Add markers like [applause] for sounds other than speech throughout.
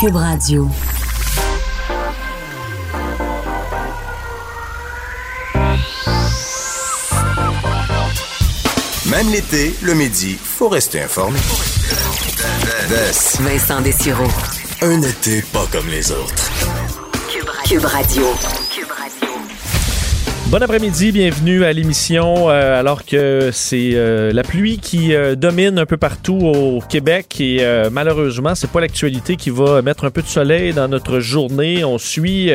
Cube Radio. Même l'été, le midi, faut rester informé. Vincent Dessureau. Un été pas comme les autres. Cube Radio. Bon après-midi, bienvenue à l'émission. euh, alors que c'est euh, la pluie qui euh, domine un peu partout au Québec et malheureusement, c'est pas l'actualité qui va mettre un peu de soleil dans notre journée. On suit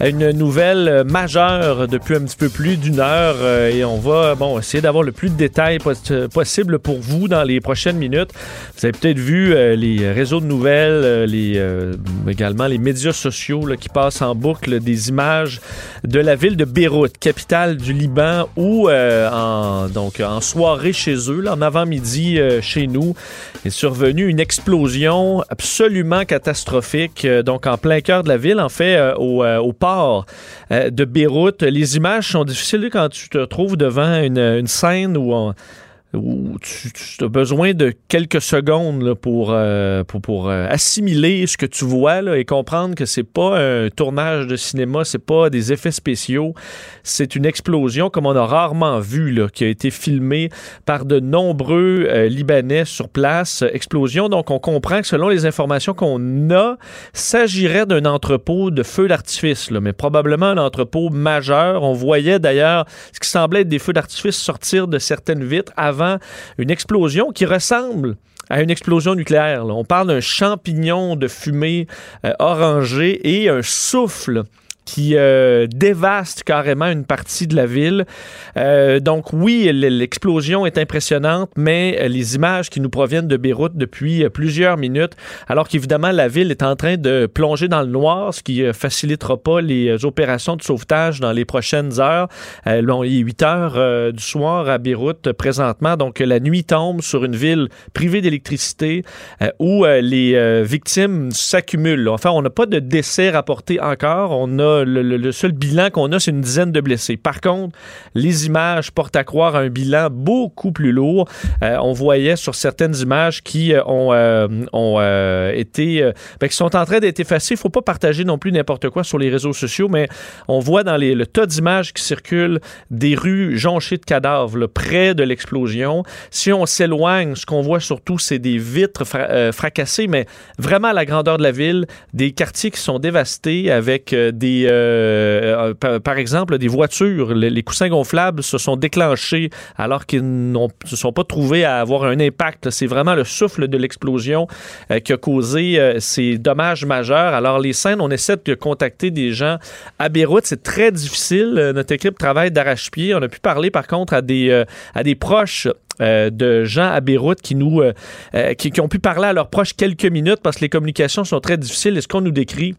une nouvelle majeure depuis un petit peu plus d'une heure euh, et on va bon essayer d'avoir le plus de détails pos- possible pour vous dans les prochaines minutes. Vous avez peut-être vu euh, les réseaux de nouvelles, euh, les également les médias sociaux là, qui passent en boucle des images de la ville de Beyrouth, capitale du Liban, où euh, en donc en soirée chez eux, là, en avant-midi chez nous, est survenue une explosion absolument catastrophique, donc en plein cœur de la ville, en fait, au, au euh, de Beyrouth. Les images sont difficiles quand tu te trouves devant une, une scène où on- où tu, as besoin de quelques secondes là, pour, euh, pour, pour euh, assimiler ce que tu vois et comprendre que c'est pas un tournage de cinéma, c'est pas des effets spéciaux, c'est une explosion comme on a rarement vu, là, qui a été filmée par de nombreux euh, Libanais sur place. Explosion, donc on comprend que selon les informations qu'on a, s'agirait d'un entrepôt de feux d'artifice, mais probablement un entrepôt majeur. On voyait d'ailleurs ce qui semblait être des feux d'artifice sortir de certaines vitres avant une explosion qui ressemble à une explosion nucléaire. On parle d'un champignon de fumée euh, orangée et un souffle qui euh, dévaste carrément une partie de la ville. Euh, donc oui, l'explosion est impressionnante, mais euh, les images qui nous proviennent de Beyrouth depuis plusieurs minutes, alors qu'évidemment la ville est en train de plonger dans le noir, ce qui facilitera pas les opérations de sauvetage dans les prochaines heures. Il est 8 heures du soir à Beyrouth présentement, donc la nuit tombe sur une ville privée d'électricité où les victimes s'accumulent. Enfin, on n'a pas de décès rapportés encore. On a le, seul bilan qu'on a, c'est une dizaine de blessés. Par contre, les images portent à croire un bilan beaucoup plus lourd. Euh, on voyait sur certaines images qui euh, ont, euh, ont été, ben, qui sont en train d'être effacées. Il faut pas partager non plus n'importe quoi sur les réseaux sociaux, mais on voit dans les, le tas d'images qui circulent des rues jonchées de cadavres près de l'explosion. Si on s'éloigne, ce qu'on voit surtout, c'est des vitres fra- fracassées, mais vraiment à la grandeur de la ville, des quartiers qui sont dévastés avec euh, euh, euh, par, exemple, des voitures. Les, coussins gonflables se sont déclenchés alors qu'ils ne se sont pas trouvés à avoir un impact. C'est vraiment le souffle de l'explosion euh, qui a causé ces dommages majeurs. Alors, les scènes, on essaie de contacter des gens à Beyrouth. C'est très difficile. Notre équipe travaille d'arrache-pied. On a pu parler, par contre, à des, proches de gens à Beyrouth qui ont pu parler à leurs proches quelques minutes parce que les communications sont très difficiles. Et ce qu'on nous décrit,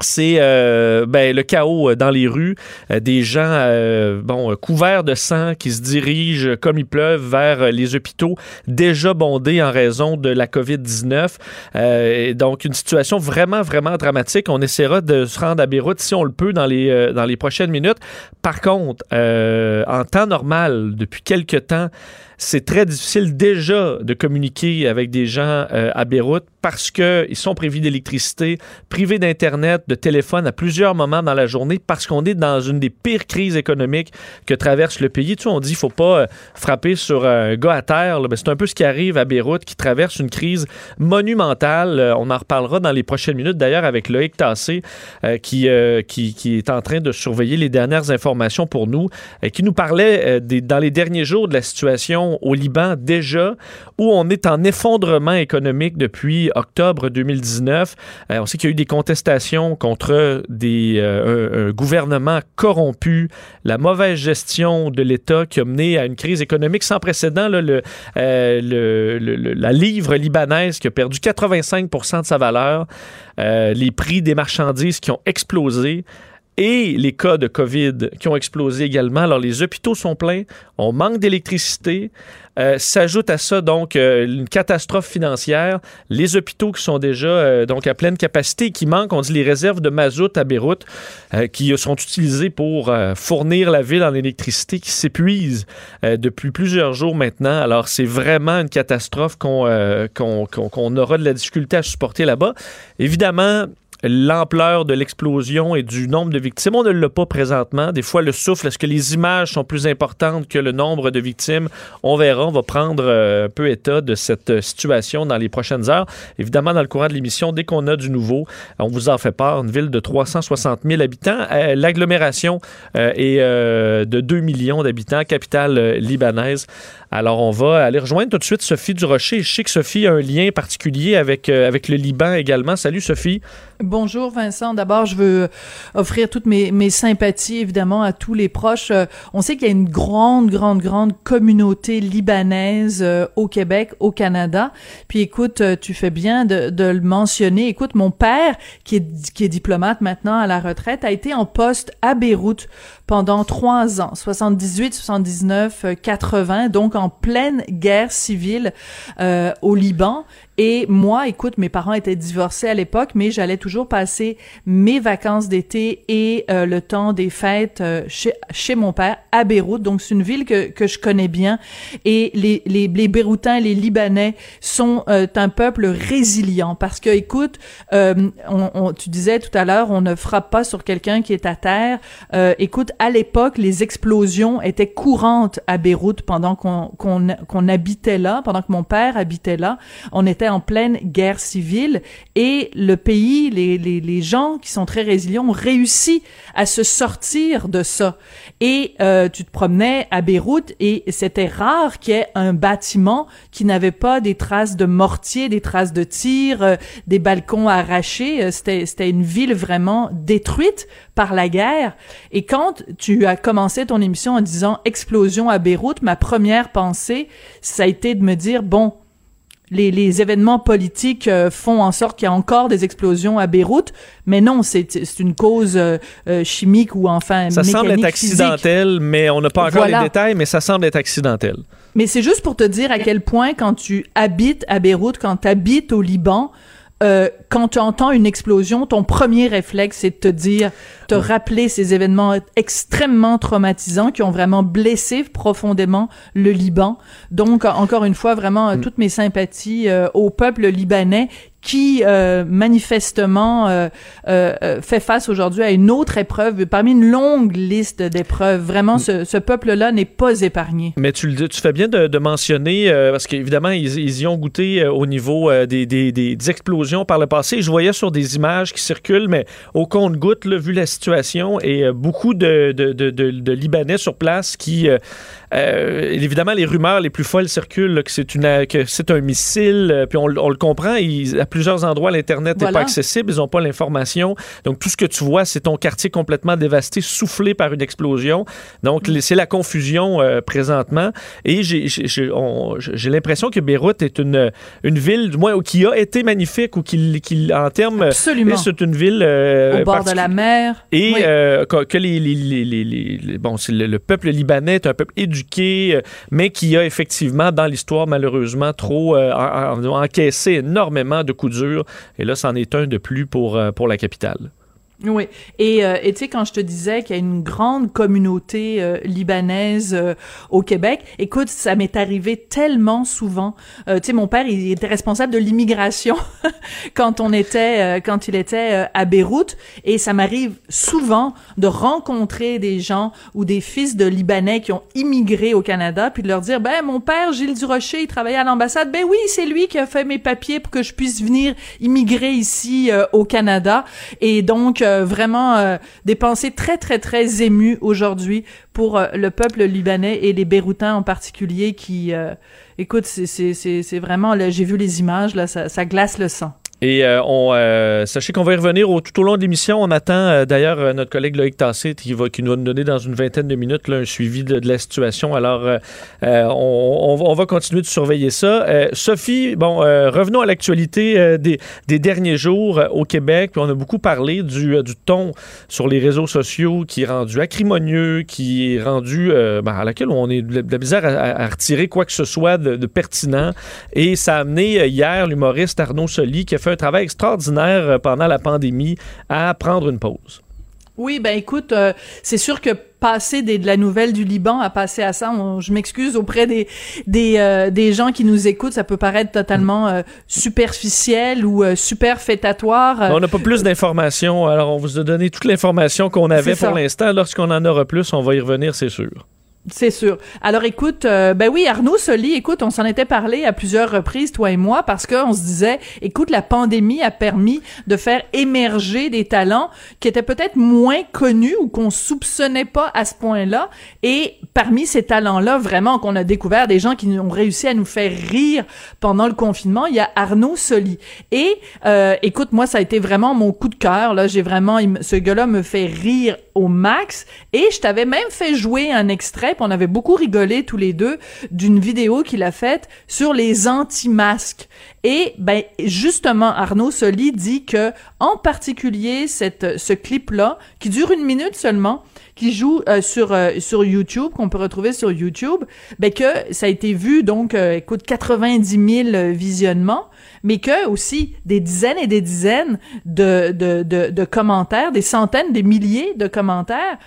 c'est euh, ben, le chaos euh, dans les rues, euh, des gens euh, bon couverts de sang qui se dirigent comme ils pleuvent vers les hôpitaux déjà bondés en raison de la COVID-19. Euh, donc une situation vraiment vraiment dramatique. On essaiera de se rendre à Beyrouth si on le peut dans les dans les prochaines minutes. Par contre, en temps normal, depuis quelque temps, c'est très difficile déjà de communiquer avec des gens à Beyrouth parce qu'ils sont privés d'électricité, privés d'Internet, de téléphone à plusieurs moments dans la journée parce qu'on est dans une des pires crises économiques que traverse le pays. Tu sais, on dit qu'il faut pas euh, frapper sur un gars à terre. Ben, c'est un peu ce qui arrive à Beyrouth qui traverse une crise monumentale. Euh, on en reparlera dans les prochaines minutes d'ailleurs avec Loïc Tassé euh, qui, euh, est en train de surveiller les dernières informations pour nous qui nous parlait euh, dans les derniers jours de la situation au Liban déjà, où on est en effondrement économique depuis octobre 2019. Euh, on sait qu'il y a eu des contestations contre des, euh, un, gouvernement corrompu, la mauvaise gestion de l'État qui a mené à une crise économique sans précédent. euh, la livre libanaise qui a perdu 85% de sa valeur, les prix des marchandises qui ont explosé. Et les cas de COVID qui ont explosé également. Alors, les hôpitaux sont pleins, on manque d'électricité. Euh, s'ajoute à ça donc euh, une catastrophe financière, les hôpitaux qui sont déjà euh, donc à pleine capacité, qui manquent, on dit les réserves de mazout à Beyrouth, qui sont utilisées pour fournir la ville en électricité, qui s'épuisent depuis plusieurs jours maintenant. Alors c'est vraiment une catastrophe qu'on qu'on aura de la difficulté à supporter là-bas. Évidemment, l'ampleur de l'explosion et du nombre de victimes. On ne l'a pas présentement. Des fois, le souffle, est-ce que les images sont plus importantes que le nombre de victimes? On verra. On va prendre euh, un peu état de cette euh, situation dans les prochaines heures. Évidemment, dans le courant de l'émission, dès qu'on a du nouveau, on vous en fait part. Une ville de 360 000 habitants. Euh, l'agglomération est de 2 millions d'habitants, capitale libanaise. Alors, on va aller rejoindre tout de suite Sophie Durocher. Je sais que Sophie a un lien particulier avec, avec le Liban également. Salut, Sophie. Bonjour Vincent. D'abord, je veux offrir toutes mes, mes, sympathies évidemment à tous les proches. Euh, on sait qu'il y a une grande, grande, grande communauté libanaise euh, au Québec, au Canada. Puis écoute, euh, tu fais bien de, de, le mentionner. Écoute, mon père, qui est, qui est diplomate maintenant à la retraite, a été en poste à Beyrouth pendant trois ans, 78, 79, 80, donc en pleine guerre civile au Liban. Et moi, écoute, mes parents étaient divorcés à l'époque, mais j'allais toujours passer mes vacances d'été et euh, le temps des fêtes euh, chez, chez mon père à Beyrouth. Donc, c'est une ville que, que je connais bien. Et les, les, les Beyrouthins, les Libanais sont euh, un peuple résilient parce que, écoute, on, on, tu disais tout à l'heure, on ne frappe pas sur quelqu'un qui est à terre. écoute, à l'époque, les explosions étaient courantes à Beyrouth pendant qu'on qu'on qu'on habitait là, pendant que mon père habitait là. On était en pleine guerre civile et le pays, les, les, gens qui sont très résilients ont réussi à se sortir de ça. Et euh, tu te promenais à Beyrouth et c'était rare qu'il y ait un bâtiment qui n'avait pas des traces de mortier, des traces de tir, euh, des balcons arrachés. Euh, c'était, c'était une ville vraiment détruite par la guerre. Et quand tu as commencé ton émission en disant explosion à Beyrouth, ma première pensée, ça a été de me dire, bon, les, les, événements politiques euh, font en sorte qu'il y a encore des explosions à Beyrouth, mais non, c'est une cause euh, euh, chimique ou enfin ça semble être accidentel, mais on n'a pas encore les détails, mais ça semble être accidentel. Mais c'est juste pour te dire à quel point quand tu habites à Beyrouth, quand tu habites au Liban, euh, quand tu entends une explosion, ton premier réflexe, c'est de te dire, te rappeler ces événements extrêmement traumatisants qui ont vraiment blessé profondément le Liban. Donc, encore une fois, vraiment, mm. toutes mes sympathies euh, au peuple libanais qui euh, manifestement euh, euh, fait face aujourd'hui à une autre épreuve parmi une longue liste d'épreuves. Vraiment, ce, ce peuple-là n'est pas épargné. Mais tu tu fais bien de, de mentionner parce qu'évidemment ils, ils, y ont goûté au niveau des, des, des, explosions par le passé. Je voyais sur des images qui circulent, mais au compte-goutte, vu la situation et beaucoup de, de, de, Libanais sur place qui évidemment les rumeurs les plus folles circulent que c'est une que c'est un missile puis on, on le comprend. Ils, plusieurs endroits, l'Internet n'est pas accessible, ils n'ont pas l'information. Donc, tout ce que tu vois, c'est ton quartier complètement dévasté, soufflé par une explosion. Donc, mm. c'est la confusion euh, présentement. Et j'ai l'impression que Beyrouth est une, une ville, du moins, qui a été magnifique ou qui, qui en termes... C'est une ville... Euh, Au bord de la mer. Et euh, que, les, les, les, bon, le, le, peuple libanais est un peuple éduqué, mais qui a effectivement, dans l'histoire, malheureusement, trop encaissé énormément de coups dur. Et là, c'en est un de plus pour, euh, pour la capitale. Oui. Et euh, tu sais, quand je te disais qu'il y a une grande communauté euh, libanaise euh, au Québec, écoute, ça m'est arrivé tellement souvent. tu sais, mon père, il était responsable de l'immigration [laughs] quand on était, quand il était à Beyrouth, et ça m'arrive souvent de rencontrer des gens ou des fils de Libanais qui ont immigré au Canada, puis de leur dire, ben mon père Gilles Durocher, il travaillait à l'ambassade. Ben oui, c'est lui qui a fait mes papiers pour que je puisse venir immigrer ici au Canada. Et donc euh, vraiment euh, des pensées très très très émues aujourd'hui pour euh, le peuple libanais et les Beyrouthins en particulier qui écoute c'est vraiment j'ai vu les images là ça, ça glace le sang. Et euh, on, euh, sachez qu'on va y revenir tout au long de l'émission. On attend euh, d'ailleurs notre collègue Loïc Tassé qui va, qui nous donner dans une vingtaine de minutes un suivi de, la situation. Alors, on, va- on va continuer de surveiller ça. Sophie, bon, revenons à l'actualité des, derniers jours au Québec. On a beaucoup parlé du, du ton sur les réseaux sociaux qui est rendu acrimonieux, qui est rendu ben, à laquelle on est de la, à, retirer quoi que ce soit de, de pertinent. Et ça a amené hier l'humoriste Arnaud Soli, qui a fait un travail extraordinaire euh, pendant la pandémie, à prendre une pause. Oui, ben écoute, euh, c'est sûr que passer des, de la nouvelle du Liban à passer à ça, on- je m'excuse auprès des des, euh, des gens qui nous écoutent, ça peut paraître totalement euh, superficiel ou superfétatoire. Euh, On n'a pas plus d'informations, alors on vous a donné toute l'information qu'on avait pour l'instant. Lorsqu'on en aura plus, on va y revenir, c'est sûr. C'est sûr. Alors écoute, euh, ben oui, Arnaud Soli, écoute, on s'en était parlé à plusieurs reprises, toi et moi, parce qu'on se disait, écoute, la pandémie a permis de faire émerger des talents qui étaient peut-être moins connus ou qu'on soupçonnait pas à ce point-là. Et parmi ces talents-là, vraiment, qu'on a découvert des gens qui ont réussi à nous faire rire pendant le confinement, il y a Arnaud Soli. Et euh, écoute, moi, ça a été vraiment mon coup de cœur. Là, j'ai vraiment, ce gars-là me fait rire au max. Et je t'avais même fait jouer un extrait, on avait beaucoup rigolé tous les deux d'une vidéo qu'il a faite sur les anti-masques. Et ben justement, Arnaud Soli dit que en particulier cette ce clip-là, qui dure une minute seulement, qui joue euh, sur euh, sur YouTube, qu'on peut retrouver sur YouTube, ben que ça a été vu donc euh, écoute 90 000 visionnements, mais que aussi des dizaines et des dizaines de commentaires, des centaines, des milliers de commentaires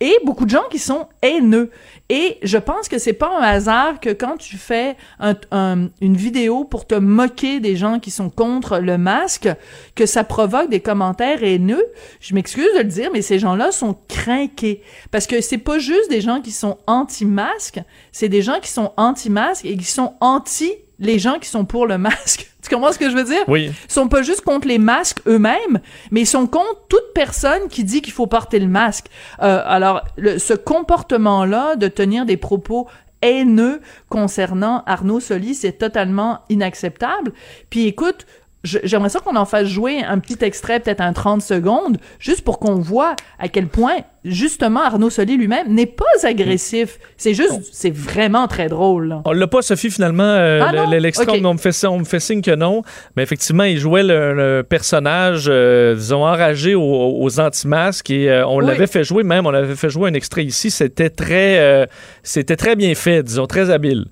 et beaucoup de gens qui sont haineux. Et je pense que c'est pas un hasard que quand tu fais un- un- une vidéo pour te moquer des gens qui sont contre le masque, que ça provoque des commentaires haineux. Je m'excuse de le dire, mais ces gens-là sont craqués. Parce que c'est pas juste des gens qui sont anti-masque, c'est des gens qui sont anti-masque et qui sont anti les gens qui sont pour le masque. [laughs] Tu comprends ce que je veux dire? Oui. Ils sont pas juste contre les masques eux-mêmes, mais ils sont contre toute personne qui dit qu'il faut porter le masque. Euh, alors, le- ce comportement-là de tenir des propos haineux concernant Arnaud Soli, c'est totalement inacceptable. Puis écoute, j'aimerais ça qu'on en fasse jouer un petit extrait, peut-être un 30 secondes, juste pour qu'on voit à quel point, justement, Arnaud Soli lui-même n'est pas agressif. C'est juste, c'est vraiment très drôle. là. On l'a pas, Sophie, finalement. euh, Ah L'extrait, on, me fait, on me fait signe que non. Mais effectivement, il jouait le, le personnage, euh, disons, enragé aux, aux anti-masques. Et euh, on Oui. l'avait fait jouer, même, on avait fait jouer un extrait ici. C'était très, euh, c'était très bien fait, disons, très habile.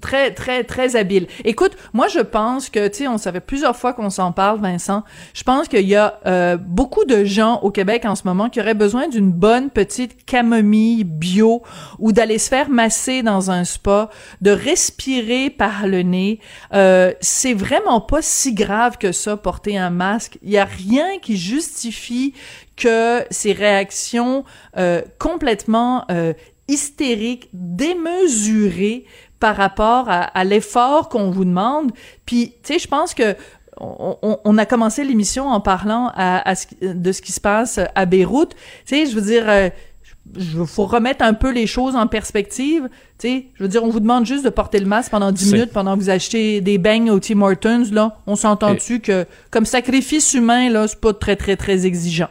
Très, très, très habile. Écoute, moi, je pense que, tu sais, on savait plusieurs fois qu'on s'en parle, Vincent. Je pense qu'il y a euh, beaucoup de gens au Québec en ce moment qui auraient besoin d'une bonne petite camomille bio ou d'aller se faire masser dans un spa, de respirer par le nez. Euh, c'est vraiment pas si grave que ça, porter un masque. Il y a rien qui justifie que ces réactions euh, complètement euh, hystériques, démesurées par rapport à, à l'effort qu'on vous demande. Puis, tu sais, je pense que on, on- on a commencé l'émission en parlant à, à ce qui- de ce qui se passe à Beyrouth. Tu sais, je veux dire, euh, je faut remettre un peu les choses en perspective. Tu sais, je veux dire, on vous demande juste de porter le masque pendant 10 C'est- minutes pendant que vous achetez des beignes au Tim Hortons, là. On s'entend-tu que, comme sacrifice humain, là, c'est pas très, très, très exigeant?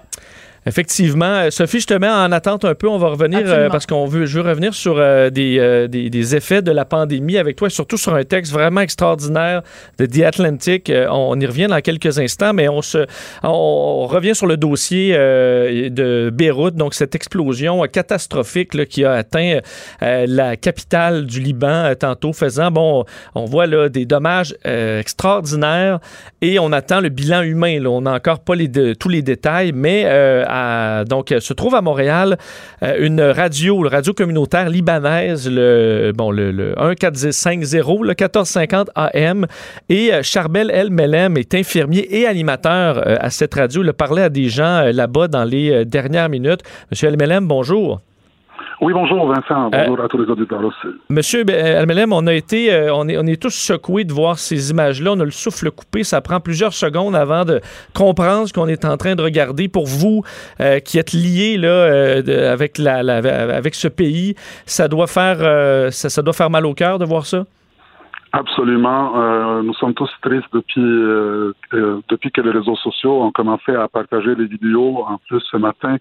Effectivement. Euh, Sophie, je te mets en attente un peu. On va revenir euh, parce qu'on veut, je veux revenir sur euh, des, euh, des, des effets de la pandémie avec toi, surtout sur un texte vraiment extraordinaire de The Atlantic. On y revient dans quelques instants, mais on se, on revient sur le dossier de Beyrouth, donc cette explosion catastrophique là, qui a atteint la capitale du Liban tantôt, faisant, bon, on voit là des dommages extraordinaires et on attend le bilan humain. Là. On n'a encore pas les de- tous les détails, mais à- donc euh, se trouve à Montréal euh, une radio, le radio communautaire libanaise, le bon le, le 1450, le 1450 AM, et euh, Charbel El Melem est infirmier et animateur à cette radio. Il a parlé à des gens là-bas dans les dernières minutes. Monsieur El Melem, bonjour. Oui, bonjour Vincent. Bonjour à tous les auditeurs aussi. Monsieur Almelem, on a été, euh, on est, on est tous secoués de voir ces images-là. On a le souffle coupé. Ça prend plusieurs secondes avant de comprendre ce qu'on est en train de regarder. Pour vous, euh, qui êtes liés là euh, de- avec la, la- avec ce pays, ça doit faire, euh, ça, ça doit faire mal au cœur de voir ça? Absolument. Euh, nous sommes tous tristes depuis euh, euh, depuis que les réseaux sociaux ont commencé à partager les vidéos. En plus, ce matin,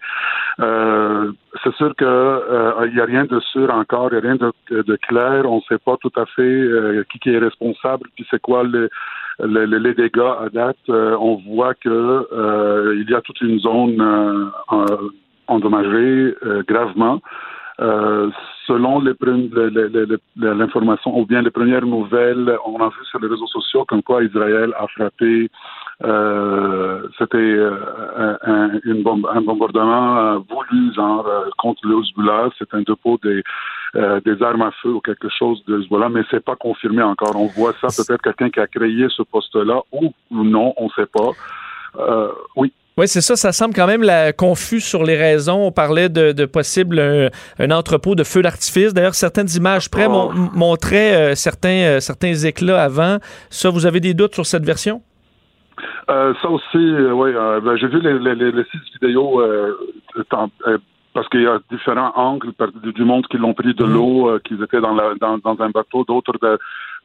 c'est sûr que il n'y a rien de sûr encore, il n'y a rien de, clair. On ne sait pas tout à fait qui, qui est responsable, puis c'est quoi les, les, les, dégâts à date. on voit que il y a toute une zone endommagée gravement. Euh, selon l'information ou bien les premières nouvelles, on a vu sur les réseaux sociaux comme quoi Israël a frappé. Euh, c'était euh, un, un bombardement euh, voulu genre contre le Hezbollah. C'est un dépôt des des armes à feu ou quelque chose de Hezbollah, mais c'est pas confirmé encore. On voit ça peut-être quelqu'un qui a créé ce poste-là ou, non, on sait pas. oui. Oui, c'est ça. Ça semble quand même la, confus sur les raisons. On parlait de, de possible un, entrepôt de feux d'artifice. D'ailleurs, certaines images près oh. montraient euh, certains, euh, certains éclats avant. Ça, vous avez des doutes sur cette version? Euh, ça aussi, oui. Ben, j'ai vu les, les, les, six vidéos parce qu'il y a différents angles du monde qui l'ont pris de mm-hmm. l'eau, qu'ils étaient dans, la, dans, dans, un bateau, d'autres de,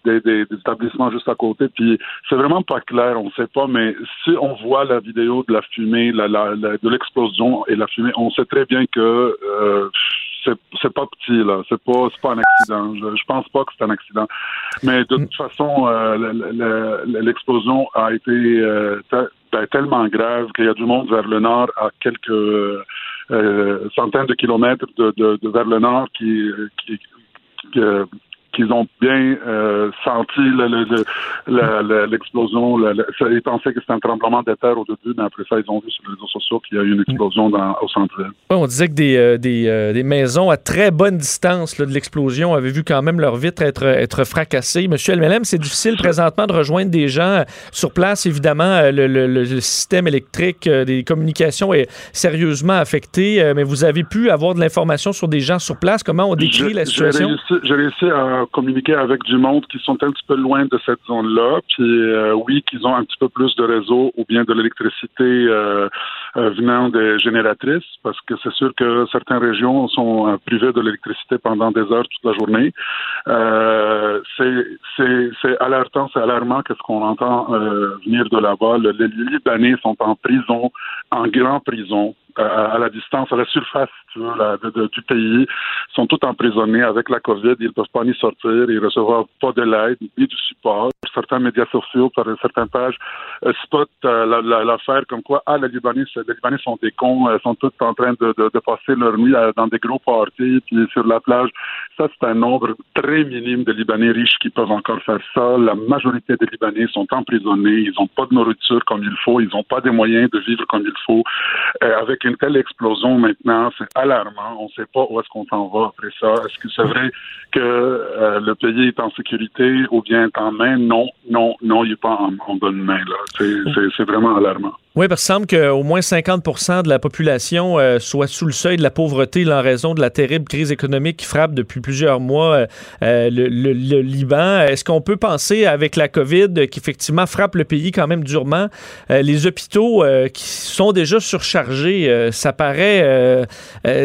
des, établissements juste à côté. Puis c'est vraiment pas clair, on ne sait pas, mais si on voit la vidéo de la fumée, de l'explosion et la fumée, on sait très bien que euh, c'est pas petit là, c'est pas pas un accident. Je, je pense pas que c'est un accident. Mais de toute façon, euh, l'explosion a été euh, ben, tellement grave qu'il y a du monde vers le nord à quelques euh, centaines de kilomètres de, vers le nord qui qu'ils ont bien euh, senti l'explosion. ils pensaient que c'était un tremblement de terre au début, mais après ça, ils ont vu sur les réseaux sociaux qu'il y a eu une explosion dans, au centre-ville. on disait que des, euh, euh, des, maisons à très bonne distance de l'explosion avaient vu quand même leur vitre être, être fracassée. Monsieur Elmelem, c'est difficile présentement de rejoindre des gens sur place. Évidemment, le, le système électrique des communications est sérieusement affecté, mais vous avez pu avoir de l'information sur des gens sur place. Comment on décrit la situation? J'ai réussi, à communiquer avec du monde qui sont un petit peu loin de cette zone-là. Puis euh, oui, qu'ils ont un petit peu plus de réseau ou bien de l'électricité euh, euh, venant des génératrices, parce que c'est sûr que certaines régions sont privées de l'électricité pendant des heures toute la journée. c'est alertant, c'est alarmant qu'est-ce qu'on entend venir de là-bas. Les Libanais sont en prison, en grand prison à, la distance, à la surface tu veux, du pays, sont tous emprisonnés avec la COVID. Ils ne peuvent pas ni sortir, ils ne reçoivent pas de l'aide ni du support. Certains médias sociaux, par certaines pages, euh, spotent euh, l'affaire comme quoi, ah, les Libanais, les Libanais sont des cons, ils sont tous en train de, de, de passer leur nuit euh, dans des gros parties, puis sur la plage. Ça, c'est un nombre très minime de Libanais riches qui peuvent encore faire ça. La majorité des Libanais sont emprisonnés, ils n'ont pas de nourriture comme il faut, ils n'ont pas des moyens de vivre comme il faut. avec une telle explosion maintenant, c'est alarmant. On ne sait pas où est-ce qu'on s'en va après ça. Est-ce que c'est vrai que euh, le pays est en sécurité ou bien est en main? Non, non, non, il n'est pas en, en bonne main. C'est vraiment alarmant. Oui, parce qu'il semble qu'au moins 50% de la population euh, soit sous le seuil de la pauvreté en raison de la terrible crise économique qui frappe depuis plusieurs mois euh, euh, le, Liban. Est-ce qu'on peut penser avec la COVID qui effectivement frappe le pays quand même durement, les hôpitaux qui sont déjà surchargés, ça paraît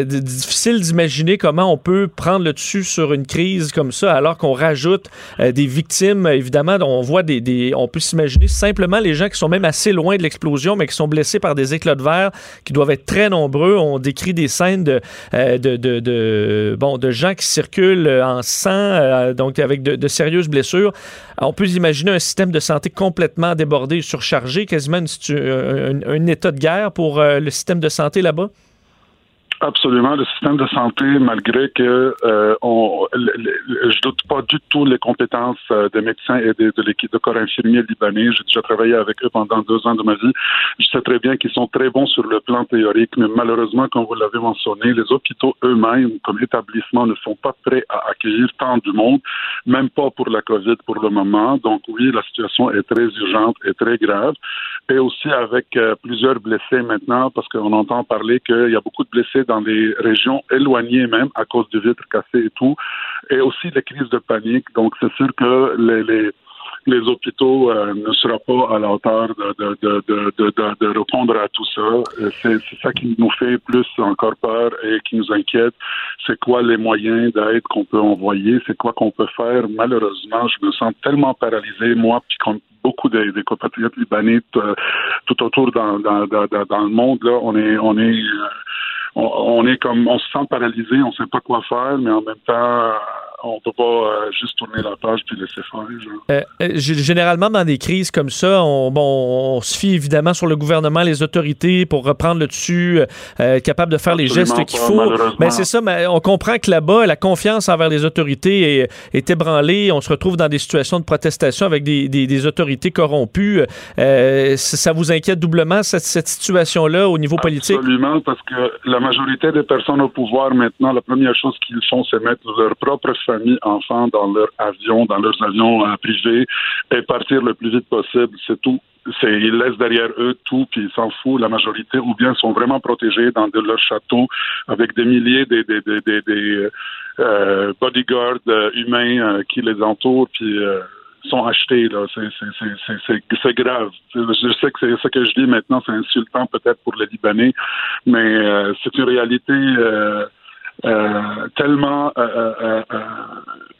difficile d'imaginer comment on peut prendre le dessus sur une crise comme ça alors qu'on rajoute des victimes. Évidemment, on voit des, des on peut s'imaginer simplement les gens qui sont même assez loin de l'explosion qui sont blessés par des éclats de verre qui doivent être très nombreux. On décrit des scènes de, euh, de, bon, de gens qui circulent en sang, euh, donc avec de, sérieuses blessures. On peut imaginer un système de santé complètement débordé surchargé, quasiment un, état de guerre pour euh, le système de santé là-bas? Absolument. Le système de santé, malgré que euh, on, je doute pas du tout les compétences euh, des médecins et de, l'équipe de corps infirmier libanais. J'ai déjà travaillé avec eux pendant deux ans de ma vie. Je sais très bien qu'ils sont très bons sur le plan théorique, mais malheureusement, comme vous l'avez mentionné, les hôpitaux eux-mêmes, comme établissement, ne sont pas prêts à accueillir tant du monde, même pas pour la COVID pour le moment. Donc oui, la situation est très urgente et très grave. Et aussi avec euh, plusieurs blessés maintenant, parce qu'on entend parler qu'il y a beaucoup de blessés dans des régions éloignées même à cause de vitres cassées et tout, et aussi les crises de panique. Donc c'est sûr que les, les les hôpitaux euh, ne sera pas à la hauteur de, répondre à tout ça. C'est, ça qui nous fait plus encore peur et qui nous inquiète. C'est quoi les moyens d'aide qu'on peut envoyer? C'est quoi qu'on peut faire? Malheureusement, je me sens tellement paralysé, moi, puis beaucoup des, des compatriotes libanais tout autour dans, dans, dans, dans, le monde, là, on est, on est, on, on est comme, on se sent paralysé, on sait pas quoi faire, mais en même temps, on peut pas euh, juste tourner la page puis laisser faire. Euh, euh, généralement, dans des crises comme ça, on, bon, on se fie évidemment sur le gouvernement, les autorités pour reprendre le dessus, capable de faire les gestes qu'il faut. Mais ben, c'est ça, mais on comprend que là-bas, la confiance envers les autorités est, est, ébranlée. On se retrouve dans des situations de protestation avec des, des, des autorités corrompues. ça vous inquiète doublement, cette, cette situation-là, au niveau politique? Absolument, parce que la majorité des personnes au pouvoir maintenant, la première chose qu'ils font, c'est mettre leur propre famille, enfants dans leur avion, dans leurs avions euh, privés et partir le plus vite possible. C'est tout. Ils laissent derrière eux tout, puis ils s'en foutent, la majorité, ou bien sont vraiment protégés dans de leur château avec des milliers de, euh, bodyguards euh, humains qui les entourent, puis sont achetés. C'est, grave. Je sais que c'est ce que je dis maintenant, c'est insultant peut-être pour les Libanais, mais c'est une réalité tellement euh, euh,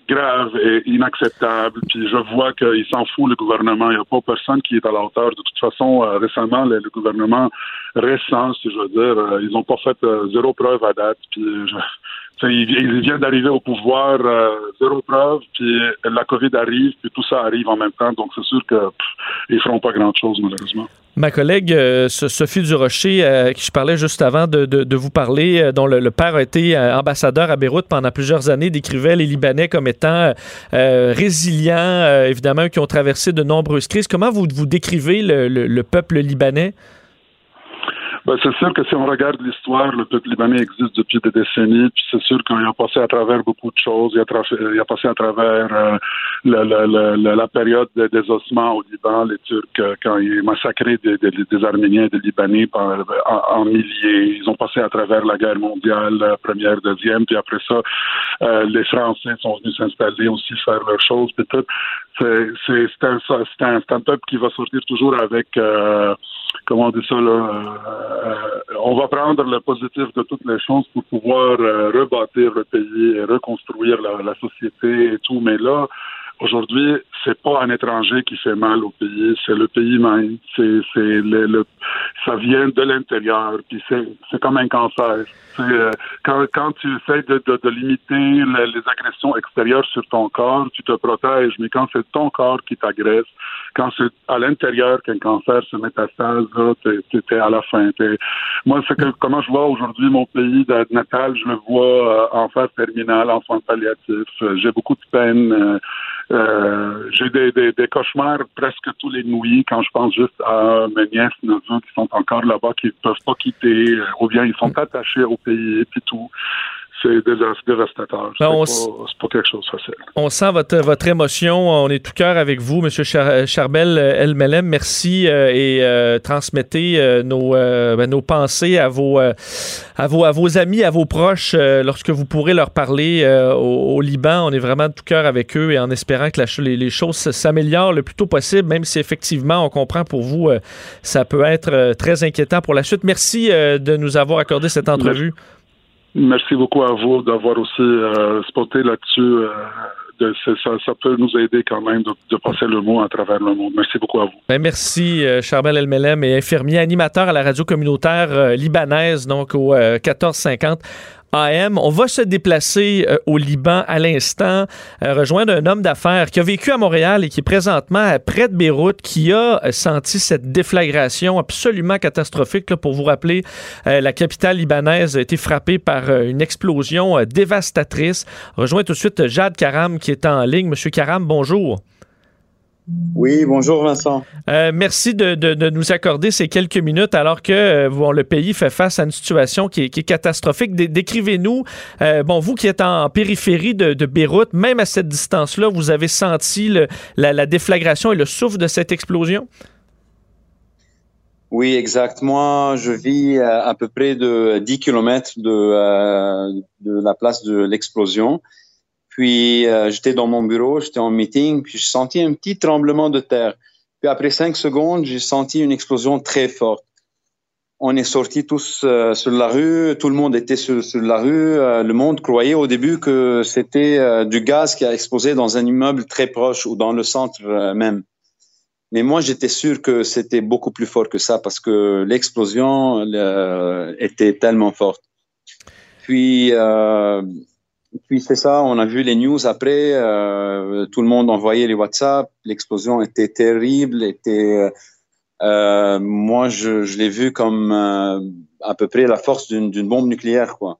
grave et inacceptable. Puis je vois qu'il s'en fout le gouvernement. Il n'y a pas personne qui est à la hauteur. De toute façon, récemment, le, gouvernement récent, si je veux dire, ils n'ont pas fait zéro preuve à date. Puis je, il, vient d'arriver au pouvoir, zéro preuve, puis la COVID arrive, puis tout ça arrive en même temps. Donc, c'est sûr qu'ils ne feront pas grand-chose, malheureusement. Ma collègue euh, Sophie Durocher, euh, qui je parlais juste avant de, de, vous parler, euh, dont le, père a été ambassadeur à Beyrouth pendant plusieurs années, décrivait les Libanais comme étant résilients, évidemment, qui ont traversé de nombreuses crises. Comment vous, vous décrivez le peuple libanais? Ben, c'est sûr que si on regarde l'histoire, le peuple libanais existe depuis des décennies, c'est sûr qu'il a passé à travers beaucoup de choses. Il a, passé à travers euh, la, période des ossements au Liban, les Turcs, euh, quand ils massacraient des, des, Arméniens et des Libanais par, en, milliers. Ils ont passé à travers la guerre mondiale, première, deuxième, puis après ça, euh, les Français sont venus s'installer aussi, faire leurs choses, puis tout. C'est un, un, un, peuple qui va sortir toujours avec... Euh, comment on dit ça là, euh, on va prendre le positif de toutes les choses pour pouvoir euh, rebâtir le pays et reconstruire la, la, société et tout. Mais là, aujourd'hui, c'est pas un étranger qui fait mal au pays, c'est le pays même. C'est, c'est le, le, ça vient de l'intérieur, puis c'est, c'est comme un cancer. Euh, quand, quand tu essaies de, de, de limiter les, agressions extérieures sur ton corps, tu te protèges, mais quand c'est ton corps qui t'agresse, quand c'est à l'intérieur qu'un cancer se métastase, tu es, à la fin. Moi, c'est que comment je vois aujourd'hui mon pays natal, je le vois euh, en phase terminale, en soins palliatifs. J'ai beaucoup de peine. Euh, euh, j'ai des, des, des, cauchemars presque tous les nuits quand je pense juste à mes nièces, neveux qui sont encore là-bas, qui ne peuvent pas quitter, ou bien ils sont attachés au pays et puis tout c'est dévastateur. Ben, c'est pas, quelque chose de facile. On sent votre, votre émotion. On est tout cœur avec vous, M. Charbel Elmelem. Merci euh, et euh, transmettez euh, nos, ben, nos pensées à vos, à, vos, à vos amis, à vos proches lorsque vous pourrez leur parler au, Liban. On est vraiment tout cœur avec eux et en espérant que les, les, choses s'améliorent le plus tôt possible, même si effectivement, on comprend pour vous, ça peut être très inquiétant pour la suite. Merci de nous avoir accordé cette entrevue. Merci beaucoup à vous d'avoir aussi euh, spoté là-dessus. Euh, ça, ça, peut nous aider quand même de, de, passer le mot à travers le monde. Merci beaucoup à vous. Ben merci, euh, Charbel Elmelem est infirmier, animateur à la radio communautaire euh, libanaise, donc au 1450 AM. On va se déplacer euh, au Liban à l'instant, euh, rejoindre un homme d'affaires qui a vécu à Montréal et qui est présentement près de Beyrouth, qui a euh, senti cette déflagration absolument catastrophique. Là, pour vous rappeler, la capitale libanaise a été frappée par une explosion dévastatrice. rejoint tout de suite Jade Karam qui est en ligne. Monsieur Karam, bonjour. Oui, bonjour Vincent. Euh, merci de, de, nous accorder ces quelques minutes alors que euh, bon, le pays fait face à une situation qui est, qui est catastrophique. Décrivez-nous, euh, bon, vous qui êtes en périphérie de, de Beyrouth, même à cette distance-là, vous avez senti le, la, la, déflagration et le souffle de cette explosion? Oui, exactement. Je vis à, peu près de 10 km de, de la place de l'explosion. Puis euh, j'étais dans mon bureau, j'étais en meeting, puis j'ai senti un petit tremblement de terre. Puis après cinq secondes, j'ai senti une explosion très forte. On est sortis tous euh, sur la rue, tout le monde était sur, la rue. Euh, le monde croyait au début que c'était du gaz qui a explosé dans un immeuble très proche ou dans le centre même. Mais moi, j'étais sûr que c'était beaucoup plus fort que ça parce que l'explosion était tellement forte. Puis, puis c'est ça, on a vu les news après, euh, tout le monde envoyait les WhatsApp, l'explosion était terrible, était, euh, moi je, l'ai vu comme euh, à peu près la force d'une bombe nucléaire, quoi.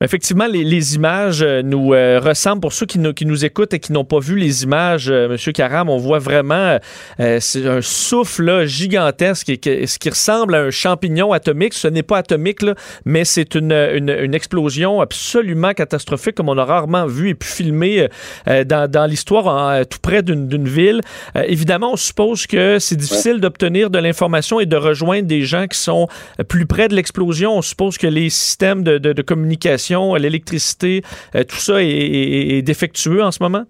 Effectivement, les, les images euh, nous euh, ressemblent. Pour ceux qui nous, qui nous écoutent et qui n'ont pas vu les images, euh, Monsieur Karam, on voit vraiment euh, c'est un souffle là, gigantesque, et que- ce qui ressemble à un champignon atomique. Ce n'est pas atomique, là, mais c'est une, une, une explosion absolument catastrophique, comme on a rarement vu et pu filmer euh, dans, dans l'histoire, tout près d'une ville. Euh, évidemment, on suppose que c'est difficile d'obtenir de l'information et de rejoindre des gens qui sont euh, plus près de l'explosion. On suppose que les systèmes de, de- de communication, l'électricité, euh, tout ça est, défectueux en ce moment?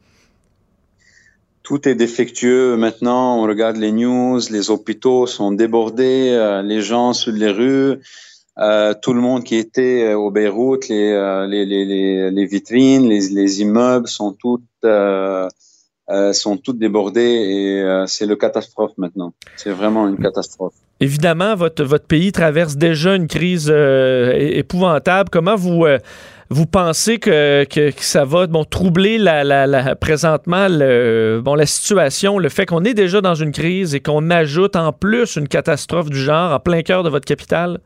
Tout est défectueux maintenant. On regarde les news, les hôpitaux sont débordés, euh, les gens sur les rues, euh, tout le monde qui était au Beyrouth, les, vitrines, les immeubles sont toutes euh, sont toutes débordées et euh, c'est le catastrophe maintenant. C'est vraiment une catastrophe. Évidemment, votre, votre pays traverse déjà une crise euh, épouvantable. Comment vous, vous pensez que, que, que ça va bon, troubler la, la, la- présentement le, bon, la situation, le fait qu'on est déjà dans une crise et qu'on ajoute en plus une catastrophe du genre en plein cœur de votre capitale?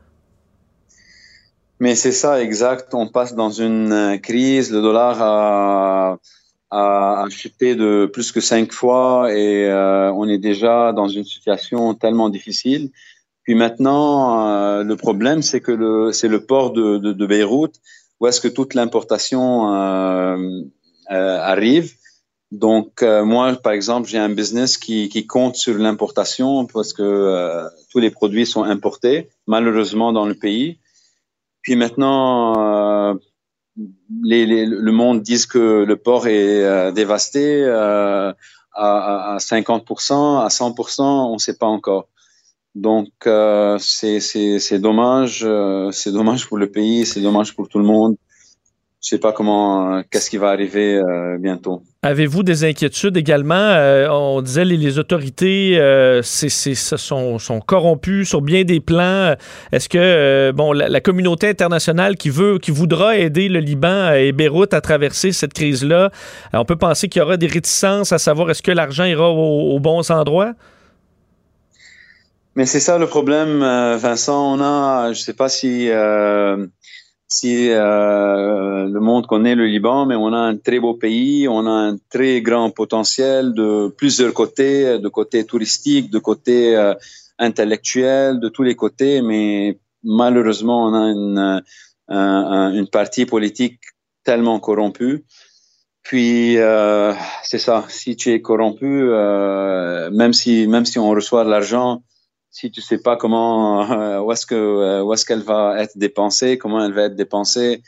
Mais c'est ça, exact. On passe dans une crise. Le dollar a, a, a chuté de plus que cinq fois et euh, on est déjà dans une situation tellement difficile. Puis maintenant, euh, le problème, c'est que c'est le port de, Beyrouth où est-ce que toute l'importation euh, arrive. Donc, moi, par exemple, j'ai un business qui, compte sur l'importation parce que tous les produits sont importés, malheureusement, dans le pays. Puis maintenant, le monde dit que le port est euh, dévasté euh, à, à 50%, à 100%, on ne sait pas encore. Donc, euh, c'est dommage, c'est dommage pour le pays, c'est dommage pour tout le monde. Je sais pas comment, euh, qu'est-ce qui va arriver euh, bientôt. Avez-vous des inquiétudes également? Euh, on disait les, les autorités euh, c'est, c'est- se sont, sont corrompues sur bien des plans. Est-ce que bon la, la communauté internationale qui veut, qui voudra aider le Liban et Beyrouth à traverser cette crise-là, on peut penser qu'il y aura des réticences à savoir est-ce que l'argent ira au- aux bons endroits? Mais c'est ça le problème, Vincent. On a, je sais pas si si euh, le monde connaît le Liban, mais on a un très beau pays, on a un très grand potentiel de plusieurs côtés, de côté touristique, de côté euh, intellectuel, de tous les côtés. Mais malheureusement, on a une un- un- une partie politique tellement corrompue. Puis euh, c'est ça. Si tu es corrompu, euh, même si même si on reçoit de l'argent si tu sais pas comment euh, où est-ce que euh, où est-ce qu'elle va être dépensée, comment elle va être dépensée,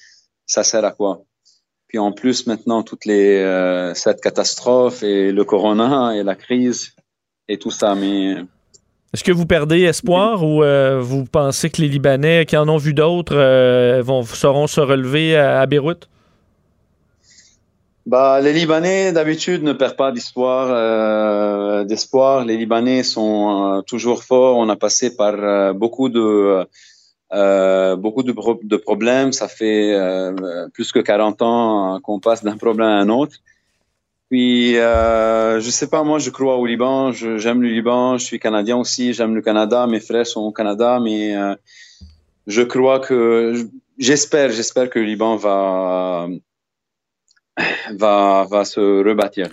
ça sert à quoi? Puis en plus maintenant toutes les euh, cette catastrophe et le corona et la crise et tout ça, mais Est-ce que vous perdez espoir ou vous pensez que les Libanais qui en ont vu d'autres vont sauront se relever à Beyrouth? Bah, les Libanais d'habitude ne perdent pas d'espoir. euh, d'espoir. Les Libanais sont euh, toujours forts. On a passé par euh, beaucoup de euh, beaucoup de, pro- de problèmes. Ça fait plus que 40 ans qu'on passe d'un problème à un autre. Puis, euh, je sais pas, moi, je crois au Liban. J'aime le Liban. Je suis canadien aussi. J'aime le Canada. Mes frères sont au Canada, mais je crois que j'espère, j'espère que le Liban va va, se rebâtir.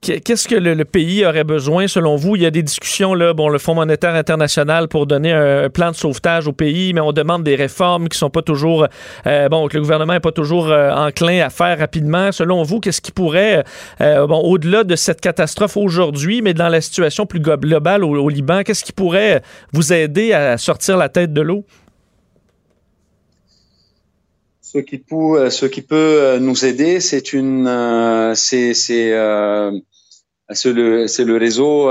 Qu- Qu'est-ce que le, pays aurait besoin selon vous? Il y a des discussions, là, le Fonds monétaire international pour donner un, plan de sauvetage au pays, mais on demande des réformes qui sont pas toujours, euh, bon, que le gouvernement n'est pas toujours euh, enclin à faire rapidement. Selon vous, qu'est-ce qui pourrait, euh, au-delà de cette catastrophe aujourd'hui, mais dans la situation plus globale au Liban, qu'est-ce qui pourrait vous aider à sortir la tête de l'eau? Ce qui peut, ce qui peut nous aider, c'est une, c'est, c'est, le, c'est le réseau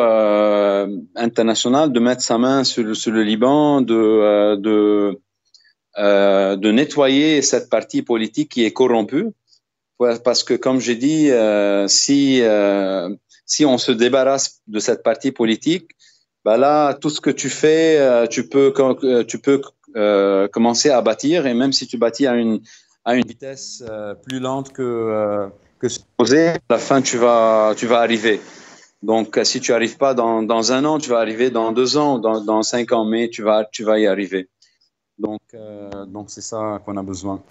international de mettre sa main sur, le, Liban, de, de, nettoyer cette partie politique qui est corrompue. Parce que, comme j'ai dit, si si on se débarrasse de cette partie politique, bah là, tout ce que tu fais, euh, tu peux, euh, tu peux euh, commencer à bâtir, et même si tu bâtis à une, à une vitesse plus lente que, que supposé, à la fin, tu vas, tu vas arriver. Donc, si tu n'arrives pas dans, dans, un an, tu vas arriver dans deux ans, dans, dans cinq ans, mais tu vas, tu vas y arriver. Donc, donc c'est ça qu'on a besoin.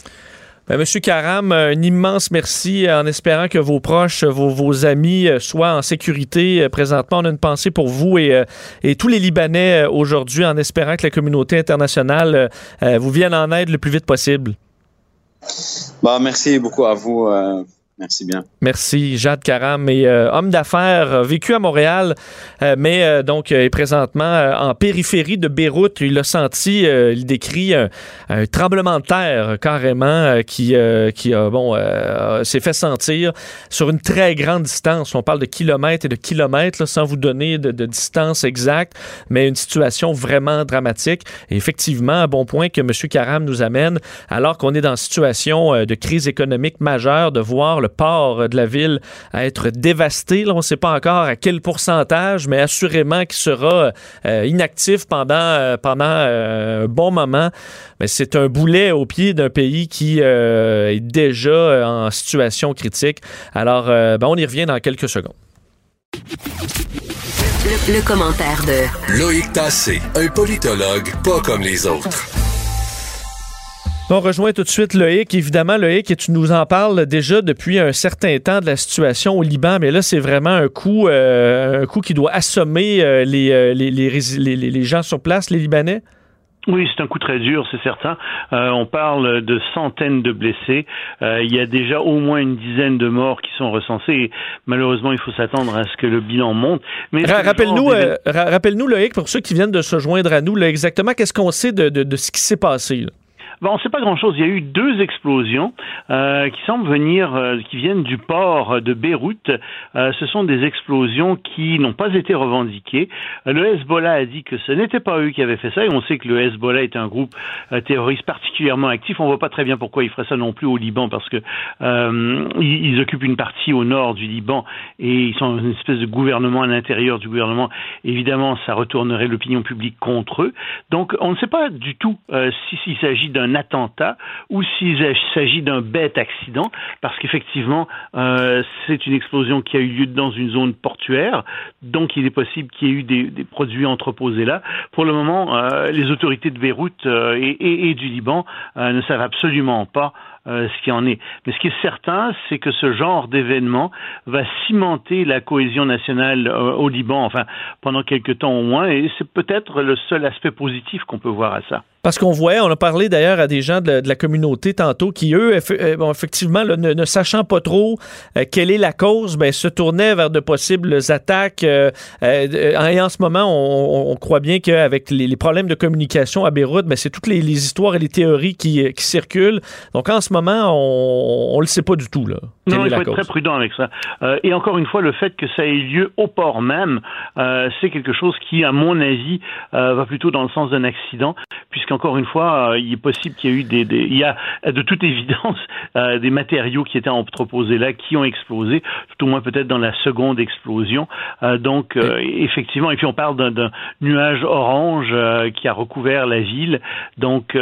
Ben, Monsieur Karam, un immense merci en espérant que vos proches, vos, vos amis euh, soient en sécurité. Euh, présentement, on a une pensée pour vous et, euh, et tous les Libanais aujourd'hui en espérant que la communauté internationale vous vienne en aide le plus vite possible. Bah, merci beaucoup à vous. Merci bien. Merci, Jade Karam, et euh, homme d'affaires, euh, vécu à Montréal, euh, mais donc est présentement en périphérie de Beyrouth. Il a senti, il décrit un, tremblement de terre carrément qui, qui bon, s'est fait sentir sur une très grande distance. On parle de kilomètres et de kilomètres, sans vous donner de, distance exacte, mais une situation vraiment dramatique. Et effectivement, un bon point que M. Karam nous amène, alors qu'on est dans une situation de crise économique majeure, de voir le port de la ville à être dévasté. on ne sait pas encore à quel pourcentage, mais assurément qu'il sera euh, inactif pendant, euh, pendant euh, un bon moment. Mais c'est un boulet au pied d'un pays qui est déjà en situation critique. Alors, ben, on y revient dans quelques secondes. le commentaire de Loïc Tassé, un politologue pas comme les autres. On rejoint tout de suite Loïc. Évidemment, Loïc, tu nous en parles déjà depuis un certain temps de la situation au Liban, mais là, c'est vraiment un coup, euh, un coup qui doit assommer euh, les, euh, les, les, les, gens sur place, les Libanais? Oui, c'est un coup très dur, c'est certain. on parle de centaines de blessés. il y a déjà au moins une dizaine de morts qui sont recensés. Et malheureusement, il faut s'attendre à ce que le bilan monte. Mais rappelle-nous, rappelle-nous, Loïc, pour ceux qui viennent de se joindre à nous, là, exactement qu'est-ce qu'on sait de, de, de, ce qui s'est passé. Là? On ne sait pas grand-chose. Il y a eu deux explosions euh, qui semblent venir, euh, qui viennent du port de Beyrouth. Euh, ce sont des explosions qui n'ont pas été revendiquées. Le Hezbollah a dit que ce n'était pas eux qui avaient fait ça, et on sait que le Hezbollah est un groupe terroriste particulièrement actif. On voit pas très bien pourquoi ils feraient ça non plus au Liban, parce que ils, occupent une partie au nord du Liban et ils sont une espèce de gouvernement à l'intérieur du gouvernement. Évidemment, ça retournerait l'opinion publique contre eux. Donc, on ne sait pas du tout s'il s'agit d'un attentat ou s'il s'agit d'un bête accident, parce qu'effectivement, euh, c'est une explosion qui a eu lieu dans une zone portuaire, donc il est possible qu'il y ait eu des, produits entreposés là. Pour le moment, euh, les autorités de Beyrouth euh, et, du Liban ne savent absolument pas ce qui en est. Mais ce qui est certain, c'est que ce genre d'événement va cimenter la cohésion nationale au Liban, enfin pendant quelque temps au moins, et c'est peut-être le seul aspect positif qu'on peut voir à ça. Parce qu'on voyait, on a parlé d'ailleurs à des gens de, la communauté tantôt qui, eux, euh, bon, effectivement, ne, sachant pas trop euh, quelle est la cause, ben, se tournaient vers de possibles attaques. Euh, et en ce moment, on, croit bien qu'avec les, problèmes de communication à Beyrouth, ben, c'est toutes les, histoires et les théories qui, circulent. Donc en ce moment, on ne le sait pas du tout. Là, non, il faut être très prudent avec ça. et encore une fois, le fait que ça ait lieu au port même, c'est quelque chose qui, à mon avis, va plutôt dans le sens d'un accident, puisque encore une fois, euh, il est possible qu'il y ait eu des, il y a de toute évidence [laughs] euh, des matériaux qui étaient entreposés là, qui ont explosé, tout au moins peut-être dans la seconde explosion. Euh, donc effectivement, et puis on parle d'un nuage orange qui a recouvert la ville, donc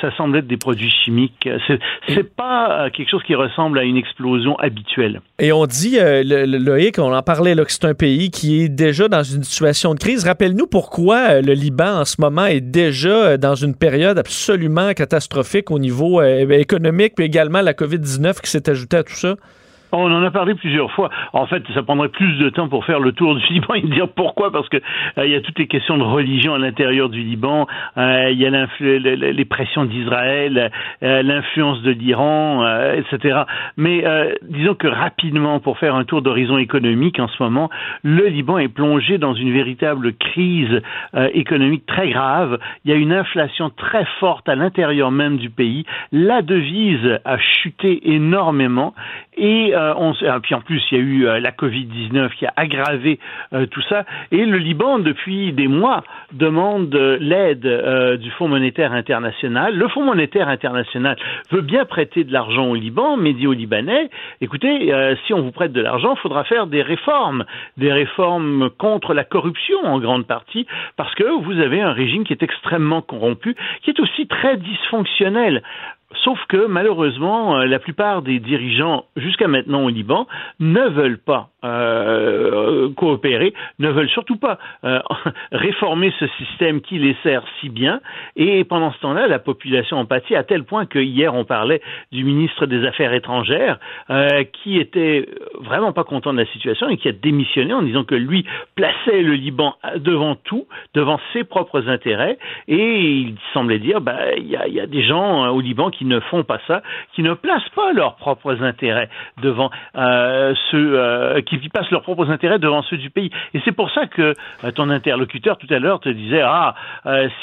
ça semble être des produits chimiques. C'est pas quelque chose qui ressemble à une explosion habituelle. Et on dit, le, Loïc, on en parlait là, que c'est un pays qui est déjà dans une situation de crise. Rappelle-nous pourquoi le Liban en ce moment est déjà dans une période absolument catastrophique au niveau euh, économique, puis également la COVID-19 qui s'est ajoutée à tout ça? On en a parlé plusieurs fois. En fait, ça prendrait plus de temps pour faire le tour du [laughs] Liban et dire pourquoi, parce que euh, il y a toutes les questions de religion à l'intérieur du Liban, euh, il y a les pressions d'Israël, euh, l'influence de l'Iran, etc. Mais disons que rapidement, pour faire un tour d'horizon économique en ce moment, le Liban est plongé dans une véritable crise économique très grave. Il y a une inflation très forte à l'intérieur même du pays. La devise a chuté énormément et euh, ah, puis en plus, il y a eu euh, la Covid-19 qui a aggravé euh, tout ça. Et le Liban, depuis des mois, demande l'aide du Fonds monétaire international. Le Fonds monétaire international veut bien prêter de l'argent au Liban, mais dit aux Libanais, écoutez, si on vous prête de l'argent, il faudra faire des réformes, des réformes contre la corruption en grande partie, parce que vous avez un régime qui est extrêmement corrompu, qui est aussi très dysfonctionnel. Sauf que malheureusement, euh, la plupart des dirigeants jusqu'à maintenant au Liban ne veulent pas euh, coopérer, ne veulent surtout pas euh, [laughs] réformer ce système qui les sert si bien. Et pendant ce temps-là, la population en pâtit à tel point que hier on parlait du ministre des Affaires étrangères qui était vraiment pas content de la situation et qui a démissionné en disant que lui plaçait le Liban devant tout, devant ses propres intérêts. Et il semblait dire, bah il y a des gens au Liban qui ne font pas ça, qui ne placent pas leurs propres intérêts devant euh, ceux euh, qui passent leurs propres intérêts devant ceux du pays. Et c'est pour ça que euh, ton interlocuteur tout à l'heure te disait ah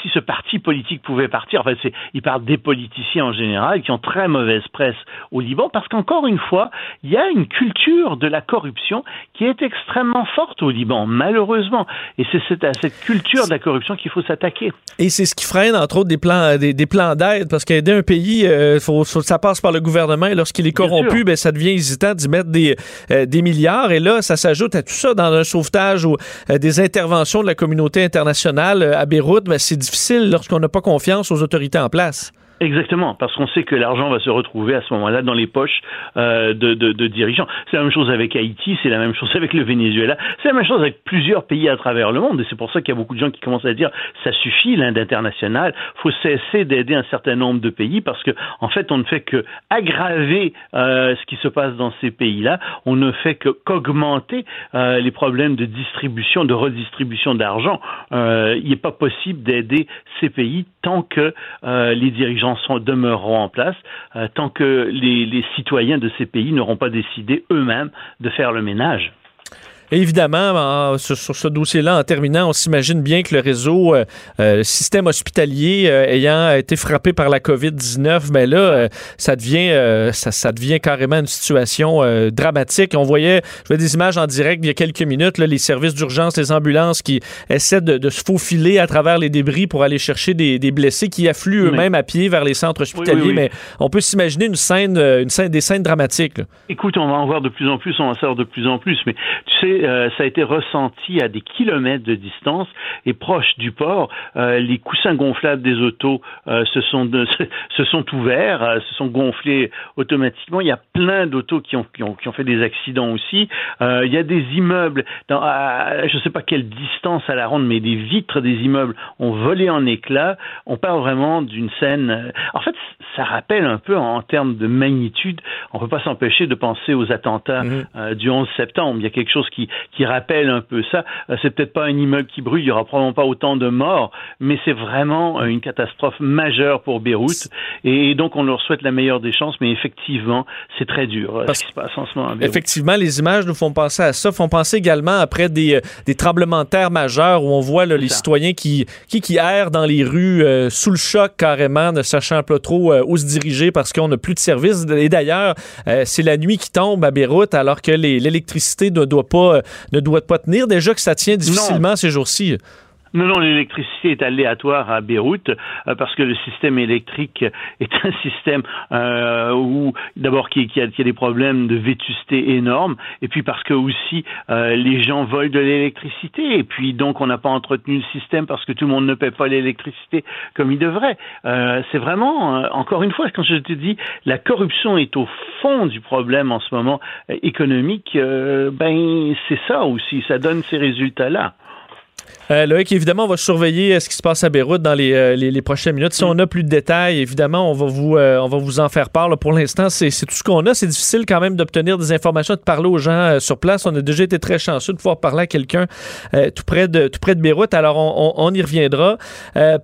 si ce parti politique pouvait partir. Enfin, c'est il parle des politiciens en général qui ont très mauvaise presse au Liban parce qu'encore une fois, il y a une culture de la corruption qui est extrêmement forte au Liban, malheureusement. Et c'est à cette culture de la corruption qu'il faut s'attaquer. Et c'est ce qui freine entre autres des plans des, des plans d'aide parce qu'aider un pays euh, faut, ça passe par le gouvernement et lorsqu'il est corrompu, ben, ça devient hésitant d'y mettre des, euh, des milliards. Et là, ça s'ajoute à tout ça dans un sauvetage ou euh, des interventions de la communauté internationale à Beyrouth. Ben, c'est difficile lorsqu'on n'a pas confiance aux autorités en place. Exactement, parce qu'on sait que l'argent va se retrouver à ce moment-là dans les poches euh, de, dirigeants. C'est la même chose avec Haïti, c'est la même chose [laughs] avec le Venezuela, c'est la même chose avec plusieurs pays à travers le monde. Et c'est pour ça qu'il y a beaucoup de gens qui commencent à dire ça suffit l'Inde internationale, faut cesser d'aider un certain nombre de pays parce que en fait on ne fait que aggraver euh, ce qui se passe dans ces pays-là. On ne fait que qu'augmenter euh, les problèmes de distribution, de redistribution d'argent. Il n'est pas possible d'aider ces pays tant que les dirigeants demeureront en place euh, tant que les citoyens de ces pays n'auront pas décidé eux-mêmes de faire le ménage évidemment, sur, ce dossier-là, en terminant, on s'imagine bien que le réseau, euh, euh, le système hospitalier euh, ayant été frappé par la COVID-19, ben là, ça devient ça, devient carrément une situation dramatique. On voyait, je vois des images en direct il y a quelques minutes, là, les services d'urgence, les ambulances qui essaient de, se faufiler à travers les débris pour aller chercher des, blessés qui affluent eux-mêmes à pied vers les centres hospitaliers. mais on peut s'imaginer une scène, une scène, des scènes dramatiques. Écoute, on va en voir de plus en plus, on va en savoir de plus en plus. Mais tu sais, euh, ça a été ressenti à des kilomètres de distance et proche du port. Euh, les coussins gonflables des autos euh, se, sont [laughs] se sont ouverts, se sont gonflés automatiquement. Il y a plein d'autos qui ont, qui, ont, qui ont fait des accidents aussi. il y a des immeubles, dans, à, je ne sais pas quelle distance à la ronde, mais des vitres des immeubles ont volé en éclats. On parle vraiment d'une scène. En fait, ça rappelle un peu en termes de magnitude. On ne peut pas s'empêcher de penser aux attentats mmh. du 11 septembre. Il y a quelque chose qui, qui rappelle un peu ça. Euh, c'est peut-être pas un immeuble qui brûle, il y aura probablement pas autant de morts, mais c'est vraiment euh, une catastrophe majeure pour Beyrouth. Et donc on leur souhaite la meilleure des chances, mais effectivement, c'est très dur euh, ce qui se passe en ce moment. Effectivement, les images nous font penser à ça, font penser également après des, des tremblements de terre majeurs où on voit les citoyens qui, qui, qui errent dans les rues sous le choc carrément, ne sachant pas trop où se diriger parce qu'on n'a plus de service. Et d'ailleurs, c'est la nuit qui tombe à Beyrouth alors que l'électricité ne doit pas ne doit pas tenir. Déjà que ça tient difficilement ces jours-ci. Non, non, l'électricité est aléatoire à Beyrouth euh, parce que le système électrique est un système euh, où d'abord qui, qui, a, a, des problèmes de vétusté énormes et puis parce que aussi euh, les gens volent de l'électricité et puis donc on n'a pas entretenu le système parce que tout le monde ne paie pas l'électricité comme il devrait. Euh, c'est vraiment euh, encore une fois quand je te dis la corruption est au fond du problème en ce moment économique. ben c'est ça aussi, ça donne ces résultats là. Euh, Loïc, évidemment, on va surveiller euh, ce qui se passe à Beyrouth dans les, euh, les, prochaines minutes. Si on a plus de détails, évidemment, on va vous, on va vous en faire part. Pour l'instant, c'est tout ce qu'on a. C'est difficile quand même d'obtenir des informations, de parler aux gens sur place. On a déjà été très chanceux de pouvoir parler à quelqu'un tout, près de, tout près de Beyrouth. Alors, on, on, y reviendra.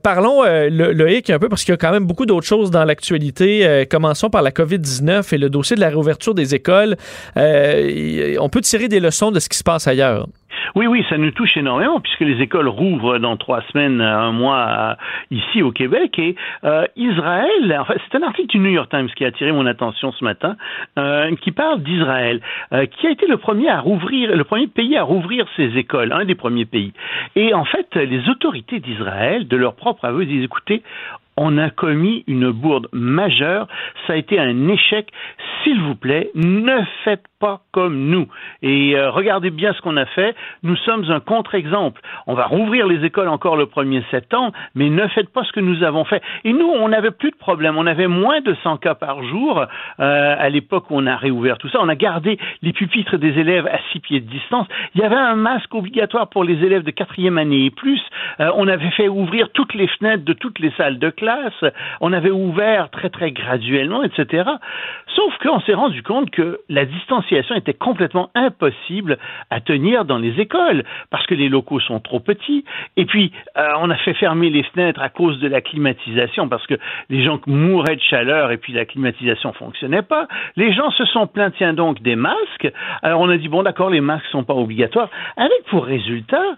parlons, Loïc, un peu, parce qu'il y a quand même beaucoup d'autres choses dans l'actualité. commençons par la COVID-19 et le dossier de la réouverture des écoles. on peut tirer des leçons de ce qui se passe ailleurs. Oui, oui, ça nous touche énormément puisque les écoles rouvrent dans trois semaines, un mois ici au Québec et euh, Israël. C'est un article du New York Times qui a attiré mon attention ce matin, euh, qui parle d'Israël, euh, qui a été le premier à rouvrir, le premier pays à rouvrir ses écoles, un des premiers pays. Et en fait, les autorités d'Israël, de leur propre aveu, disent écoutez, on a commis une bourde majeure, ça a été un échec. S'il vous plaît, ne faites pas comme nous. Et euh, regardez bien ce qu'on a fait. Nous sommes un contre-exemple. On va rouvrir les écoles encore le 1er septembre, mais ne faites pas ce que nous avons fait. Et nous, on n'avait plus de problème. On avait moins de 100 cas par jour euh, à l'époque où on a réouvert tout ça. On a gardé les pupitres des élèves à six pieds de distance. Il y avait un masque obligatoire pour les élèves de quatrième année et plus. Euh, on avait fait ouvrir toutes les fenêtres de toutes les salles de classe. On avait ouvert très très graduellement, etc. Sauf qu'on s'est rendu compte que la distanciation était complètement impossible à tenir dans les écoles parce que les locaux sont trop petits. Et puis, euh, on a fait fermer les fenêtres à cause de la climatisation parce que les gens mouraient de chaleur et puis la climatisation fonctionnait pas. Les gens se sont plaints, donc, des masques. Alors on a dit, bon d'accord, les masques sont pas obligatoires, avec pour résultat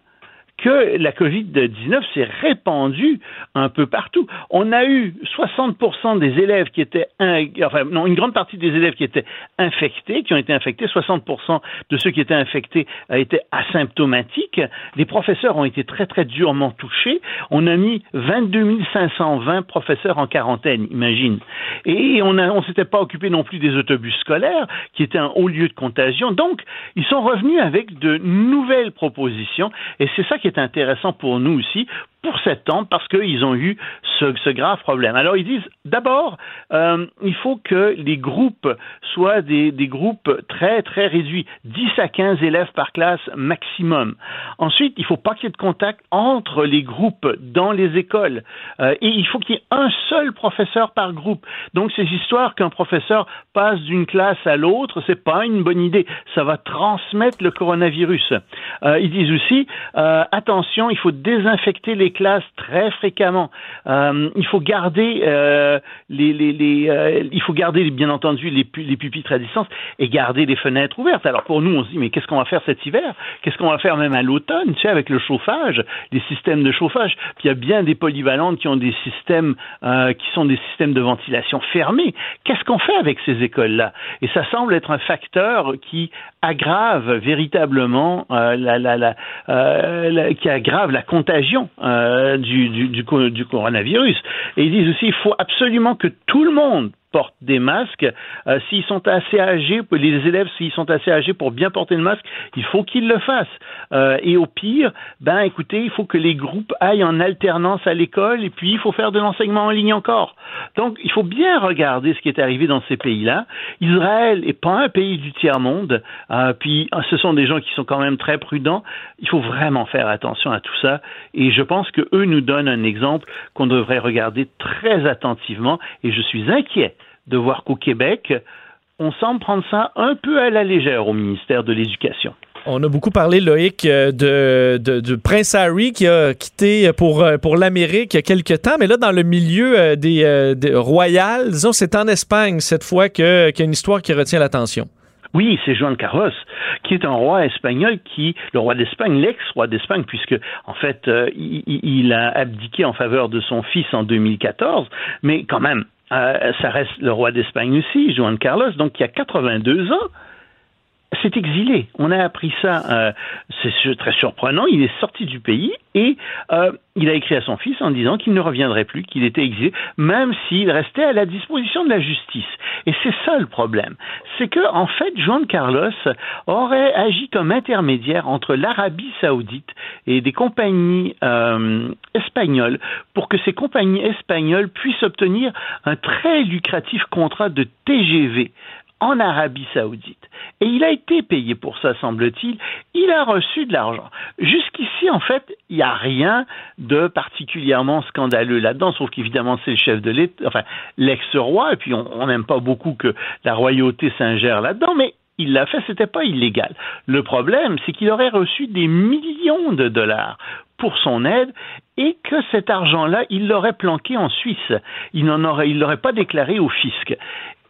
que la COVID-19 s'est répandue un peu partout. On a eu 60% des élèves qui étaient, enfin non, une grande partie des élèves qui étaient infectés, qui ont été infectés, 60% de ceux qui étaient infectés étaient asymptomatiques. Les professeurs ont été très très durement touchés. On a mis 22 520 professeurs en quarantaine, imagine. Et on ne s'était pas occupé non plus des autobus scolaires, qui étaient un haut lieu de contagion. Donc, ils sont revenus avec de nouvelles propositions, et c'est ça qui est intéressant pour nous aussi, pour septembre parce qu'ils ont eu ce, grave problème. Alors ils disent d'abord, euh, il faut que les groupes soient des, groupes très très réduits, 10 à 15 élèves par classe maximum. Ensuite, il ne faut pas qu'il y ait de contact entre les groupes dans les écoles euh, et il faut qu'il y ait un seul professeur par groupe. Donc ces histoires qu'un professeur passe d'une classe à l'autre, c'est pas une bonne idée. Ça va transmettre le coronavirus. Euh, ils disent aussi attention, il faut désinfecter les classes très fréquemment. Euh, il faut garder euh, les, euh, il faut garder bien entendu les, pupitres à distance et garder les fenêtres ouvertes. Alors pour nous, on se dit mais qu'est-ce qu'on va faire cet hiver? Qu'est-ce qu'on va faire même à l'automne Tu sais avec le chauffage, les systèmes de chauffage? Puis il y a bien des polyvalentes qui ont des systèmes qui sont des systèmes de ventilation fermés. Qu'est-ce qu'on fait avec ces écoles-là? Et ça semble être un facteur qui aggrave véritablement la, qui aggrave la contagion du, du, du, du, coronavirus. Et ils disent aussi il faut absolument que tout le monde portent des masques. Euh, s'ils sont assez âgés, les élèves, s'ils sont assez âgés pour bien porter le masque, il faut qu'ils le fassent. Euh, et au pire, ben écoutez, il faut que les groupes aillent en alternance à l'école et puis il faut faire de l'enseignement en ligne encore. Donc, il faut bien regarder ce qui est arrivé dans ces pays-là. Israël n'est pas un pays du tiers-monde, euh, puis ce sont des gens qui sont quand même très prudents. Il faut vraiment faire attention à tout ça et je pense que eux nous donnent un exemple qu'on devrait regarder très attentivement et je suis inquiet de voir qu'au Québec, on semble prendre ça un peu à la légère au ministère de l'Éducation. On a beaucoup parlé, Loïc, euh, de, de, Prince Harry qui a quitté pour, euh, pour l'Amérique il y a quelques temps, mais là, dans le milieu euh, des, des royales, disons, c'est en Espagne cette fois qu'il y a une histoire qui retient l'attention. Oui, c'est Juan Carlos, qui est un roi espagnol qui, le roi d'Espagne, l'ex-roi d'Espagne, puisque en fait, il, il, a abdiqué en faveur de son fils en 2014, mais quand même, ça reste le roi d'Espagne aussi, Juan Carlos, donc qui a 82 ans, s'est exilé. On a appris ça, euh, c'est très surprenant. Il est sorti du pays et euh, il a écrit à son fils en disant qu'il ne reviendrait plus, qu'il était exilé, même s'il restait à la disposition de la justice. Et c'est ça le problème, c'est que en fait, Juan Carlos aurait agi comme intermédiaire entre l'Arabie Saoudite et des compagnies euh, espagnoles pour que ces compagnies espagnoles puissent obtenir un très lucratif contrat de TGV en Arabie saoudite. Et il a été payé pour ça, semble-t-il. Il a reçu de l'argent. Jusqu'ici, en fait, il n'y a rien de particulièrement scandaleux là-dedans, sauf qu'évidemment, c'est le chef de l'État, enfin, l'ex-roi, et puis on n'aime pas beaucoup que la royauté s'ingère là-dedans, mais il l'a fait, c'était pas illégal. Le problème, c'est qu'il aurait reçu des millions de dollars pour son aide et que cet argent-là, il l'aurait planqué en Suisse. Il n'en aurait, l'aurait pas déclaré au fisc.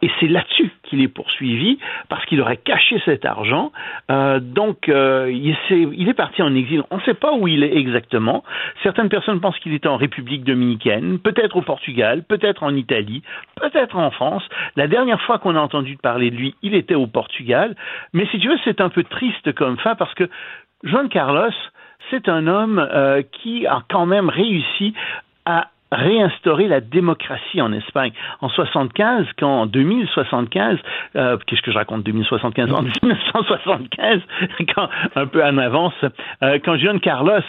Et c'est là-dessus qu'il est poursuivi parce qu'il aurait caché cet argent. Euh, donc, euh, il, est, parti en exil. On ne sait pas où il est exactement. Certaines personnes pensent qu'il est en République dominicaine, peut-être au Portugal, peut-être en Italie, peut-être en France. La dernière fois qu'on a entendu parler de lui, il était au Portugal. Mais si tu veux, c'est un peu triste comme fin parce que Juan Carlos, c'est un homme euh, qui a quand même réussi à réinstaurer la démocratie en Espagne. En 75, quand en 2075, euh, qu'est-ce que je raconte 2075 En 1975, [laughs] quand un peu en avance, euh, quand Juan Carlos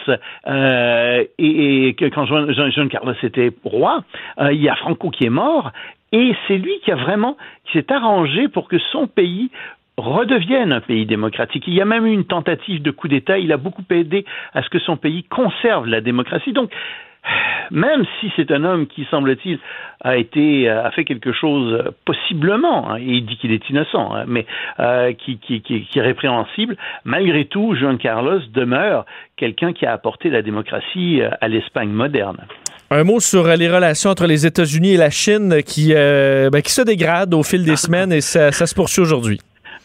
euh, et, et, quand Juan, Carlos était roi, euh, il y a Franco qui est mort. Et c'est lui qui a vraiment, qui s'est arrangé pour que son pays redevienne un pays démocratique. Il y a même eu une tentative de coup d'État. Il a beaucoup aidé à ce que son pays conserve la démocratie. Donc, même si c'est un homme qui, semble-t-il, a été a fait quelque chose euh, possiblement, hein, et il dit qu'il est innocent, hein, mais euh, qui, qui, qui, qui, est répréhensible, malgré tout, Juan Carlos demeure quelqu'un qui a apporté la démocratie euh, à l'Espagne moderne. Un mot sur les relations entre les États-Unis et la Chine qui, euh, ben, qui se dégradent au fil des [laughs] semaines et ça, ça se poursuit aujourd'hui.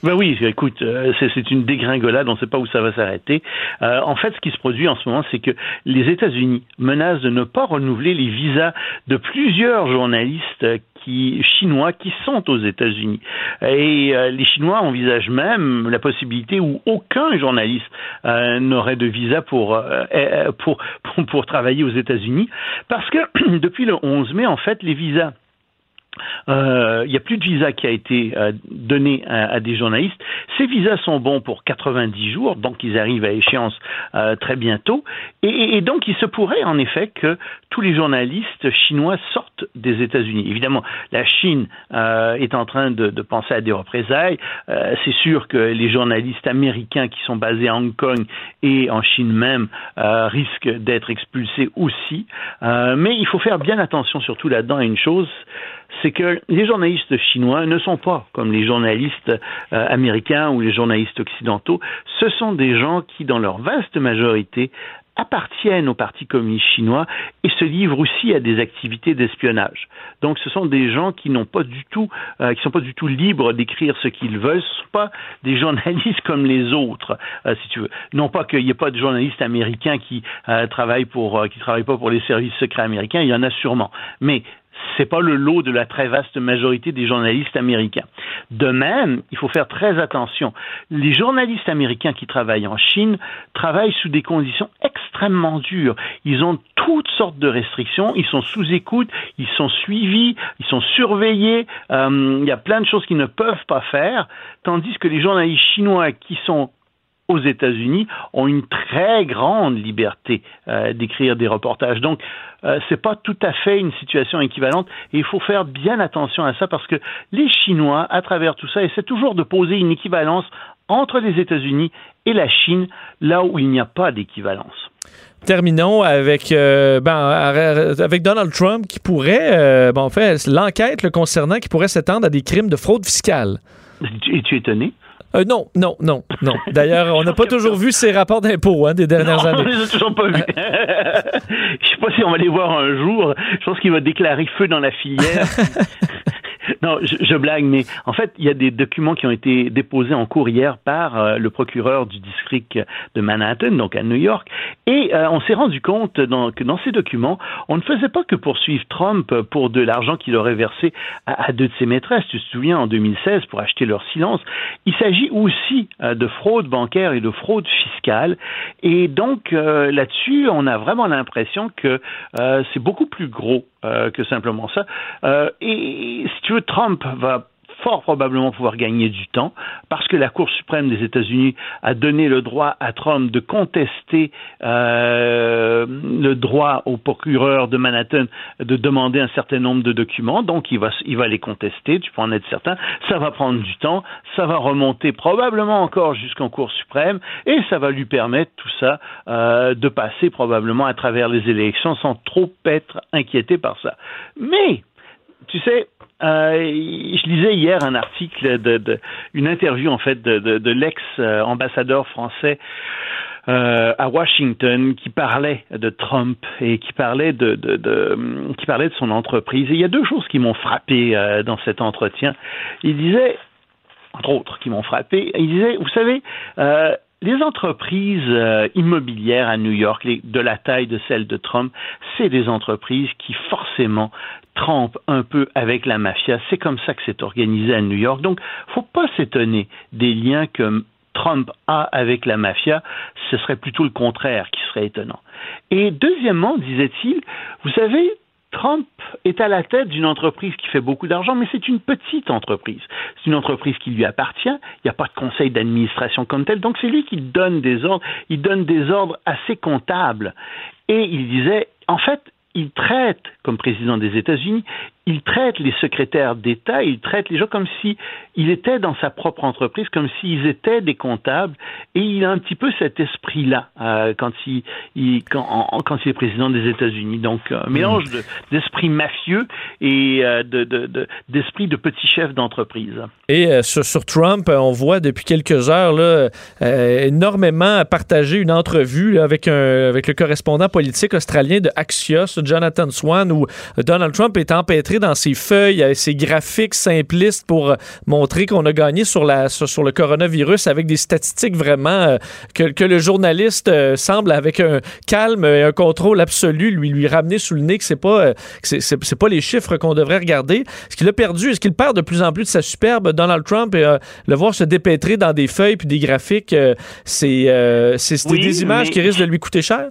Ben oui, écoute, euh, c'est une dégringolade, on ne sait pas où ça va s'arrêter. Euh, en fait, ce qui se produit en ce moment, c'est que les États-Unis menacent de ne pas renouveler les visas de plusieurs journalistes qui, chinois qui sont aux États-Unis. Et euh, les Chinois envisagent même la possibilité où aucun journaliste euh, n'aurait de visa pour, euh, pour, pour, pour travailler aux États-Unis, parce que [clears throat] depuis le 11 mai, en fait, les visas euh, il n'y a plus de visa qui a été euh, donné à, des journalistes. Ces visas sont bons pour 90 jours, donc ils arrivent à échéance euh, très bientôt. Et, donc il se pourrait en effet que tous les journalistes chinois sortent des États-Unis. Évidemment, la Chine est en train de, penser à des représailles. C'est sûr que les journalistes américains qui sont basés à Hong Kong et en Chine même risquent d'être expulsés aussi. mais il faut faire bien attention surtout là-dedans à une chose c'est que les journalistes chinois ne sont pas comme les journalistes euh, américains ou les journalistes occidentaux. Ce sont des gens qui, dans leur vaste majorité, appartiennent au Parti communiste chinois et se livrent aussi à des activités d'espionnage. Donc ce sont des gens qui n'ont pas du tout, euh, qui sont pas du tout libres d'écrire ce qu'ils veulent. Ce sont pas des [laughs] journalistes comme les autres, euh, si tu veux. Non pas qu'il n'y ait pas de journalistes américains qui euh, travaillent travaillent pas pour les services secrets américains. Il y en a sûrement, mais c'est pas le lot de la très vaste majorité des journalistes américains. De même, il faut faire très attention. Les journalistes américains qui travaillent en Chine travaillent sous des conditions extrêmement dures. Ils ont toutes sortes de restrictions, ils sont sous écoute, ils sont suivis, ils sont surveillés, euh, il y a plein de choses qu'ils ne peuvent pas faire, tandis que les journalistes chinois qui sont aux États-Unis ont une très grande liberté euh, d'écrire des reportages. Donc, euh, c'est pas tout à fait une situation équivalente et il faut faire bien attention à ça parce que les Chinois, à travers tout ça, essaient toujours de poser une équivalence entre les États-Unis et la Chine, là où il n'y a pas d'équivalence. Terminons avec, euh, ben, avec Donald Trump qui pourrait, euh, en fait, l'enquête le concernant qui pourrait s'étendre à des crimes de fraude fiscale. Es-tu étonné? Euh, non, non, non, non. D'ailleurs, on n'a pas toujours vu ces rapports d'impôts hein, des dernières non, [laughs] années. On les a toujours pas vus. [laughs] Je sais pas si on va les voir un jour. Je pense qu'il va déclarer feu dans la filière. [laughs] Non, je, blague, mais en fait, il y a des documents qui ont été déposés en cours hier par euh, le procureur du district de Manhattan, donc à New York, et euh, on s'est rendu compte que dans ces documents, on ne faisait pas que poursuivre Trump pour de l'argent qu'il aurait versé à, deux de ses maîtresses, tu te souviens, en 2016, pour acheter leur silence. Il s'agit aussi euh, de fraude bancaire et de fraude fiscale, et donc là-dessus, on a vraiment l'impression que c'est beaucoup plus gros que simplement ça. Euh, et si tu veux, Trump va fort probablement pouvoir gagner du temps parce que la Cour suprême des États-Unis a donné le droit à Trump de contester euh, le droit au procureur de Manhattan de demander un certain nombre de documents. Donc, il va, il va les contester, tu peux en être certain. Ça va prendre du temps, ça va remonter probablement encore jusqu'en Cour suprême et ça va lui permettre tout ça euh, de passer probablement à travers les élections sans trop être inquiété par ça. Mais, tu sais, euh, je lisais hier un article de, une interview en fait de, l'ex-ambassadeur français euh, à Washington qui parlait de Trump et qui parlait de, qui parlait de son entreprise. Et il y a deux choses qui m'ont frappé euh, dans cet entretien. Il disait, entre autres, qui m'ont frappé. Il disait, vous savez, les entreprises immobilières à New York, de la taille de celle de Trump, c'est des entreprises qui forcément trempe un peu avec la mafia. C'est comme ça que c'est organisé à New York. Donc, faut pas s'étonner des liens que Trump a avec la mafia. Ce serait plutôt le contraire qui serait étonnant. Et deuxièmement, disait-il, vous savez, Trump est à la tête d'une entreprise qui fait beaucoup d'argent, mais c'est une petite entreprise. C'est une entreprise qui lui appartient. Il n'y a pas de conseil d'administration comme tel. Donc c'est lui qui donne des ordres. Il donne des ordres assez comptables. Et il disait, en fait, il traite, comme président des États-Unis, il traite les secrétaires d'État, il traite les gens comme si il était dans sa propre entreprise, comme s'ils étaient des comptables, et il a un petit peu cet esprit-là euh, quand, il, quand, quand, il est président des États-Unis. Donc, un mélange d'esprit mafieux et euh, d'esprit de, de, petit chef d'entreprise. Et euh, sur, Trump, on voit depuis quelques heures là, énormément partager une entrevue avec, un, avec le correspondant politique australien de Axios, Jonathan Swan, où Donald Trump est empêtré dans ses feuilles, ses graphiques simplistes pour montrer qu'on a gagné sur, la, sur, le coronavirus avec des statistiques vraiment euh, que, le journaliste euh, semble avec un calme et un contrôle absolu lui lui ramener sous le nez que c'est pas euh, c'est pas les chiffres qu'on devrait regarder. Est-ce qu'il a perdu, est-ce qu'il perd de plus en plus de sa superbe? Donald Trump et le voir se dépêtrer dans des feuilles puis des graphiques, c'est c'est des images qui risquent de lui coûter cher?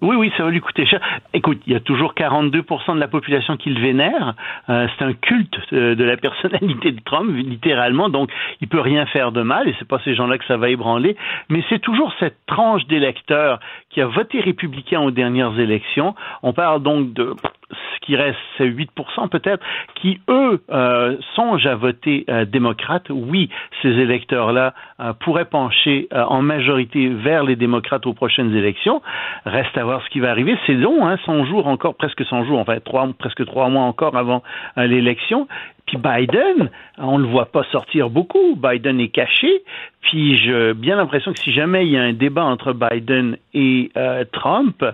Oui, oui, ça va lui coûter cher. Écoute, il y a toujours 42% de la population qui le vénère. c'est un culte de la personnalité de Trump, littéralement, donc il peut rien faire de mal, et c'est pas ces gens-là que ça va ébranler, mais c'est toujours cette tranche d'électeurs qui a voté républicain aux dernières élections. On parle donc de ce qui reste, c'est 8% peut-être, qui, eux, euh, songent à voter euh, démocrate. Oui, ces électeurs-là euh, pourraient pencher euh, en majorité vers les démocrates aux prochaines élections. Reste à voir ce qui va arriver. C'est long, hein, 100 jours encore, presque 100 jours, enfin, trois, presque trois mois encore avant l'élection. Puis Biden, on ne le voit pas sortir beaucoup. Biden est caché. Puis j'ai bien l'impression que si jamais il y a un débat entre Biden et euh, Trump,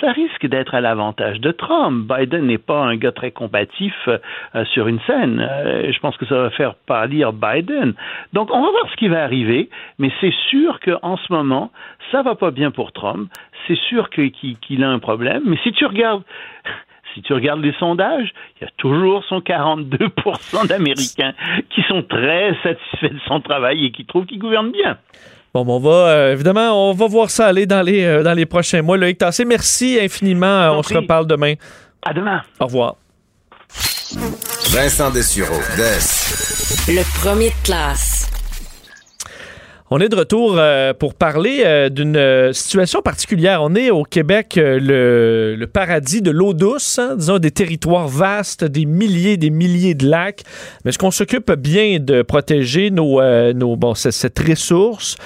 ça risque d'être à l'avantage de Trump. Biden n'est pas un gars très combatif euh, sur une scène. Euh, je pense que ça va faire pâlir Biden. Donc on va voir ce qui va arriver, mais c'est sûr qu'en ce moment, ça va pas bien pour Trump. C'est sûr qu'il a un problème. Mais si tu regardes si tu regardes les sondages, il y a toujours son 42% d'Américains qui sont très satisfaits de son travail et qui trouvent qu'il gouverne bien. Bon, on va euh, évidemment, on va voir ça aller dans les euh, dans les prochains mois. Loïc Tassé, merci infiniment. on se reparle demain. À demain. Au revoir. Vincent Dessureau, Le premier de classe. On est de retour euh, pour parler euh, d'une euh, situation particulière. On est au Québec, le, paradis de l'eau douce, hein, disons des territoires vastes, des milliers, des milliers de lacs. Mais est-ce qu'on s'occupe bien de protéger nos, nos bon, cette ressource?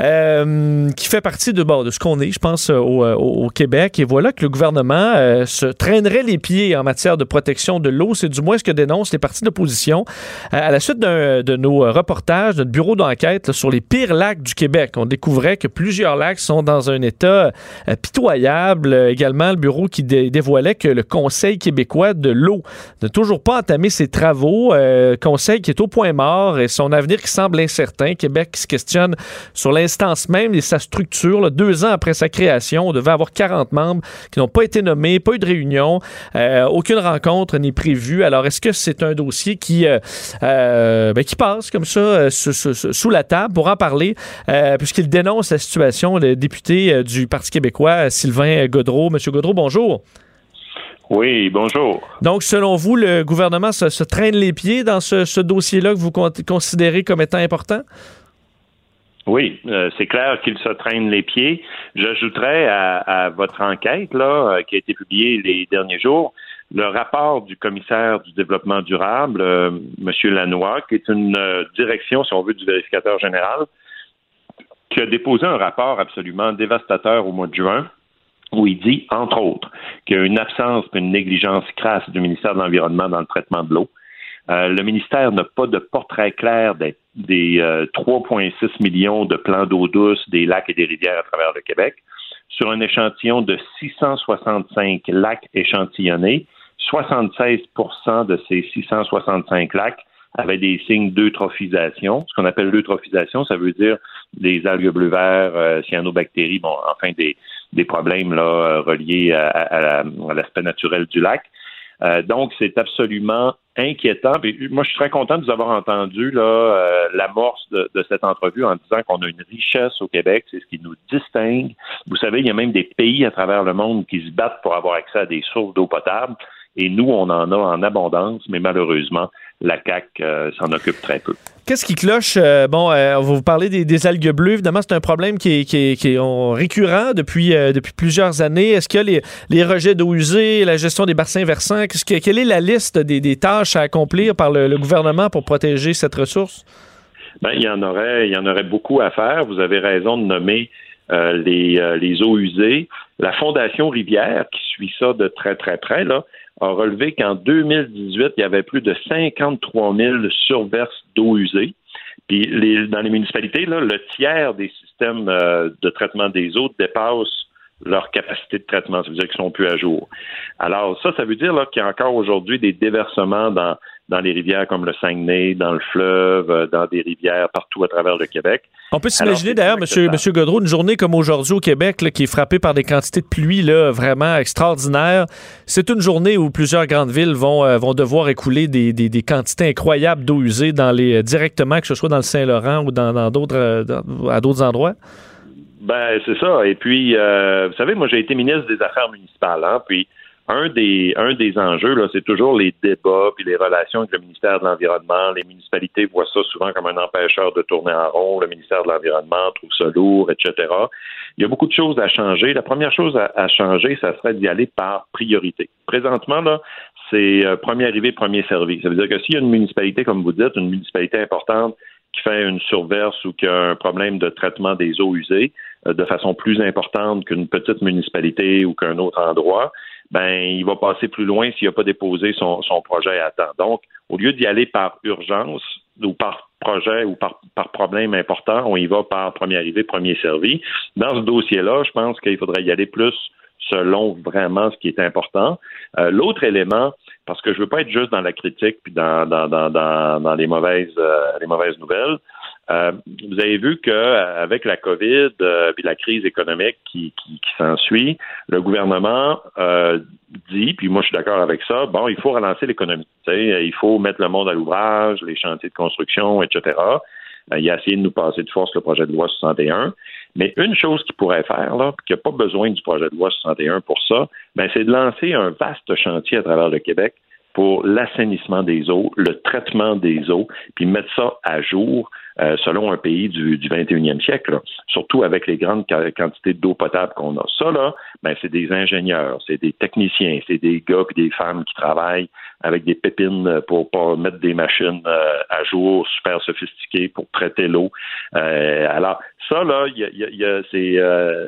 Euh, qui fait partie de, bon, de ce qu'on est, je pense, euh, euh, au, Québec. Et voilà que le gouvernement se traînerait les pieds en matière de protection de l'eau. C'est du moins ce que dénoncent les partis d'opposition. à la suite de nos reportages, notre bureau d'enquête sur les pires lacs du Québec, on découvrait que plusieurs lacs sont dans un état pitoyable. Également, le bureau qui dévoilait que le Conseil québécois de l'eau n'a toujours pas entamé ses travaux. conseil qui est au point mort et son avenir qui semble incertain. Québec qui se questionne sur l'incertitude l'instance même et sa structure. deux ans après sa création, on devait avoir 40 membres qui n'ont pas été nommés, pas eu de réunion, euh, aucune rencontre n'est prévue. Alors, est-ce que c'est un dossier qui, euh, euh, ben, qui passe comme ça sous, la table? Pour en parler, puisqu'il dénonce la situation, le député du Parti québécois, Sylvain Godreau. Monsieur Godreau, bonjour. Oui, bonjour. Donc, selon vous, le gouvernement se, traîne les pieds dans ce, dossier-là que vous considérez comme étant important? Oui, euh, c'est clair qu'il se traîne les pieds. J'ajouterais à, votre enquête là, euh, qui a été publiée les derniers jours le rapport du commissaire du développement durable, euh, M. Lanois, qui est une direction, si on veut, du vérificateur général, qui a déposé un rapport absolument dévastateur au mois de juin où il dit, entre autres, qu'il y a une absence, une négligence crasse du ministère de l'Environnement dans le traitement de l'eau. Euh, le ministère n'a pas de portrait clair des, des 3,6 euh, millions de plans d'eau douce des lacs et des rivières à travers le Québec. Sur un échantillon de 665 lacs échantillonnés, 76% de ces 665 lacs avaient des signes d'eutrophisation. Ce qu'on appelle l'eutrophisation, ça veut dire des algues bleu vert, euh, cyanobactéries, bon, enfin des, des problèmes là, euh, reliés à, l'aspect naturel du lac. Euh, donc, c'est absolument inquiétant. moi, je suis très content de vous avoir entendu là, euh, l'amorce de, de, cette entrevue en disant qu'on a une richesse au Québec, c'est ce qui nous distingue. Vous savez, il y a même des pays à travers le monde qui se battent pour avoir accès à des sources d'eau potable. Et nous, on en a en abondance, mais malheureusement, la CAC euh, s'en occupe très peu. Qu'est-ce qui cloche? Euh, bon, euh, on va vous parler des, algues bleues. Évidemment, c'est un problème qui est, qui récurrent depuis, depuis plusieurs années. Est-ce que les, les rejets d'eau usée, la gestion des bassins versants, quelle est la liste des, tâches à accomplir par le, gouvernement pour protéger cette ressource? Ben, il y en aurait, il y en aurait beaucoup à faire. Vous avez raison de nommer les, les eaux usées. La Fondation Rivière, qui suit ça de très, très près, là, a relevé qu'en 2018, il y avait plus de 53 000 surverses d'eau usée. Puis les, dans les municipalités, là, le tiers des systèmes euh, de traitement des eaux dépasse leur capacité de traitement. Ça veut dire qu'ils sont plus à jour. Alors ça, ça veut dire qu'il y a encore aujourd'hui des déversements dans dans les rivières comme le Saguenay, dans le fleuve, euh, dans des rivières partout à travers le Québec. On peut s'imaginer d'ailleurs, M. Monsieur, Godreau, une journée comme aujourd'hui au Québec qui est frappée par des quantités de pluie là, vraiment extraordinaires. C'est une journée où plusieurs grandes villes vont, euh, vont devoir écouler des, des, des quantités incroyables d'eau usée dans les, euh, directement, que ce soit dans le Saint-Laurent ou dans, d'autres, à d'autres endroits. Ben, c'est ça. Et puis, vous savez, moi, j'ai été ministre des Affaires municipales, hein, puis un des, un des enjeux, là, c'est toujours les débats puis les relations avec le ministère de l'Environnement. Les municipalités voient ça souvent comme un empêcheur de tourner en rond. Le ministère de l'Environnement trouve ça lourd, etc. Il y a beaucoup de choses à changer. La première chose à, changer, ça serait d'y aller par priorité. Présentement, là, c'est euh, premier arrivé, premier servi. Ça veut dire que s'il y a une municipalité, comme vous dites, une municipalité importante qui fait une surverse ou qui a un problème de traitement des eaux usées euh, de façon plus importante qu'une petite municipalité ou qu'un autre endroit, ben il va passer plus loin s'il n'a pas déposé son, projet à temps. Donc, au lieu d'y aller par urgence ou par projet ou par, problème important, on y va par premier arrivé, premier servi. Dans ce dossier-là, je pense qu'il faudrait y aller plus selon vraiment ce qui est important. Euh, l'autre élément, parce que je veux pas être juste dans la critique puis dans, dans, dans, dans, les mauvaises euh, les mauvaises nouvelles, euh, vous avez vu qu'avec la COVID euh, la crise économique qui, qui, qui s'ensuit, le gouvernement euh, dit, puis moi je suis d'accord avec ça, bon, il faut relancer l'économie. Il faut mettre le monde à l'ouvrage, les chantiers de construction, etc. Euh, il a essayé de nous passer de force le projet de loi 61. Mais une chose qu'il pourrait faire, là, qui n'a pas besoin du projet de loi 61 pour ça, ben, c'est de lancer un vaste chantier à travers le Québec pour l'assainissement des eaux, le traitement des eaux, puis mettre ça à jour euh, selon un pays du, du 21e siècle, surtout avec les grandes quantités d'eau potable qu'on a. Ça, là, ben, c'est des ingénieurs, c'est des techniciens, c'est des gars et des femmes qui travaillent avec des pépines pour, pour mettre des machines euh, à jour super sophistiquées pour traiter l'eau. Euh, alors, ça, là, y a, y a, c'est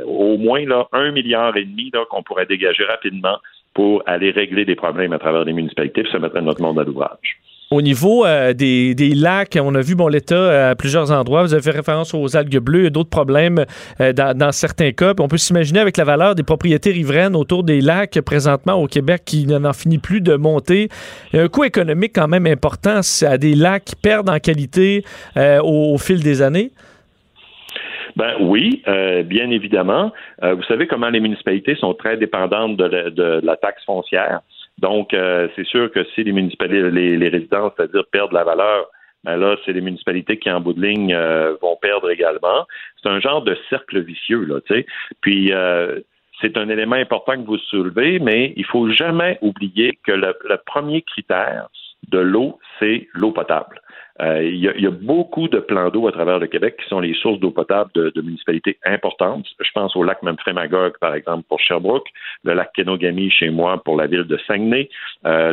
au moins là, un milliard et demi qu'on pourrait dégager rapidement pour aller régler des problèmes à travers les municipalités et se mettre notre monde à l'ouvrage. Au niveau euh, des, lacs, on a vu bon l'état euh, à plusieurs endroits. Vous avez fait référence aux algues bleues et d'autres problèmes euh, dans, certains cas. on peut s'imaginer avec la valeur des propriétés riveraines autour des lacs présentement au Québec qui n'en finit plus de monter. Il y a un coût économique quand même important à des lacs qui perdent en qualité au, fil des années. Ben oui, bien évidemment. vous savez comment les municipalités sont très dépendantes de la taxe foncière. Donc, euh, c'est sûr que si les municipalités, les, résidences, c'est-à-dire perdent la valeur, ben là, c'est les municipalités qui, en bout de ligne, euh, vont perdre également. C'est un genre de cercle vicieux, là, tu sais. Puis, euh, c'est un élément important que vous soulevez, mais il faut jamais oublier que le, premier critère de l'eau, c'est l'eau potable. Euh, il, y a, beaucoup de plans d'eau à travers le Québec qui sont les sources d'eau potable de, municipalités importantes. Je pense au lac Memphremagog, par exemple, pour Sherbrooke, le lac Kenogami chez moi pour la ville de Saguenay, euh,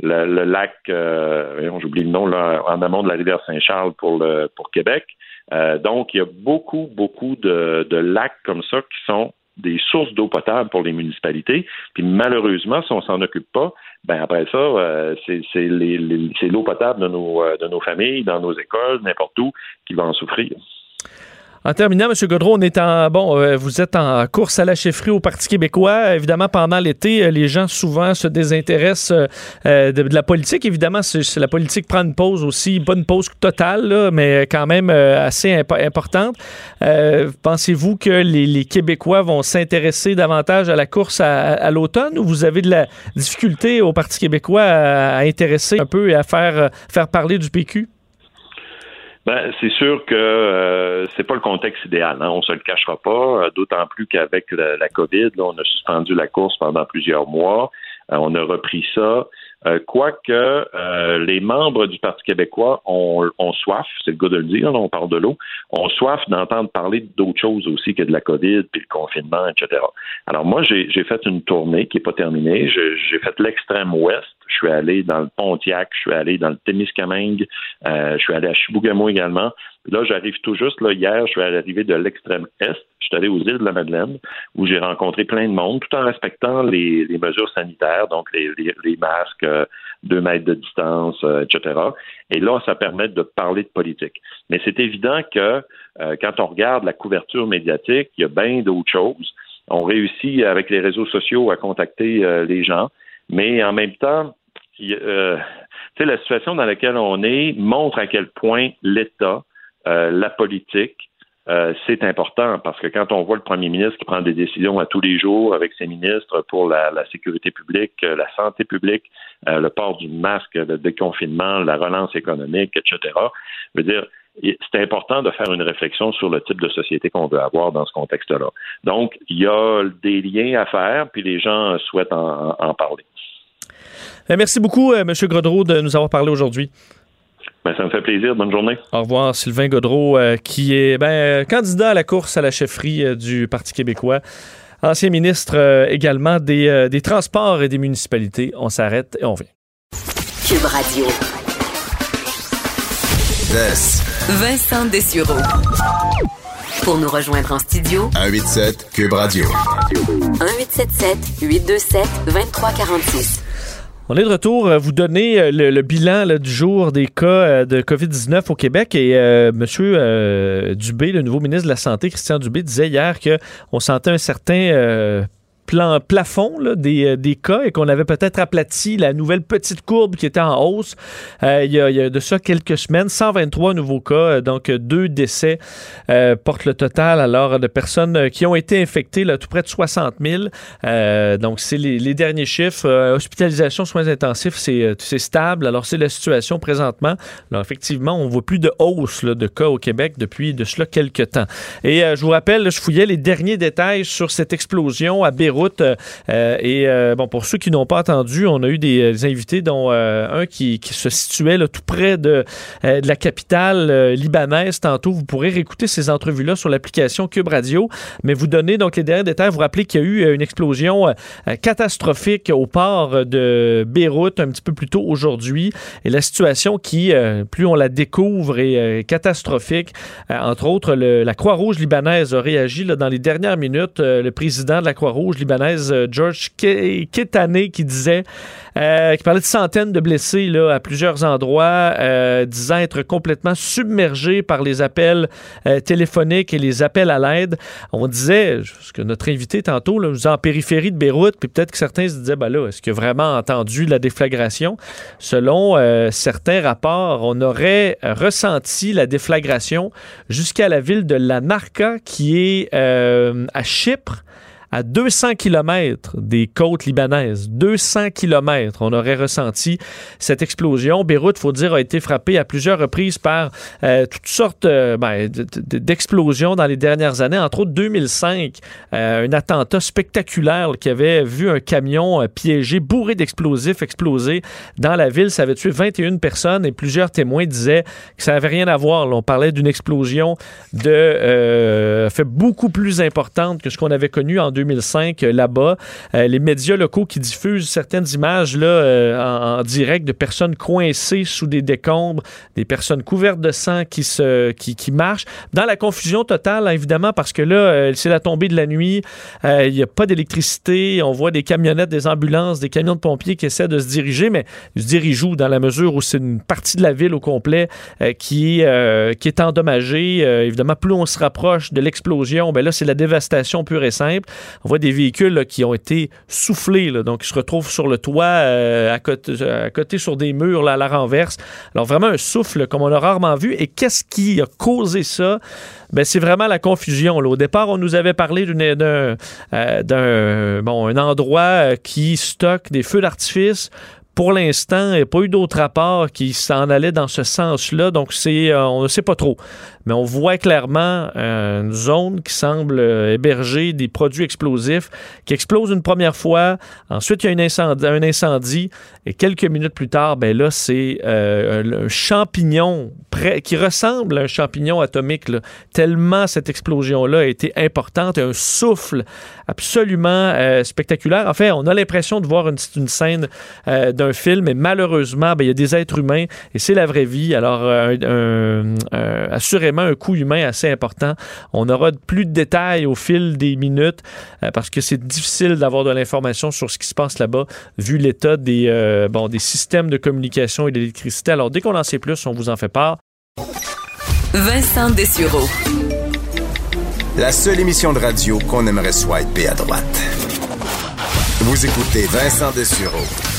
le lac, euh, j'oublie le nom, là, en amont de la rivière Saint-Charles pour, le, pour Québec. Euh, donc, il y a beaucoup, beaucoup de, de lacs comme ça qui sont des sources d'eau potable pour les municipalités. Puis malheureusement, si on s'en occupe pas, ben après ça, euh, c'est l'eau potable de nos, euh, de nos familles, dans nos écoles, n'importe où, qui va en souffrir. En terminant, M. Godreau, on est en bon, euh, vous êtes en course à la chefferie au Parti québécois. Évidemment, pendant l'été, euh, les gens souvent se désintéressent euh, de, la politique. Évidemment, la politique prend une pause aussi, pas une pause totale, mais quand même assez importante. pensez-vous que les, Québécois vont s'intéresser davantage à la course à, l'automne ou vous avez de la difficulté au Parti québécois à, à intéresser un peu et à faire, faire parler du PQ? Ben, c'est sûr que euh, c'est pas le contexte idéal. Hein, on se le cachera pas. Euh, d'autant plus qu'avec la, COVID, là, on a suspendu la course pendant plusieurs mois. Euh, on a repris ça. Euh, quoique euh, les membres du Parti québécois ont, soif, c'est le cas de le dire, on parle de l'eau, ont soif d'entendre parler d'autres choses aussi que de la COVID, puis le confinement, etc. Alors moi, j'ai fait une tournée qui n'est pas terminée. J'ai fait l'extrême ouest. Je suis allé dans le Pontiac, je suis allé dans le Témiscamingue, je suis allé à Chibougamau également. Là, j'arrive tout juste, là, hier, je suis arrivé de l'extrême est. Je suis allé aux îles de la Madeleine, où j'ai rencontré plein de monde, tout en respectant les, mesures sanitaires, donc les, masques, euh, deux mètres de distance, euh, etc. Et là, ça permet de parler de politique. Mais c'est évident que euh, quand on regarde la couverture médiatique, il y a bien d'autres choses. On réussit avec les réseaux sociaux à contacter les gens, mais en même temps, la situation dans laquelle on est montre à quel point l'État euh, la politique, euh, c'est important parce que quand on voit le premier ministre qui prend des décisions à tous les jours avec ses ministres pour la, sécurité publique, euh, la santé publique, le port du masque, le déconfinement, la relance économique, etc., c'est important de faire une réflexion sur le type de société qu'on veut avoir dans ce contexte-là. Donc, il y a des liens à faire, puis les gens souhaitent en, parler. Merci beaucoup, M. Godreau, de nous avoir parlé aujourd'hui. Ben, ça me fait plaisir. Bonne journée. Au revoir, Sylvain Godreau, euh, qui est ben, euh, candidat à la course à la chefferie euh, du Parti québécois. Ancien ministre également des, des, Transports et des municipalités. On s'arrête et on vient. Cube Radio. Vincent Dessureau. Pour nous rejoindre en studio, 187 Cube Radio. 1877 827 2346. On est de retour. Euh, vous donner euh, le, bilan du jour des cas euh, de COVID-19 au Québec. Et M. Dubé, le nouveau ministre de la Santé, Christian Dubé, disait hier qu'on sentait un certain plan, plafond des, euh, des, cas et qu'on avait peut-être aplati la nouvelle petite courbe qui était en hausse euh, il, y a, de ça quelques semaines. 123 nouveaux cas, euh, donc deux décès portent le total alors de personnes qui ont été infectées, là, tout près de 60 000. Euh, donc c'est les, derniers chiffres. hospitalisation, soins intensifs, c'est stable. Alors c'est la situation présentement. Effectivement, on voit plus de hausse de cas au Québec depuis de cela quelques temps. Et je vous rappelle, je fouillais les derniers détails sur cette explosion à Beyrouth Euh, euh, et euh, bon, pour ceux qui n'ont pas entendu, on a eu des, invités, dont un qui, se situait tout près de, la capitale libanaise. Tantôt, vous pourrez réécouter ces entrevues-là sur l'application Cube Radio. Mais vous donnez donc les derniers détails. Vous rappelez qu'il y a eu une explosion catastrophique au port de Beyrouth un petit peu plus tôt aujourd'hui. Et la situation qui, plus on la découvre, est catastrophique. entre autres, la Croix-Rouge libanaise a réagi dans les dernières minutes. le président de la Croix-Rouge libanaise euh, George Ketane qui disait, euh, qui parlait de centaines de blessés là, à plusieurs endroits, euh, disant être complètement submergé par les appels téléphoniques et les appels à l'aide. On disait, ce que notre invité tantôt, là, nous en périphérie de Beyrouth, puis peut-être que certains se disaient, ben là, est-ce qu'il a vraiment entendu la déflagration? Selon certains rapports, on aurait ressenti la déflagration jusqu'à la ville de La Narca, qui est à Chypre à 200 km des côtes libanaises. 200 km, on aurait ressenti cette explosion. Beyrouth, faut dire, a été frappée à plusieurs reprises par euh, toutes sortes euh, ben, d'explosions dans les dernières années. Entre autres, 2005, euh, un attentat spectaculaire qui avait vu un camion piégé, bourré d'explosifs, exploser dans la ville. Ça avait tué 21 personnes et plusieurs témoins disaient que ça n'avait rien à voir. on parlait d'une explosion de fait beaucoup plus importante que ce qu'on avait connu en 2005 euh, là-bas. Euh, les médias locaux qui diffusent certaines images là, euh, en, direct de personnes coincées sous des décombres, des personnes couvertes de sang qui, se, qui, marchent. Dans la confusion totale, évidemment, parce que là, c'est la tombée de la nuit, il n'y a pas d'électricité, on voit des camionnettes, des ambulances, des camions de pompiers qui essaient de se diriger, mais ils se dirigent où? Dans la mesure où c'est une partie de la ville au complet qui, qui est endommagée. évidemment, plus on se rapproche de l'explosion, ben là, c'est la dévastation pure et simple. On voit des véhicules qui ont été soufflés, donc ils se retrouvent sur le toit, euh, à, côté, sur des murs à la renverse. Alors vraiment un souffle comme on a rarement vu. Et qu'est-ce qui a causé ça? Ben, c'est vraiment la confusion. Au départ, on nous avait parlé d'un euh, endroit euh, qui stocke des feux d'artifice pour l'instant, il n'y a pas eu d'autres rapports qui s'en allaient dans ce sens-là, donc c'est, on ne sait pas trop mais on voit clairement euh, une zone qui semble euh, héberger des produits explosifs qui explosent une première fois. Ensuite, il y a un incendie, et quelques minutes plus tard, ben là, c'est euh, un champignon qui ressemble à un champignon atomique, tellement cette explosion-là a été importante et un souffle absolument spectaculaire. En fait, on a l'impression de voir une, scène d'un film, mais malheureusement, ben, il y a des êtres humains et c'est la vraie vie. Alors, assurément, un coût humain assez important. On aura plus de détails au fil des minutes euh, parce que c'est difficile d'avoir de l'information sur ce qui se passe là-bas vu l'état des, euh, bon, des systèmes de communication et d'électricité. Alors, dès qu'on en sait plus, on vous en fait part. Vincent Dessureau. La seule émission de radio qu'on aimerait swiper à droite. Vous écoutez Vincent Dessureau.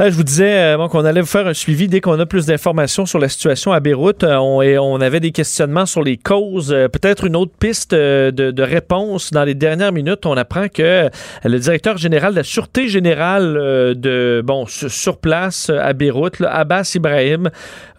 Euh, je vous disais euh, qu'on allait vous faire un suivi dès qu'on a plus d'informations sur la situation à Beyrouth. Euh, on, et on avait des questionnements sur les causes. Peut-être une autre piste de, réponse. Dans les dernières minutes, on apprend que le directeur général de la Sûreté générale de bon sur place à Beyrouth, Abbas Ibrahim,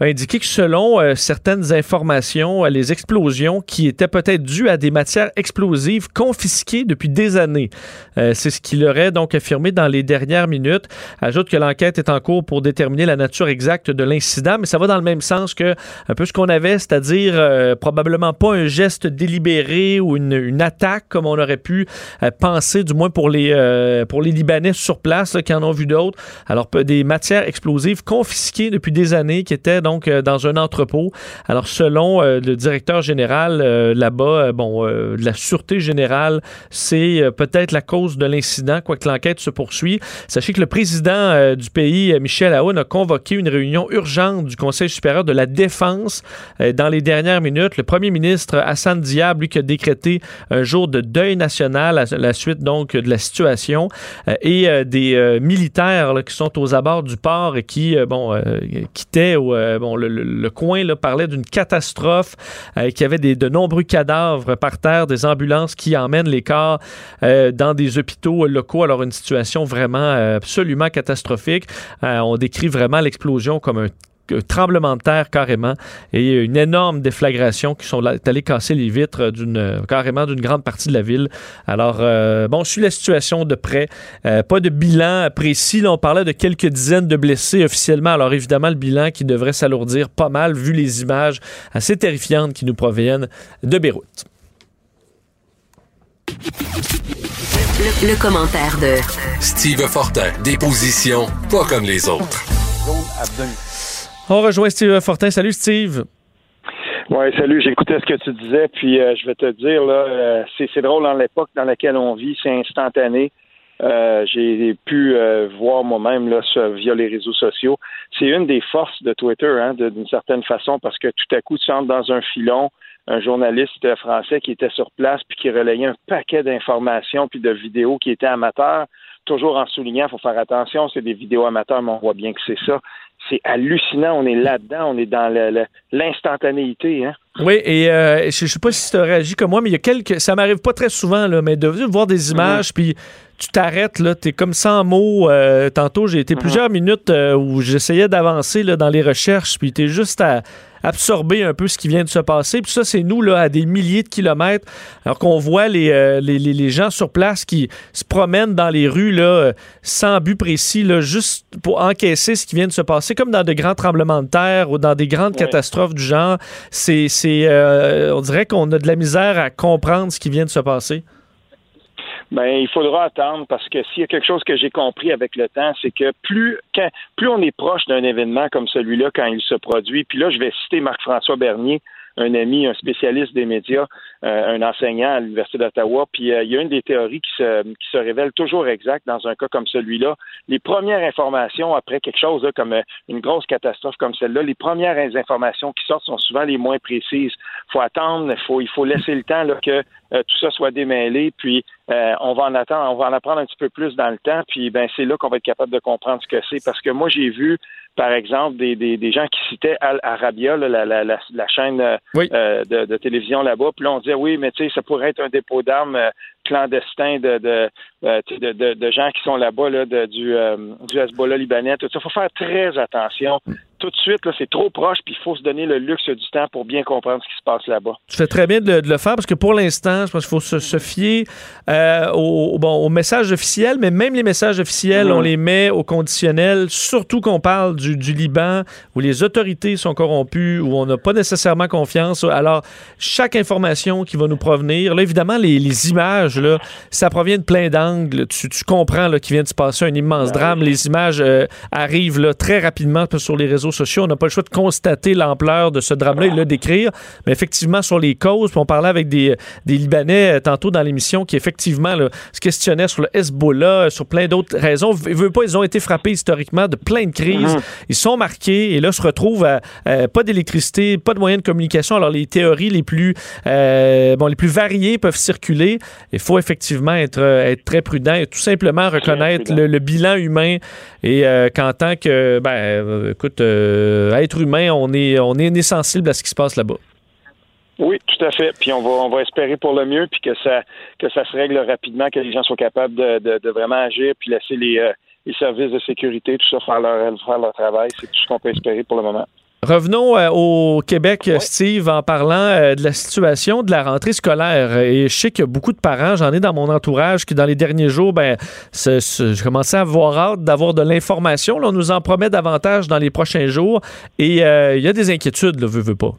a indiqué que selon certaines informations, les explosions qui étaient peut-être dues à des matières explosives confisquées depuis des années. C'est ce qu'il aurait donc affirmé dans les dernières minutes. Ajoute que l'enquête est en cours pour déterminer la nature exacte de l'incident, mais ça va dans le même sens que un peu ce qu'on avait, c'est-à-dire euh, probablement pas un geste délibéré ou une, attaque comme on aurait pu euh, penser, du moins pour les, euh, pour les Libanais sur place qui en ont vu d'autres. Alors, des matières explosives confisquées depuis des années qui étaient donc dans un entrepôt. Alors, selon le directeur général là-bas, bon, de la Sûreté générale, c'est peut-être la cause de l'incident, quoique l'enquête se poursuit. Sachez que le président du pays, Michel Aoun, a convoqué une réunion urgente du Conseil supérieur de la défense euh, dans les dernières minutes. Le premier ministre Hassan Diab, lui, qui a décrété un jour de deuil national à la suite donc de la situation euh, et euh, des militaires qui sont aux abords du port et qui bon quittaient bon, le, coin là, parlait d'une catastrophe, qui avait de nombreux cadavres par terre, des ambulances qui emmènent les corps dans des hôpitaux locaux. Alors une situation vraiment absolument catastrophique. Euh, on décrit vraiment l'explosion comme un tremblement de terre carrément et une énorme déflagration qui sont allés casser les vitres d'une carrément d'une grande partie de la ville. Alors euh, bon, on suit la situation de près. Euh, pas de bilan précis. Là, on parlait de quelques dizaines de blessés officiellement. Alors évidemment, le bilan qui devrait s'alourdir pas mal vu les images assez terrifiantes qui nous proviennent de Beyrouth. Le, commentaire de Steve Fortin, des positions pas comme les autres. On rejoint Steve Fortin. Salut Steve. Oui, salut. J'écoutais ce que tu disais, puis euh, je vais te dire, là, euh, c'est drôle dans l'époque dans laquelle on vit, c'est instantané. Euh, j'ai pu voir moi-même là via les réseaux sociaux. C'est une des forces de Twitter, hein, d'une certaine façon, parce que tout à coup, tu entres dans un filon, un journaliste français qui était sur place puis qui relayait un paquet d'informations puis de vidéos qui étaient amateurs, toujours en soulignant, il faut faire attention, c'est des vidéos amateurs, mais on voit bien que c'est ça. C'est hallucinant, on est là-dedans, on est dans l'instantanéité. Hein? Oui, et euh, je, je sais pas si tu as réagi comme moi, mais il y a quelques. Ça m'arrive pas très souvent, là, mais de voir des images, puis tu t'arrêtes, là, t'es comme sans mots. euh, tantôt, j'ai été plusieurs minutes euh, où j'essayais d'avancer dans les recherches, puis t'es juste à absorber un peu ce qui vient de se passer. Puis ça, c'est nous, là, à des milliers de kilomètres, alors qu'on voit les, euh, les, les- les gens sur place qui se promènent dans les rues, là, euh, sans but précis, là, juste pour encaisser ce qui vient de se passer, comme dans de grands tremblements de terre ou dans des grandes catastrophes du genre. C'est, c'est, euh, on dirait qu'on a de la misère à comprendre ce qui vient de se passer. Ben, il faudra attendre parce que s'il y a quelque chose que j'ai compris avec le temps, c'est que plus, quand, plus on est proche d'un événement comme celui-là quand il se produit, puis là, je vais citer Marc-François Bernier, un ami, un spécialiste des médias, euh, un enseignant à l'Université d'Ottawa, puis euh, il y a une des théories qui se, qui se révèle toujours exacte dans un cas comme celui-là. Les premières informations après quelque chose là, comme euh, une grosse catastrophe comme celle-là, les premières informations qui sortent sont souvent les moins précises. Faut attendre, faut, il faut laisser le temps là, que euh, tout ça soit démêlé, puis on va en attendre, on va en apprendre un petit peu plus dans le temps, puis ben c'est là qu'on va être capable de comprendre ce que c'est. Parce que moi, j'ai vu, par exemple, des, des, des gens qui citaient Al Arabia, là, la, la, la, la chaîne euh, euh, de, de télévision là-bas, puis là, on disait oui, mais tu sais, ça pourrait être un dépôt d'armes euh, clandestin de, de, euh, de, de, de gens qui sont là-bas, là, du, euh, du Hezbollah libanais, tout ça. Il faut faire très attention. Tout de suite, c'est trop proche, puis il faut se donner le luxe du temps pour bien comprendre ce qui se passe là-bas. Tu fais très bien de, de le faire parce que pour l'instant, je pense qu'il faut se, se fier euh, au, bon, au message officiel, mais même les messages officiels, Mhm. on les met au conditionnel, surtout qu'on parle du, du Liban où les autorités sont corrompues, où on n'a pas nécessairement confiance. Alors, chaque information qui va nous provenir, là, évidemment, les, les images, là, ça provient de plein d'angles. Tu, tu comprends là, qu'il vient de se passer un immense drame. Les images euh, arrivent là, très rapidement sur les réseaux sociaux. On n'a pas le choix de constater l'ampleur de ce drame-là et de le décrire. Mais effectivement, sur les causes, puis on parlait avec des, des Libanais euh, tantôt dans l'émission qui, effectivement, là, se questionnaient sur le Hezbollah, euh, sur plein d'autres raisons. Ils veulent pas, ils ont été frappés historiquement de plein de crises. Mhm. Ils sont marqués et là se retrouvent à euh, pas d'électricité, pas de moyens de communication. Alors les théories les plus euh, bon les plus variées peuvent circuler. Il faut effectivement être être très prudent et tout simplement reconnaître le, le bilan humain et euh, qu'en tant que ben euh, écoute euh, être humain, on est on est sensible à ce qui se passe là-bas. Oui, tout à fait. Puis on va on va espérer pour le mieux, puis que ça que ça se règle rapidement, que les gens soient capables de, de, de vraiment agir, puis laisser les, euh, les services de sécurité, tout ça faire leur faire leur travail. C'est tout ce qu'on peut espérer pour le moment. Revenons euh, au Québec, Steve, en parlant euh, de la situation de la rentrée scolaire. Et je sais qu'il y a beaucoup de parents, j'en ai dans mon entourage, qui dans les derniers jours, ben, je commençais à avoir hâte d'avoir de l'information. On nous en promet davantage dans les prochains jours. Et euh, il y a des inquiétudes, là, veut, veut pas.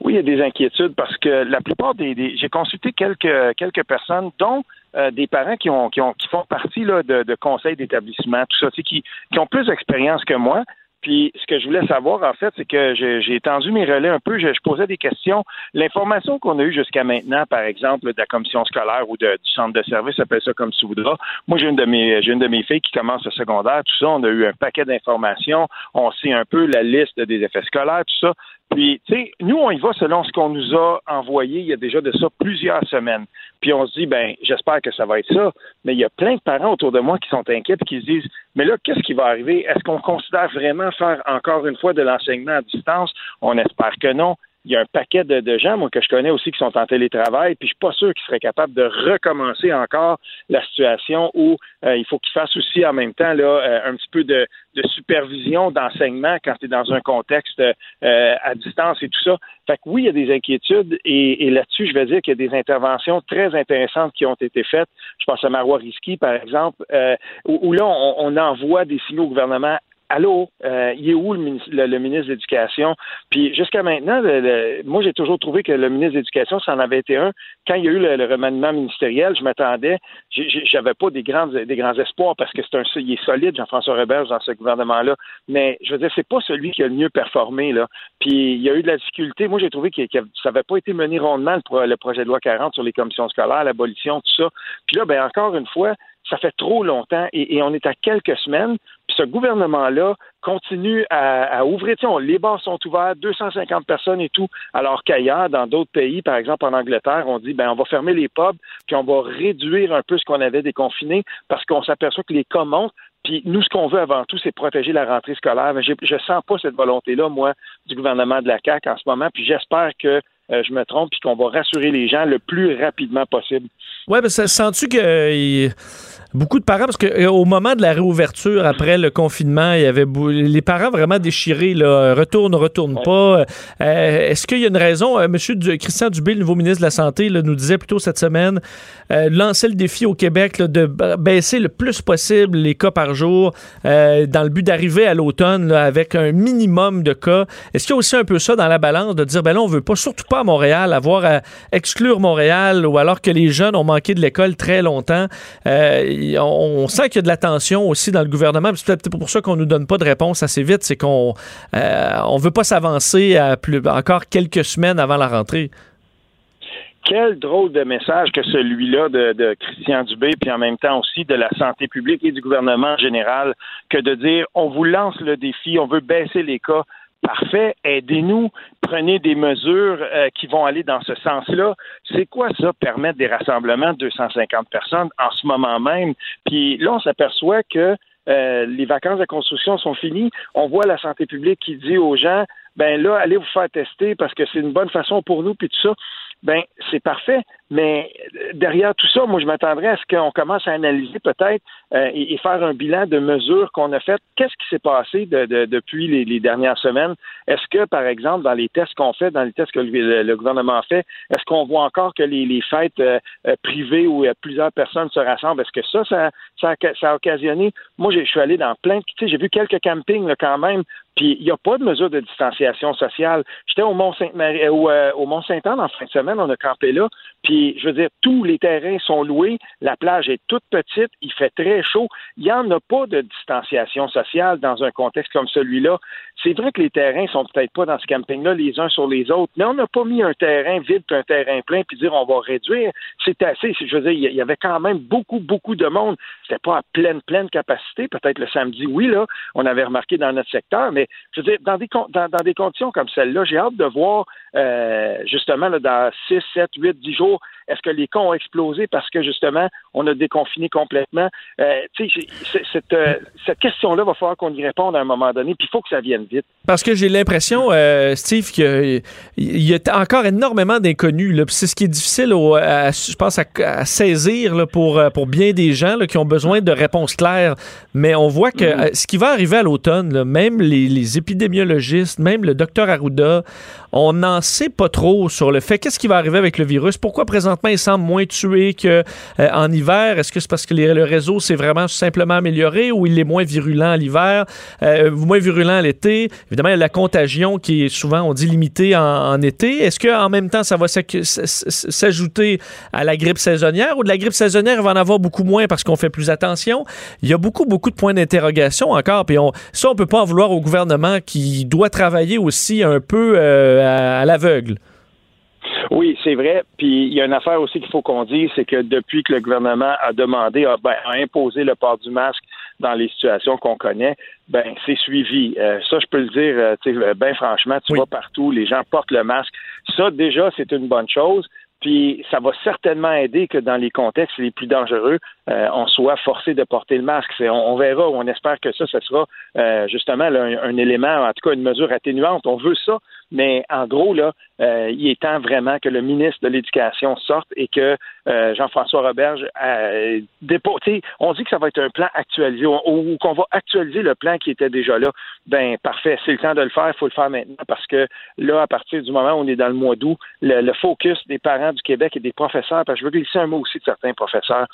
Oui, il y a des inquiétudes parce que la plupart des, des- j'ai consulté quelques quelques personnes, dont euh, des parents qui ont qui ont qui font partie là, de, de conseils d'établissement, tout ça, qui, qui ont plus d'expérience que moi. Puis ce que je voulais savoir, en fait, c'est que j'ai étendu mes relais un peu, je, je posais des questions. L'information qu'on a eue jusqu'à maintenant, par exemple, de la commission scolaire ou du centre de service, appelle ça comme tu voudras. Moi, j'ai une de mes j'ai une de mes filles qui commence le secondaire, tout ça, on a eu un paquet d'informations, on sait un peu la liste des effets scolaires, tout ça. Puis, tu sais, nous, on y va selon ce qu'on nous a envoyé il y a déjà de ça plusieurs semaines. Puis on se dit, ben, j'espère que ça va être ça. Mais il y a plein de parents autour de moi qui sont inquiets et qui se disent, mais là, qu'est-ce qui va arriver? Est-ce qu'on considère vraiment faire encore une fois de l'enseignement à distance? On espère que non. Il y a un paquet de, de gens, moi, que je connais aussi, qui sont en télétravail, puis je suis pas sûr qu'ils seraient capables de recommencer encore la situation où euh, il faut qu'ils fassent aussi en même temps là, euh, un petit peu de, de supervision, d'enseignement quand tu es dans un contexte euh, à distance et tout ça. Fait que oui, il y a des inquiétudes et, et là-dessus, je vais dire qu'il y a des interventions très intéressantes qui ont été faites. Je pense à Marois Risky, par exemple, euh, où, où là, on, on envoie des signaux au gouvernement Allô, euh, il est où le, ministre- le- ministre de l'Éducation? Puis jusqu'à maintenant, le- moi j'ai toujours trouvé que le ministre de l'Éducation, ça en avait été un. Quand il y a eu le, remaniement ministériel, je m'attendais, j'avais pas des grands des grands espoirs parce que c'est un il est solide, Jean-François Roberge, dans ce gouvernement-là. Mais je veux dire, c'est pas celui qui a le mieux performé là. Puis il y a eu de la difficulté. Moi j'ai trouvé que, que ça n'avait pas été mené rondement le projet de loi 40 sur les commissions scolaires, l'abolition, tout ça. Puis là, ben encore une fois, ça fait trop longtemps et, on est à quelques semaines. Puis ce gouvernement-là continue à, ouvrir. Tu sais, on- les bars sont ouverts, 250 personnes et tout, alors qu'ailleurs, dans d'autres pays, par exemple en Angleterre, on dit ben on va fermer les pubs, puis on va réduire un peu ce qu'on avait déconfiné parce qu'on s'aperçoit que les cas montent. Puis nous, ce qu'on veut avant tout, c'est protéger la rentrée scolaire. Je ne sens pas cette volonté-là, moi, du gouvernement de la CAQ en ce moment. Puis j'espère que euh, je me trompe, puis qu'on va rassurer les gens le plus rapidement possible. Oui, mais ça sens-tu que euh, beaucoup de parents, parce qu'au euh, moment de la réouverture après le confinement, il y avait les parents vraiment déchirés, là, retourne, retourne pas. Est-ce qu'il y a une raison? Monsieur Christian Dubé, le nouveau ministre de la Santé, nous disait plutôt cette semaine, lancer le défi au Québec de baisser le plus possible les cas par jour dans le but d'arriver à l'automne avec un minimum de cas. Est-ce qu'il y a aussi un peu ça dans la balance de dire, ben là, on veut pas surtout pas à Montréal, avoir à exclure Montréal ou alors que les jeunes ont manqué de l'école très longtemps. On, sent qu'il y a de la tension aussi dans le gouvernement. C'est peut-être pour ça qu'on nous donne pas de réponse assez vite, c'est qu'on euh, on veut pas s'avancer encore quelques semaines avant la rentrée quel drôle de message que celui-là de, de, Christian Dubé, puis en même temps aussi de la santé publique et du gouvernement en général, que de dire on vous lance le défi, on veut baisser les cas, Parfait, aidez-nous, prenez des mesures euh, qui vont aller dans ce sens-là. C'est quoi ça, permettre des rassemblements de 250 personnes en ce moment même? Puis là, on s'aperçoit que euh, les vacances de construction sont finies. On voit la santé publique qui dit aux gens, ben là, allez vous faire tester parce que c'est une bonne façon pour nous, puis tout ça. Ben, c'est parfait. Mais euh, derrière tout ça, moi, je m'attendrais à ce qu'on commence à analyser peut-être euh, et, faire un bilan de mesures qu'on a faites. Qu'est-ce qui s'est passé depuis les, dernières semaines? Est-ce que, par exemple, dans les tests qu'on fait, dans les tests que le, gouvernement fait, est-ce qu'on voit encore que les, fêtes euh, privées où plusieurs personnes se rassemblent, est-ce que ça, ça, a occasionné? Moi, je suis allé dans plein de... Tu sais, j'ai vu quelques campings quand même puis il n'y a pas de mesure de distanciation sociale. J'étais au Mont Saint Marie, au Mont Saint Anne en fin de semaine, on a campé là. Puis, je veux dire, tous les terrains sont loués, la plage est toute petite, il fait très chaud. Il n'y en a pas de distanciation sociale dans un contexte comme celui-là. C'est vrai que les terrains sont peut-être pas dans ce camping-là les uns sur les autres, mais on n'a pas mis un terrain vide un terrain plein puis dire on va réduire. C'est assez. Je veux dire, il y avait quand même beaucoup, beaucoup de monde. C'était pas à pleine, pleine capacité. Peut-être le samedi, oui, là, on avait remarqué dans notre secteur, mais je veux dire, dans des, dans, des conditions comme celle-là, j'ai hâte de voir euh, justement dans 6, 7, 8, 10 jours est-ce que les cas ont explosé parce que justement, on a déconfiné complètement? Euh, cette, euh, cette question-là, va falloir qu'on y réponde à un moment donné, puis il faut que ça vienne vite. Parce que j'ai l'impression, euh, Steve, qu'il y a encore énormément d'inconnus. C'est ce qui est difficile, je pense, à, saisir là, pour, pour bien des gens qui ont besoin de réponses claires. Mais on voit que mm-hmm. ce qui va arriver à l'automne, même les, les, épidémiologistes, même le docteur Arruda, on n'en sait pas trop sur le fait qu'est-ce qui va arriver avec le virus. Pourquoi présentement il semble moins tué qu'en euh, hiver? Est-ce que c'est parce que le réseau s'est vraiment simplement amélioré ou il est moins virulent l'hiver, euh, moins virulent l'été? Évidemment, il y a la contagion qui est souvent, on dit, limitée en, été. Est-ce qu'en même temps, ça va s'ajouter à la grippe saisonnière ou de la grippe saisonnière, il va en avoir beaucoup moins parce qu'on fait plus attention? Il y a beaucoup, beaucoup de points d'interrogation encore. Puis ça, on peut pas en vouloir au gouvernement qui doit travailler aussi un peu euh, à, l'aveugle. Oui, c'est vrai. Puis il y a une affaire aussi qu'il faut qu'on dise, c'est que depuis que le gouvernement a demandé, a, ben, imposé le port du masque dans les situations qu'on connaît, ben c'est suivi. Euh, ça, je peux le dire, euh, euh, ben franchement, tu vas partout, les gens portent le masque. Ça, déjà, c'est une bonne chose. Puis ça va certainement aider que dans les contextes les plus dangereux, on soit forcé de porter le masque. On, on, verra, on espère que ça, ce sera justement un, élément, en tout cas une mesure atténuante. On veut ça, mais en gros, là, euh, il est temps vraiment que le ministre de l'Éducation sorte et que euh, Jean-François Roberge euh, dépose. On dit que ça va être un plan actualisé ou, qu'on va actualiser le plan qui était déjà là. Ben parfait, c'est le temps de le faire, il faut le faire maintenant parce que là, à partir du moment où on est dans le mois d'août, le, focus des parents du Québec et des professeurs, parce que je veux glisser un mot aussi de certains professeurs.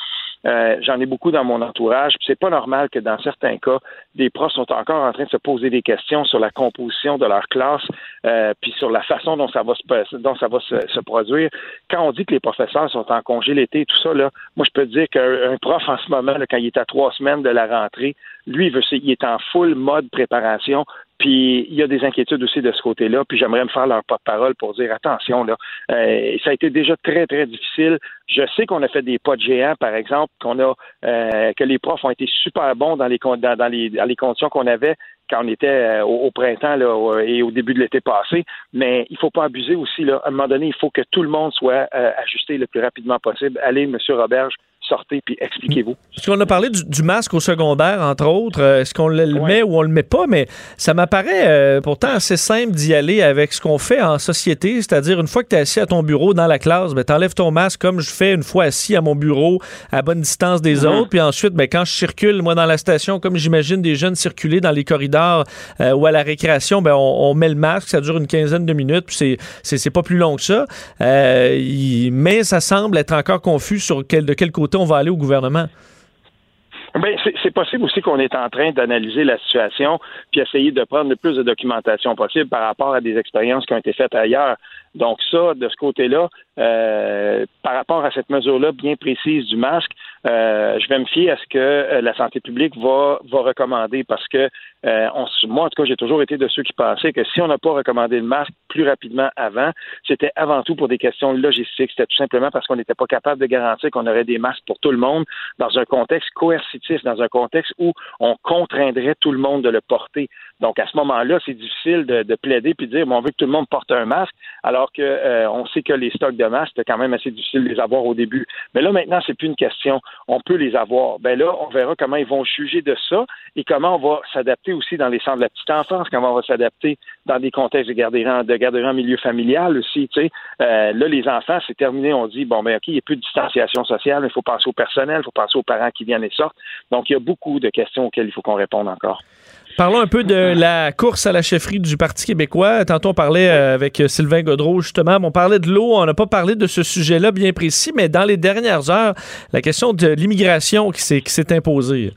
Euh, j'en ai beaucoup dans mon entourage. C'est pas normal que dans certains cas, des profs sont encore en train de se poser des questions sur la composition de leur classe, euh, puis sur la façon dont ça va se dont ça va se, produire. Quand on dit que les professeurs sont en congé l'été, tout ça, là, moi je peux dire qu'un prof en ce moment, quand il est à trois semaines de la rentrée, lui, il, veut, il est en full mode préparation puis il y a des inquiétudes aussi de ce côté-là. Puis j'aimerais me faire leur porte-parole pour dire attention là, euh, ça a été déjà très très difficile. Je sais qu'on a fait des pas de géants, par exemple, qu'on a euh, que les profs ont été super bons dans les dans, les, dans les conditions qu'on avait quand on était euh, au, printemps là, et au début de l'été passé. Mais il faut pas abuser aussi. Là. À un moment donné, il faut que tout le monde soit ajusté le plus rapidement possible. Allez, Monsieur Roberge, sortez puis expliquez-vous. Parce qu'on a parlé du, masque au secondaire, entre autres. Euh, est-ce qu'on le met ou on le met pas? Mais ça m'apparaît euh, pourtant assez simple d'y aller avec ce qu'on fait en société, c'est-à-dire une fois que tu es assis à ton bureau dans la classe, ben, tu enlèves ton masque comme je fais une fois assis à mon bureau à bonne distance des mm-hmm. autres. Puis ensuite, ben, quand je circule, moi, dans la station, comme j'imagine des jeunes circuler dans les corridors euh, ou à la récréation, ben, on, met le masque, ça dure une quinzaine de minutes, puis c'est pas plus long que ça. mais ça semble être encore confus sur quel, de quel côté on va aller au gouvernement. Ben, c'est possible aussi qu'on est en train d'analyser la situation puis essayer de prendre le plus de documentation possible par rapport à des expériences qui ont été faites ailleurs. Donc ça, de ce côté-là, euh, par rapport à cette mesure-là bien précise du masque, euh, je vais me fier à ce que euh, la santé publique va, va recommander parce que on, moi, en tout cas, j'ai toujours été de ceux qui pensaient que si on n'a pas recommandé le masque plus rapidement avant, c'était avant tout pour des questions logistiques. C'était tout simplement parce qu'on n'était pas capable de garantir qu'on aurait des masques pour tout le monde dans un contexte coercitif, dans un contexte où on contraindrait tout le monde de le porter. Donc, à ce moment-là, c'est difficile de, de, plaider puis de dire, bon, on veut que tout le monde porte un masque, alors que euh, sait que les stocks de c'était quand même assez difficile de les avoir au début. Mais là, maintenant, c'est plus une question. On peut les avoir. Ben là, on verra comment ils vont juger de ça et comment on va s'adapter aussi dans les centres de la petite enfance, comment on va s'adapter dans des contextes de garderie de garderie en milieu familial aussi. Tu sais, euh, là, les enfants, c'est terminé. On dit, bon, ben ok, il n'y a plus de distanciation sociale, il faut penser au personnel, il faut penser aux parents qui viennent et sortent. Donc, il y a beaucoup de questions auxquelles il faut qu'on réponde encore. Parlons un peu de la course à la chefferie du Parti québécois. Tantôt, on parlait euh, avec euh, Sylvain Godreau, justement. On parlait de l'eau. On n'a pas parlé de ce sujet-là bien précis, mais dans les dernières heures, la question de l'immigration qui s'est imposée.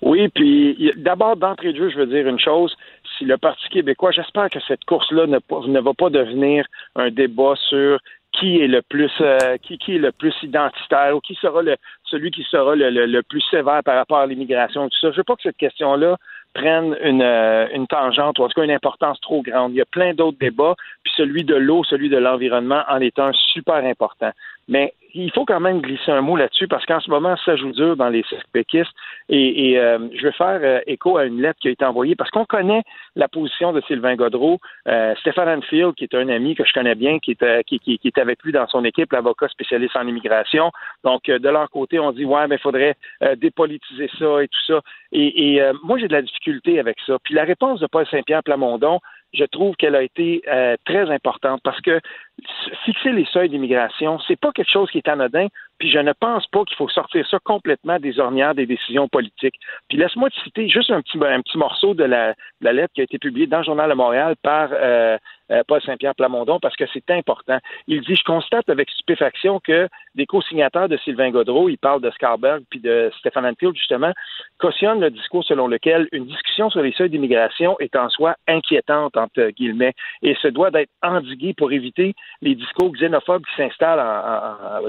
Oui, puis d'abord, d'entrée de jeu, je veux dire une chose. Si le Parti québécois, j'espère que cette course-là ne, ne va pas devenir un débat sur qui est le plus euh, qui, qui est le plus identitaire ou qui sera le celui qui sera le, le, plus sévère par rapport à l'immigration tout ça. Je veux pas que cette question-là prenne une, euh, une tangente ou en tout cas une importance trop grande. Il y a plein d'autres débats, puis celui de l'eau, celui de l'environnement en est un super important. Mais il faut quand même glisser un mot là-dessus parce qu'en ce moment, ça joue dur dans les cercles péquistes. Et, euh, je vais faire euh, écho à une lettre qui a été envoyée parce qu'on connaît la position de Sylvain Godreau. Euh, Stéphane Anfield, qui est un ami que je connais bien, qui est, qui, qui, est avec lui dans son équipe, l'avocat spécialiste en immigration. Donc, de leur côté, on dit, ouais, mais il faudrait dépolitiser ça et tout ça. Et, et moi, j'ai de la difficulté avec ça. Puis la réponse de Paul Saint-Pierre Plamondon, je trouve qu'elle a été très importante parce que fixer les seuils d'immigration, c'est pas quelque chose qui est anodin, puis je ne pense pas qu'il faut sortir ça complètement des ornières des décisions politiques. Puis laisse-moi te citer juste un petit, un petit morceau de la, lettre qui a été publiée dans le Journal de Montréal par euh, euh, Paul Saint-Pierre Plamondon parce que c'est important. Il dit Je constate avec stupéfaction que des co-signataires de Sylvain Godreau, il parle de Scarberg puis de Stéphane Anfield, justement, cautionnent le discours selon lequel une discussion sur les seuils d'immigration est en soi inquiétante, entre guillemets, et se doit d'être endiguée pour éviter les discours xénophobes qui s'installent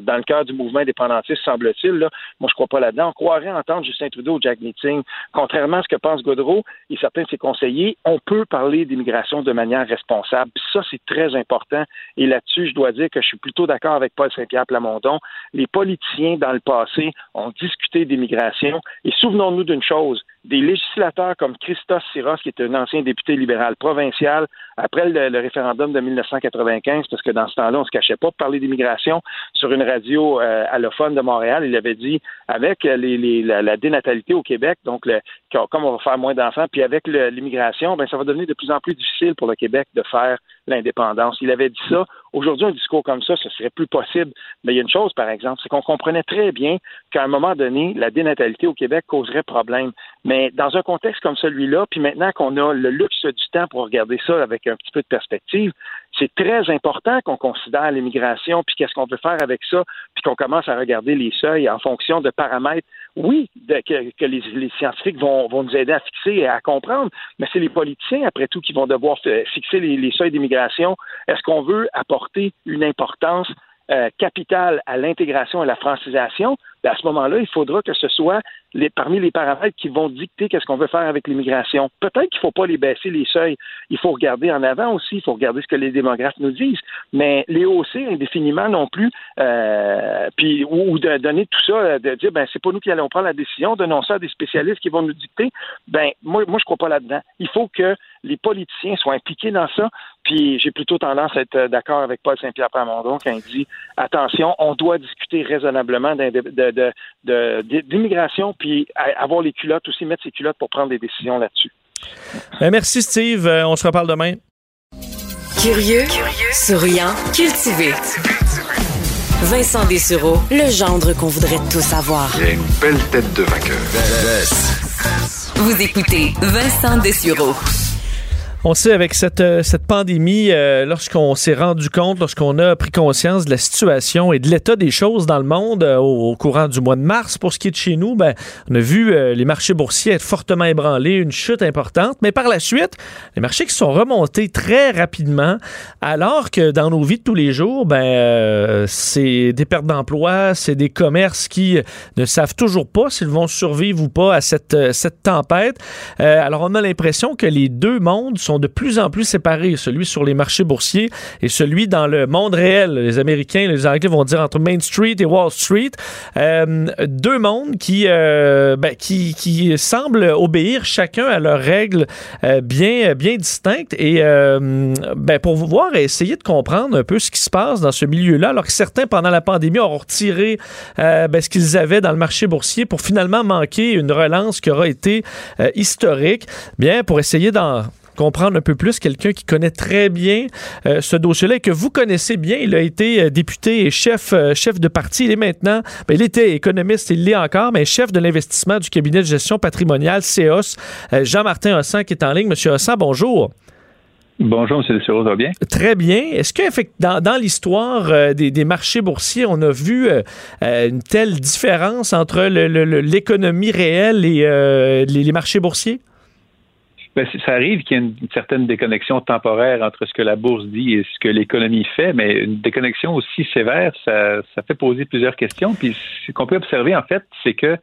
dans le cœur du mouvement indépendantiste, semble-t-il. Moi, je crois pas là-dedans. On croirait entendre Justin Trudeau ou Jack Meeting. Contrairement à ce que pense Godreau et certains de ses conseillers, on peut parler d'immigration de manière responsable. Ça, c'est très important. Et là-dessus, je dois dire que je suis plutôt d'accord avec Paul Saint-Pierre Plamondon. Les politiciens, dans le passé, ont discuté d'immigration. Et souvenons-nous d'une chose, des législateurs comme Christos Siros, qui est un ancien député libéral provincial, après le, référendum de 1995, parce que dans ce temps-là, on se cachait pas de parler d'immigration, sur une radio euh, allophone de Montréal, il avait dit, avec les, la, dénatalité au Québec, donc le, comme on va faire moins d'enfants, puis avec l'immigration, ben ça va devenir de plus en plus difficile pour le Québec de faire l'indépendance. Il avait dit ça. Aujourd'hui, un discours comme ça, ce serait plus possible. Mais il y a une chose, par exemple, c'est qu'on comprenait très bien qu'à un moment donné, la dénatalité au Québec causerait problème. Mais dans un contexte comme celui-là, puis maintenant qu'on a le luxe du temps pour regarder ça avec un petit peu de perspective, c'est très important qu'on considère l'immigration, puis qu'est-ce qu'on peut faire avec ça, puis qu'on commence à regarder les seuils en fonction de paramètres, oui, que, les, scientifiques vont, nous aider à fixer et à comprendre, mais c'est les politiciens, après tout, qui vont devoir fixer les, seuils d'immigration. Est-ce qu'on veut apporter une importance euh, capitale à l'intégration et à la francisation? À ce moment-là, il faudra que ce soit parmi les paramètres qui vont dicter qu'est-ce qu'on veut faire avec l'immigration. Peut-être qu'il ne faut pas les baisser les seuils. Il faut regarder en avant aussi. Il faut regarder ce que les démographes nous disent. Mais les hausser indéfiniment non plus, euh, puis ou, de donner tout ça, de dire ben c'est pas nous qui allons prendre la décision, donnons ça à des spécialistes qui vont nous dicter. Ben moi, moi je crois pas là-dedans. Il faut que les politiciens soient impliqués dans ça. Puis j'ai plutôt tendance à être d'accord avec Paul Saint-Pierre Plamondon quand il dit attention, on doit discuter raisonnablement d'immigration, puis avoir les culottes aussi, mettre ses culottes pour prendre des décisions là-dessus. Ben, merci Steve, euh, on se reparle demain. Curieux, souriant, cultivé. Vincent Dessureau, le gendre qu'on voudrait tous savoir. Il a une belle tête de vainqueur. Vous écoutez Vincent Dessureau. On sait avec cette, euh, cette pandémie, euh, lorsqu'on s'est rendu compte, lorsqu'on a pris conscience de la situation et de l'état des choses dans le monde euh, au, courant du mois de mars, pour ce qui est de chez nous, ben, on a vu les marchés boursiers être fortement ébranlés, une chute importante. Mais par la suite, les marchés qui sont remontés très rapidement, alors que dans nos vies de tous les jours, ben, c'est des pertes d'emploi, c'est des commerces qui ne savent toujours pas s'ils vont survivre ou pas à cette, cette tempête. alors on a l'impression que les deux mondes sont de plus en plus séparés, celui sur les marchés boursiers et celui dans le monde réel. Les Américains, les Anglais vont dire entre Main Street et Wall Street. Euh, deux mondes qui, euh, ben, qui, qui, semblent obéir chacun à leurs règles euh, bien, bien distinctes. Et ben, pour voir et essayer de comprendre un peu ce qui se passe dans ce milieu-là, alors que certains, pendant la pandémie, ont retiré ben, ce qu'ils avaient dans le marché boursier pour finalement manquer une relance qui aura été historique. Bien, pour essayer d'en comprendre un peu plus quelqu'un qui connaît très bien euh, ce dossier-là et que vous connaissez bien. Il a été euh, député et chef, euh, chef de parti. Il est maintenant, ben, il était économiste, il l'est encore, mais chef de l'investissement du cabinet de gestion patrimoniale CEOS. Jean-Martin Hossan qui est en ligne. Monsieur Hossan, bonjour. Bonjour, M. Dessureau, ça va bien? Très bien. Est-ce que dans, dans l'histoire des, marchés boursiers, on a vu une telle différence entre l'économie réelle et les marchés boursiers? Ben, ça arrive qu'il y ait une, certaine déconnexion temporaire entre ce que la bourse dit et ce que l'économie fait, mais une déconnexion aussi sévère, ça, ça fait poser plusieurs questions. Puis ce qu'on peut observer, en fait, c'est que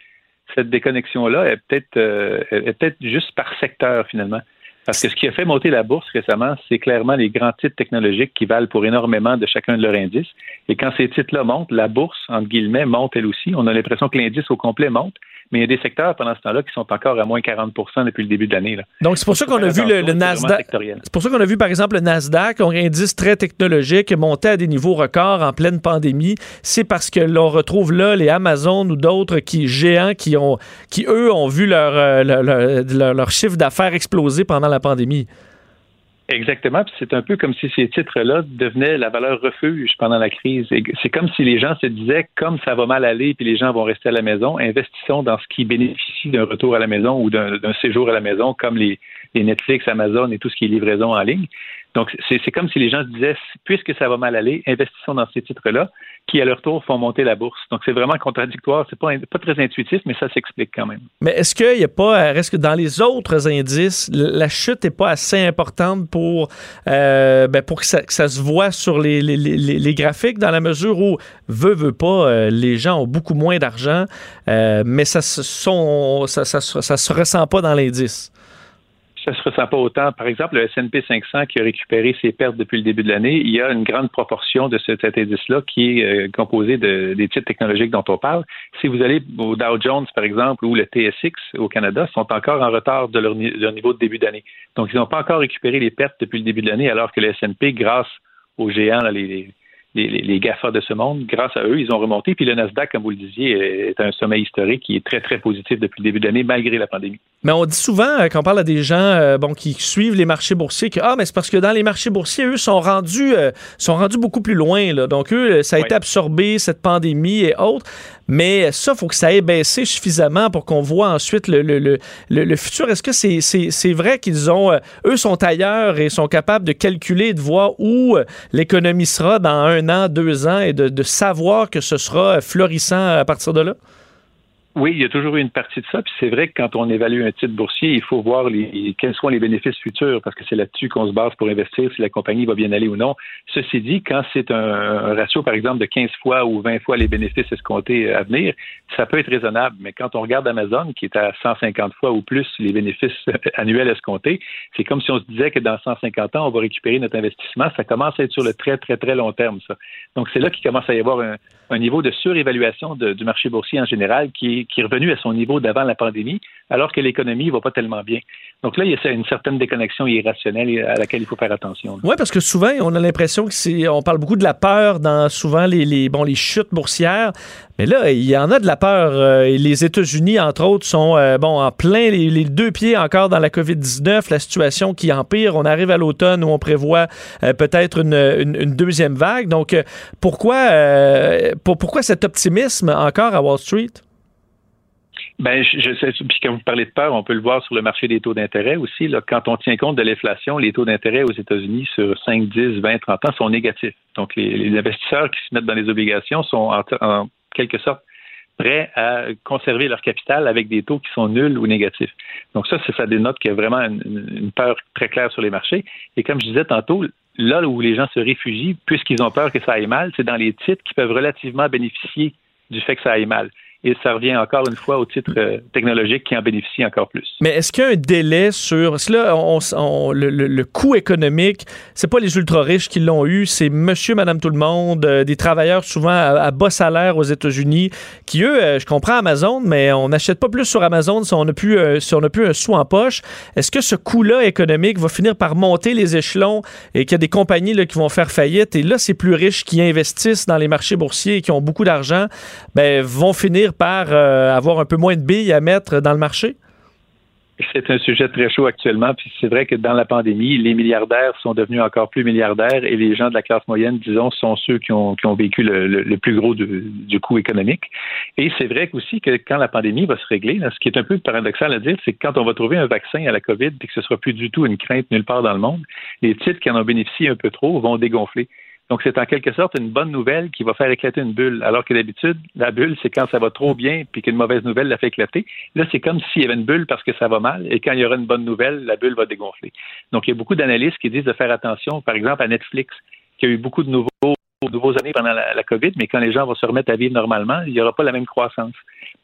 cette déconnexion-là est peut-être euh, est peut-être juste par secteur, finalement. Parce que ce qui a fait monter la bourse récemment, c'est clairement les grands titres technologiques qui valent pour énormément de chacun de leurs indices. Et quand ces titres-là montent, la bourse, entre guillemets, monte elle aussi. On a l'impression que l'indice au complet monte mais il y a des secteurs pendant ce temps-là qui sont encore à moins 40% depuis le début de l'année. Donc, c'est pour ça qu'on a vu le, Nasdaq. C'est pour ça qu'on a vu, par exemple, le Nasdaq, un indice très technologique, monter à des niveaux records en pleine pandémie. C'est parce que l'on retrouve là les Amazon ou d'autres qui géants qui ont, qui eux ont vu leur, euh, leur, leur chiffre d'affaires exploser pendant la pandémie. Exactement. c'est un peu comme si ces titres-là devenaient la valeur refuge pendant la crise. C'est comme si les gens se disaient, comme ça va mal aller, puis les gens vont rester à la maison, investissons dans ce qui bénéficie d'un retour à la maison ou d'un séjour à la maison, comme les, les Netflix, Amazon et tout ce qui est livraison en ligne. Donc, c'est comme si les gens disaient, puisque ça va mal aller, investissons dans ces titres-là, qui à leur tour font monter la bourse. Donc, c'est vraiment contradictoire. C'est pas, pas très intuitif, mais ça s'explique quand même. Mais est-ce qu'il n'y a pas, est-ce que dans les autres indices, la chute n'est pas assez importante pour, euh, ben pour que ça, se voit sur les, graphiques, dans la mesure où, veut, veut pas, euh, les gens ont beaucoup moins d'argent, euh, mais ça, ça, ça se ressent pas dans l'indice? Ça se ressent pas autant. Par exemple, le S&P 500 qui a récupéré ses pertes depuis le début de l'année, il y a une grande proportion de cet indice-là qui est euh, composé de, des titres technologiques dont on parle. Si vous allez au Dow Jones, par exemple, ou le TSX au Canada, sont encore en retard de leur, niveau de début d'année. Donc, ils n'ont pas encore récupéré les pertes depuis le début de l'année, alors que le S&P, grâce aux géants, les, les, les, GAFA de ce monde, grâce à eux, ils ont remonté. Puis le Nasdaq, comme vous le disiez, est un sommet historique qui est très, très positif depuis le début de l'année, malgré la pandémie. Mais on dit souvent, euh, quand on parle à des gens euh, bon, qui suivent les marchés boursiers, que ah, mais c'est parce que dans les marchés boursiers, eux, sont rendus, euh, sont rendus beaucoup plus loin. Là. Donc, eux, ça a été absorbé, cette pandémie et autres. Mais ça, il faut que ça ait baissé suffisamment pour qu'on voit ensuite le, futur. Est-ce que c'est vrai qu'ils ont, eux sont ailleurs et sont capables de calculer, de voir où l'économie sera dans un an, deux ans et de, de savoir que ce sera florissant à partir de là? Oui, il y a toujours eu une partie de ça. Puis c'est vrai que quand on évalue un titre boursier, il faut voir les, quels sont les bénéfices futurs, parce que c'est là-dessus qu'on se base pour investir si la compagnie va bien aller ou non. Ceci dit, quand c'est un, ratio, par exemple, de 15 fois ou 20 fois les bénéfices escomptés à venir, ça peut être raisonnable. Mais quand on regarde Amazon, qui est à 150 fois ou plus les bénéfices annuels escomptés, c'est comme si on se disait que dans 150 ans, on va récupérer notre investissement. Ça commence à être sur le très, très, très long terme, ça. Donc c'est là qu'il commence à y avoir un, un niveau de surévaluation du marché boursier en général qui, est revenu à son niveau d'avant la pandémie, alors que l'économie ne va pas tellement bien. Donc là, il y a une certaine déconnexion irrationnelle à laquelle il faut faire attention. Oui, parce que souvent, on a l'impression que c'est, on parle beaucoup de la peur dans souvent les, bon, les chutes boursières. Mais là, il y en a de la peur. Euh, les États-Unis, entre autres, sont euh, bon en plein les, deux pieds encore dans la COVID-19, la situation qui empire. On arrive à l'automne où on prévoit euh, peut-être une, deuxième vague. Donc, pourquoi, pour, pourquoi cet optimisme encore à Wall Street? Ben, je, sais, puis quand vous parlez de peur, on peut le voir sur le marché des taux d'intérêt aussi. Là, quand on tient compte de l'inflation, les taux d'intérêt aux États-Unis sur 5, 10, 20, 30 ans sont négatifs. Donc, les, investisseurs qui se mettent dans les obligations sont en, quelque sorte prêts à conserver leur capital avec des taux qui sont nuls ou négatifs. Donc ça, ça dénote qu'il y a vraiment une, peur très claire sur les marchés. Et comme je disais tantôt, là où les gens se réfugient, puisqu'ils ont peur que ça aille mal, c'est dans les titres qui peuvent relativement bénéficier du fait que ça aille mal et ça revient encore une fois au titre euh, technologique qui en bénéficie encore plus. Mais est-ce qu'il y a un délai sur... On, le, coût économique, c'est pas les ultra-riches qui l'ont eu, c'est monsieur, madame, tout le monde, euh, des travailleurs souvent à, bas salaire aux États-Unis, qui, eux, euh, je comprends Amazon, mais on n'achète pas plus sur Amazon si on n'a plus, si on plus un sou en poche. Est-ce que ce coût-là économique va finir par monter les échelons et qu'il y a des compagnies qui vont faire faillite? Et là, ces plus riches qui investissent dans les marchés boursiers et qui ont beaucoup d'argent, ben, vont finir par euh, avoir un peu moins de billes à mettre dans le marché? C'est un sujet très chaud actuellement. Puis c'est vrai que dans la pandémie, les milliardaires sont devenus encore plus milliardaires et les gens de la classe moyenne, disons, sont ceux qui ont, vécu le, plus gros du, coût économique. Et c'est vrai aussi que quand la pandémie va se régler, ce qui est un peu paradoxal à dire, c'est que quand on va trouver un vaccin à la COVID et que ce sera plus du tout une crainte nulle part dans le monde, les titres qui en ont bénéficié un peu trop vont dégonfler. Donc, c'est en quelque sorte une bonne nouvelle qui va faire éclater une bulle. Alors que d'habitude, la bulle, c'est quand ça va trop bien puis qu'une mauvaise nouvelle la fait éclater. Là, c'est comme s'il y avait une bulle parce que ça va mal et quand il y aura une bonne nouvelle, la bulle va dégonfler. Donc, il y a beaucoup d'analystes qui disent de faire attention, par exemple, à Netflix, qui a eu beaucoup de nouveaux, nouveaux années pendant la, COVID, mais quand les gens vont se remettre à vivre normalement, il n'y aura pas la même croissance.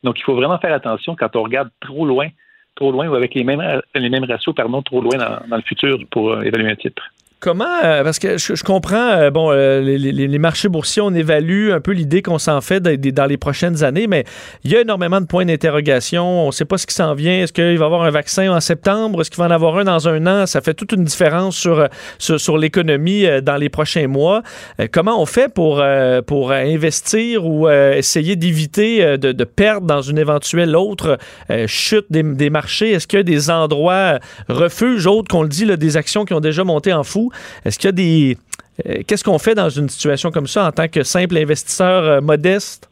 Donc, il faut vraiment faire attention quand on regarde trop loin, trop loin ou avec les mêmes, les mêmes ratios, pardon, trop loin dans, le futur pour euh, évaluer un titre. Comment, euh, parce que je, comprends, euh, bon, euh, les, marchés boursiers, on évalue un peu l'idée qu'on s'en fait dans les prochaines années, mais il y a énormément de points d'interrogation. On ne sait pas ce qui s'en vient. Est-ce qu'il va y avoir un vaccin en septembre? Est-ce qu'il va en avoir un dans un an? Ça fait toute une différence sur, sur, l'économie dans les prochains mois. comment on fait pour, pour investir ou essayer d'éviter de, perdre dans une éventuelle autre chute des, marchés? Est-ce qu'il y a des endroits refuges autres qu'on le dit, des actions qui ont déjà monté en fou? Est-ce qu'il y a des... Euh, qu'est-ce qu'on fait dans une situation comme ça en tant que simple investisseur euh, modeste?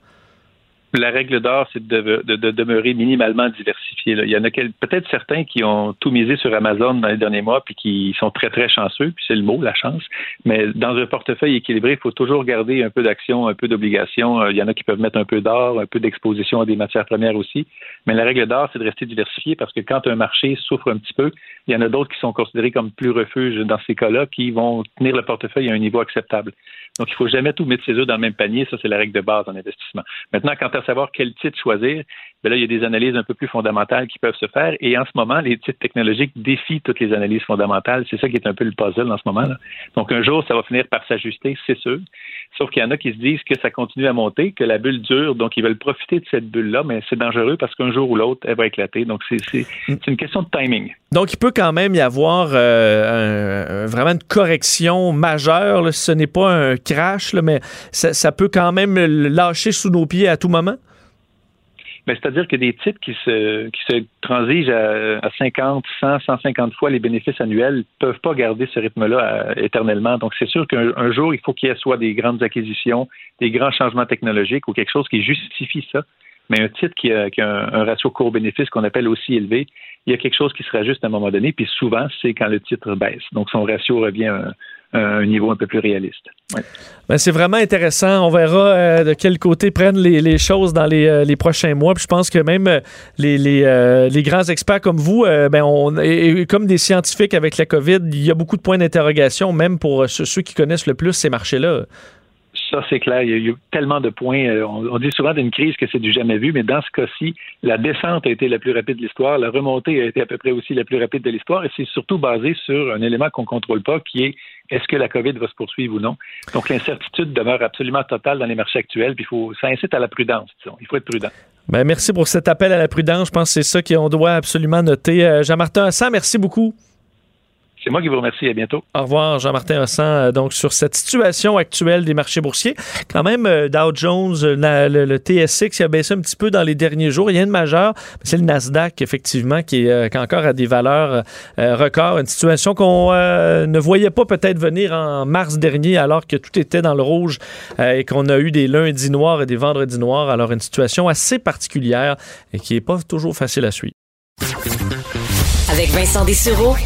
La règle d'or, c'est de, demeurer minimalement diversifié. Il y en a peut-être certains qui ont tout misé sur Amazon dans les derniers mois puis qui sont très, très chanceux, puis c'est le mot, la chance. Mais dans un portefeuille équilibré, il faut toujours garder un peu d'actions, un peu d'obligations. Euh, il y en a qui peuvent mettre un peu d'or, un peu d'exposition à des matières premières aussi. Mais la règle d'or, c'est de rester diversifié parce que quand un marché souffre un petit peu, il y en a d'autres qui sont considérés comme plus refuges dans ces cas-là qui vont tenir le portefeuille à un niveau acceptable. Donc, il faut jamais tout mettre ses œufs dans le même panier. Ça, c'est la règle de base en investissement. Maintenant, quant à savoir quel titre choisir, bien là, il y a des analyses un peu plus fondamentales qui peuvent se faire. Et en ce moment, les titres technologiques défient toutes les analyses fondamentales. C'est ça qui est un peu le puzzle en ce moment. là Donc, un jour, ça va finir par s'ajuster, c'est sûr. Sauf qu'il y en a qui se disent que ça continue à monter, que la bulle dure, donc ils veulent profiter de cette bulle-là, mais c'est dangereux parce qu'un jour ou l'autre, elle va éclater. Donc, c'est une question de timing. Donc, il peut quand même y avoir euh, vraiment une correction majeure. ce n'est pas un crash, mais ça, peut quand même lâcher sous nos pieds à tout moment? Ben, c'est-à-dire que des titres qui se, qui se transigent à, 50, 100, 150 fois les bénéfices annuels peuvent pas garder ce rythme-là euh, éternellement. Donc, c'est sûr qu'un jour, il faut qu'il y ait soit des grandes acquisitions, des grands changements technologiques ou quelque chose qui justifie ça. Mais un titre qui a, un, ratio court-bénéfice qu'on appelle aussi élevé, il y a quelque chose qui se rajuste à un moment donné, puis souvent, c'est quand le titre baisse. Donc, son ratio revient un niveau un peu plus réaliste. Ben, c'est vraiment intéressant. On verra euh, de quel côté prennent les, choses dans les, les, prochains mois. Je pense que même les, grands experts comme vous, ben on, comme des scientifiques avec la COVID, il y a beaucoup de points d'interrogation, même pour ceux qui connaissent le plus ces marchés-là. Ça, c'est clair. Il y, a, eu tellement de points. Euh, on, dit souvent d'une crise que c'est du jamais vu, mais dans ce cas-ci, la descente a été la plus rapide de l'histoire, la remontée a été à peu près aussi la plus rapide de l'histoire, et c'est surtout basé sur un élément qu'on ne contrôle pas, qui est est-ce que la COVID va se poursuivre ou non? Donc, l'incertitude demeure absolument totale dans les marchés actuels, puis ça incite à la prudence, disons. Il faut être prudent. Ben, merci pour cet appel à la prudence. Je pense que c'est ça qu'on doit absolument noter. Euh, Jean-Martin ça merci beaucoup. C'est moi qui vous remercie. À bientôt. Au revoir, Jean-Martin Hossan. Euh, donc, sur cette situation actuelle des marchés boursiers, quand même, euh, Dow Jones, euh, le, TSX, il a baissé un petit peu dans les derniers jours. Il y a une majeure, c'est le Nasdaq, effectivement, qui est, encore à des valeurs records. Une situation qu'on ne voyait pas peut-être venir en mars dernier, alors que tout était dans le rouge et qu'on a eu des lundis noirs et des vendredis noirs. Alors, une situation assez particulière et qui n'est pas toujours facile à suivre. Avec Vincent Dessureau,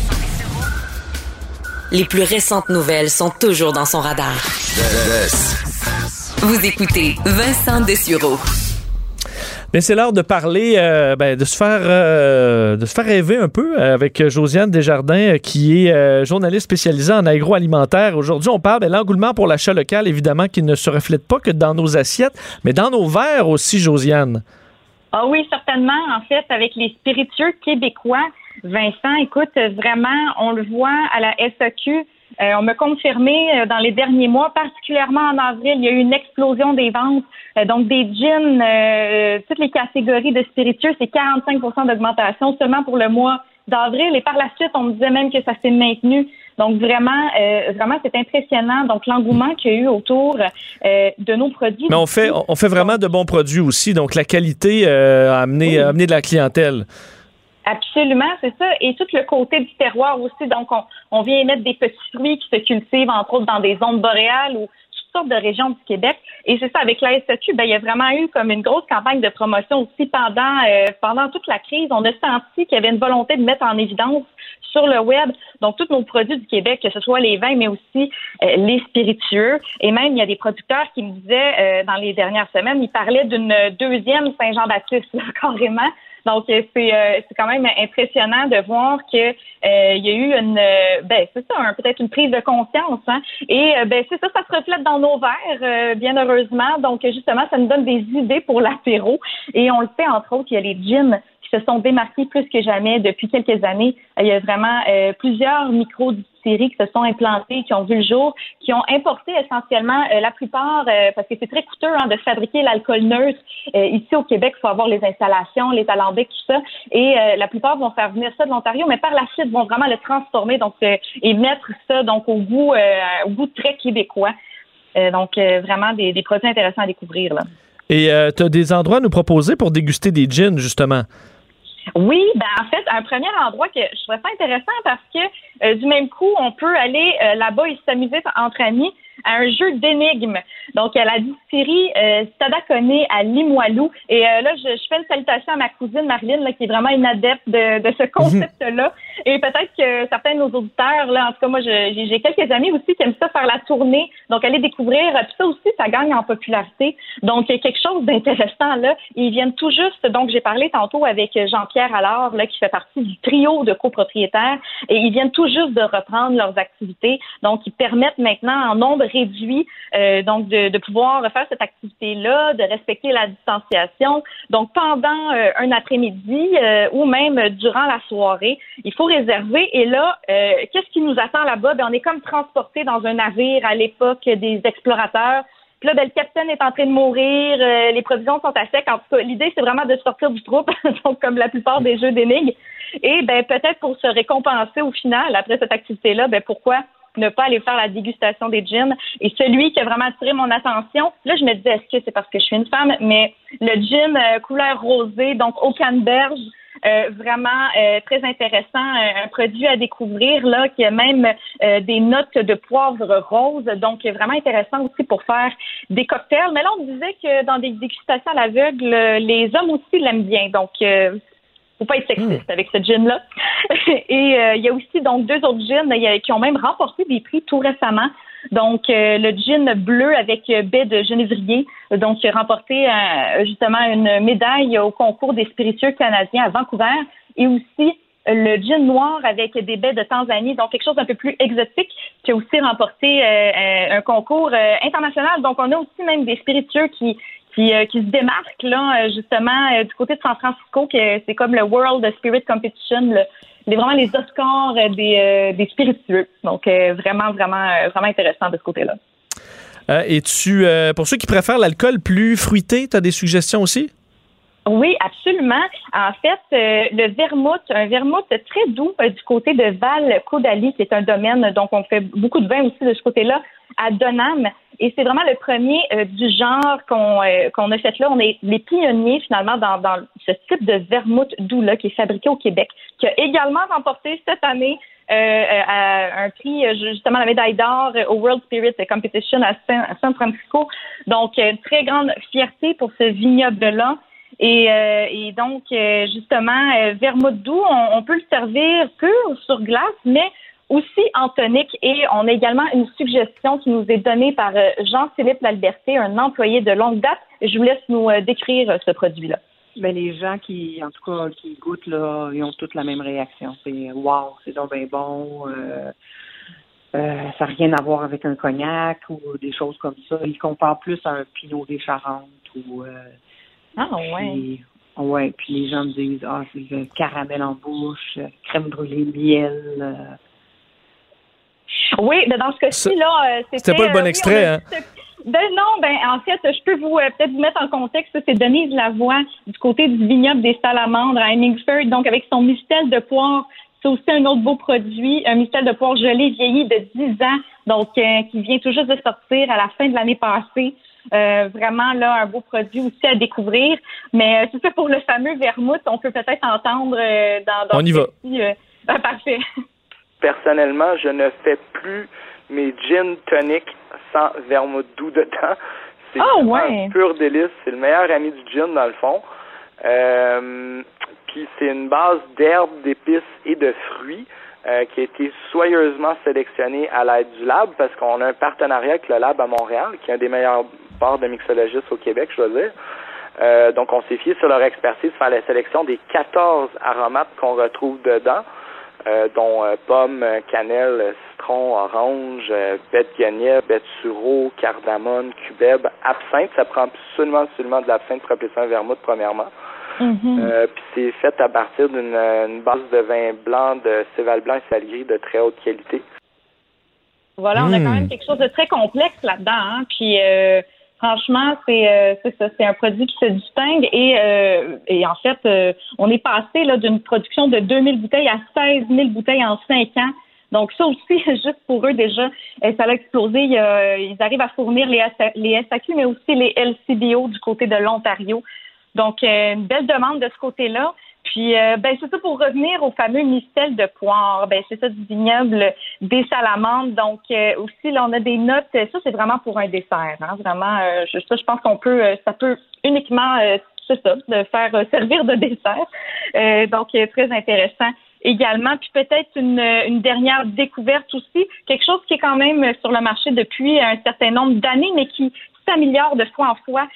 les plus récentes nouvelles sont toujours dans son radar. Vous écoutez Vincent Dessureau. Mais c'est l'heure de parler, euh, ben, de se faire, euh, de se faire rêver un peu avec Josiane Desjardins, euh, qui est journaliste spécialisée en agroalimentaire. Aujourd'hui, on parle de l'engouement pour l'achat local, évidemment, qui ne se reflète pas que dans nos assiettes, mais dans nos verres aussi, Josiane. Ah oui, certainement. En fait, avec les spiritueux québécois, Vincent, écoute, vraiment, on le voit à la SAQ. Euh, on m'a confirmé euh, dans les derniers mois, particulièrement en avril, il y a eu une explosion des ventes. Euh, donc, des gins, toutes les catégories de spiritueux, c'est 45% d'augmentation seulement pour le mois d'avril. Et par la suite, on me disait même que ça s'est maintenu. Donc, vraiment, vraiment, c'est impressionnant. Donc, l'engouement qu'il y a eu autour de nos produits. Mais on fait, on fait vraiment de bons produits aussi. Donc, la qualité a amené, a amené de la clientèle. Absolument, c'est ça. Et tout le côté du terroir aussi. Donc, on, on vient mettre des petits fruits qui se cultivent, entre autres, dans des zones boréales ou toutes sortes de régions du Québec. Et c'est ça, avec la SEQ, ben, il y a vraiment eu comme une grosse campagne de promotion aussi pendant, euh, pendant toute la crise. On a senti qu'il y avait une volonté de mettre en évidence sur le web, donc tous nos produits du Québec, que ce soit les vins, mais aussi euh, les spiritueux. Et même, il y a des producteurs qui me disaient euh, dans les dernières semaines, ils parlaient d'une deuxième Saint-Jean-Baptiste, [laughs] carrément. Donc, euh, euh, c'est quand même impressionnant de voir que euh, il y a eu une ben c'est ça, peut-être une prise de conscience. Hein? Et ben c'est ça, ça se reflète dans nos verres, bien heureusement. Donc, justement, ça nous donne des idées pour l'apéro. Et on le sait, entre autres, il y a les jeans qui se sont démarqués plus que jamais depuis quelques années. Il y a vraiment plusieurs micros qui se sont implantées, qui ont vu le jour, qui ont importé essentiellement euh, la plupart, euh, parce que c'est très coûteux hein, de fabriquer l'alcool neutre. Euh, ici au Québec, il faut avoir les installations, les alambics, tout ça. Et la plupart vont faire venir ça de l'Ontario, mais par la suite vont vraiment le transformer donc et mettre ça donc au goût, au goût très québécois. donc vraiment des, des, produits intéressants à découvrir. Là. Et tu as des endroits à nous proposer pour déguster des gins, justement? Oui, ben en fait, un premier endroit que je trouvais ça intéressant parce que euh, du même coup, on peut aller euh, là-bas et s'amuser entre amis à un jeu d'énigmes. Donc, à la distillerie euh, Stadacone à Limoilou. Et euh, là, je, fais une salutation à ma cousine Marilyn, là, qui est vraiment une adepte de, de ce concept-là. Et peut-être que certains de nos auditeurs, là, en tout cas, moi, j'ai quelques amis aussi qui aiment ça faire la tournée. Donc, aller découvrir. Puis ça aussi, ça gagne en popularité. Donc, il y a quelque chose d'intéressant là. Ils viennent tout juste. Donc, j'ai parlé tantôt avec Jean-Pierre Allard, là, qui fait partie du trio de copropriétaires. Et ils viennent tout juste de reprendre leurs activités. Donc, ils permettent maintenant en nombre réduit, euh, donc de, de, pouvoir faire cette activité-là, de respecter la distanciation. Donc pendant euh, un après-midi euh, ou même durant la soirée, il faut réserver. Et là, qu'est-ce qui nous attend là-bas? Ben, on est comme transporté dans un navire à l'époque des explorateurs. Puis là, ben, le capitaine est en train de mourir, les provisions sont à sec. En tout cas, l'idée, c'est vraiment de sortir du troupe, [laughs] donc comme la plupart des jeux d'énigmes. Et ben peut-être pour se récompenser au final, après cette activité-là, ben pourquoi ne pas aller faire la dégustation des gins. Et celui qui a vraiment attiré mon attention, là, je me disais, est-ce que c'est parce que je suis une femme? Mais le gin euh, couleur rosée, donc au canneberge, euh, vraiment euh, très intéressant, un produit à découvrir là qui a même des notes de poivre rose, donc vraiment intéressant aussi pour faire des cocktails. Mais là on disait que dans des dégustations à l'aveugle, les hommes aussi l'aiment bien, donc faut pas être sexiste avec ce gin-là. [laughs] Et euh, il y a aussi donc deux autres gins qui ont même remporté des prix tout récemment. Donc, euh, le gin bleu avec baie de genévrier, donc qui a remporté justement une médaille au concours des spiritueux canadiens à Vancouver, et aussi le gin noir avec des baies de Tanzanie, donc quelque chose d'un peu plus exotique, qui a aussi remporté un concours international. Donc, on a aussi même des spiritueux qui euh, qui, se démarque là euh, justement euh, du côté de San Francisco, que c'est comme le World Spirit Competition, le, vraiment les Oscars des, des spiritueux. Donc vraiment, vraiment, vraiment intéressant de ce côté-là. et tu, pour ceux qui préfèrent l'alcool plus fruité, tu as des suggestions aussi? Oui, absolument. En fait, le vermouth, un vermouth très doux du côté de Val Caudali, qui est un domaine, donc on fait beaucoup de vin aussi de ce côté-là, à Donham. Et c'est vraiment le premier euh, du genre qu'on euh, qu'on a fait là. On est les pionniers finalement dans, dans ce type de vermouth doux là qui est fabriqué au Québec, qui a également remporté cette année euh, un prix justement la médaille d'or au World Spirit Competition à San Francisco. Donc très grande fierté pour ce vignoble Et, et donc justement vermouth doux, on, peut le servir pur sur glace, mais aussi en tonique. Et on a également une suggestion qui nous est donnée par euh, Jean-Philippe Lalberté, un employé de longue date. Je vous laisse nous euh, décrire euh, ce produit-là. Ben, les gens qui, en tout cas, qui goûtent, là, ils ont toutes la même réaction. C'est wow, c'est donc bien bon. ça n'a rien à voir avec un cognac ou des choses comme ça. Ils comparent plus à un pinot des Charentes ou. Ah, ouais. ouais, puis les gens me disent Ah, c'est caramel en bouche, crème brûlée, miel. Oui, mais dans ce cas-ci, là, euh, c'était. pas le bon euh, extrait, hein? Ben non, ben en fait, je peux vous euh, peut-être vous mettre en contexte. C'est Denise Lavoie du côté du vignoble des Salamandres à Hemingford, donc avec son mistel de poire. C'est aussi un autre beau produit, un mistel de poire gelé vieilli de 10 ans, donc qui vient tout juste de sortir à la fin de l'année passée. Vraiment là un beau produit aussi à découvrir. Mais c'est ça pour le fameux vermouth, on peut peut-être entendre dans, dans. On y va. [laughs] Ah, parfait personnellement, je ne fais plus mes gin tonic sans vermouth doux dedans. C'est oh, un pur délice. C'est le meilleur ami du gin, dans le fond. Euh, puis c'est une base d'herbes, d'épices et de fruits euh, qui a été soigneusement sélectionnée à l'aide du lab parce qu'on a un partenariat avec le lab à Montréal, qui est un des meilleurs de mixologistes au Québec, je dois dire. Euh, donc, on s'est fié sur leur expertise faire la sélection des 14 aromates qu'on retrouve dedans. Euh, dont euh, pomme, cannelle, citron, orange, euh, bête guenièvre, bête sureau, cardamone, cubeb, absinthe. Ça prend absolument, absolument de l'absinthe pour appeler ça un vermouth, premièrement. Mm-hmm. puis c'est fait à partir d'une base de vin blanc de céval blanc et salieri de très haute qualité. Voilà, on a quand même mm. quelque chose de très complexe là-dedans. Hein? Puis Franchement, c'est euh, c'est ça, c'est un produit qui se distingue et euh, et en fait, euh, on est passé là d'une production de 2000 bouteilles à 16 000 bouteilles en cinq ans. Donc ça aussi, [laughs] juste pour eux déjà, ça a explosé. ils arrivent à fournir les, les SAQ, mais aussi les LCBO du côté de l'Ontario. Donc une belle demande de ce côté-là. Puis, euh, ben, c'est ça pour revenir au fameux mistel de poire. Ben, c'est ça du vignoble des salamandres. Donc, euh, aussi, là, on a des notes. Ça, c'est vraiment pour un dessert. Hein, vraiment, euh, je, ça, je pense qu'on peut, ça peut uniquement, c'est ça, de faire servir de dessert. donc, très intéressant également. Puis peut-être une, une dernière découverte aussi, quelque chose qui est quand même sur le marché depuis un certain nombre d'années, mais qui s'améliore de fois en fois.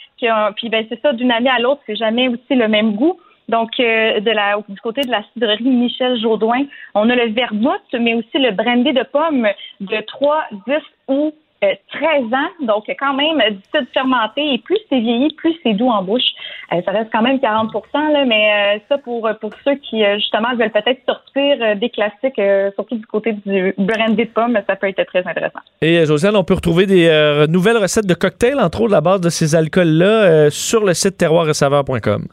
Puis, ben, c'est ça, d'une année à l'autre, c'est jamais aussi le même goût. Donc, euh, du côté de la cidrerie Michel Jourdouin, on a le vermouth, mais aussi le brandy de pomme de 3, 10 ou 13 euh, ans, donc quand même de fermenter et plus c'est vieilli, plus c'est doux en bouche. Euh, ça reste quand même 40 là, mais ça pour pour ceux qui justement veulent peut-être sortir des classiques, surtout du côté du brandy de pomme, ça peut être très intéressant. Et Josiane, on peut retrouver des nouvelles recettes de cocktails, entre autres la base de ces alcools-là, sur le site terroirsaveur.com.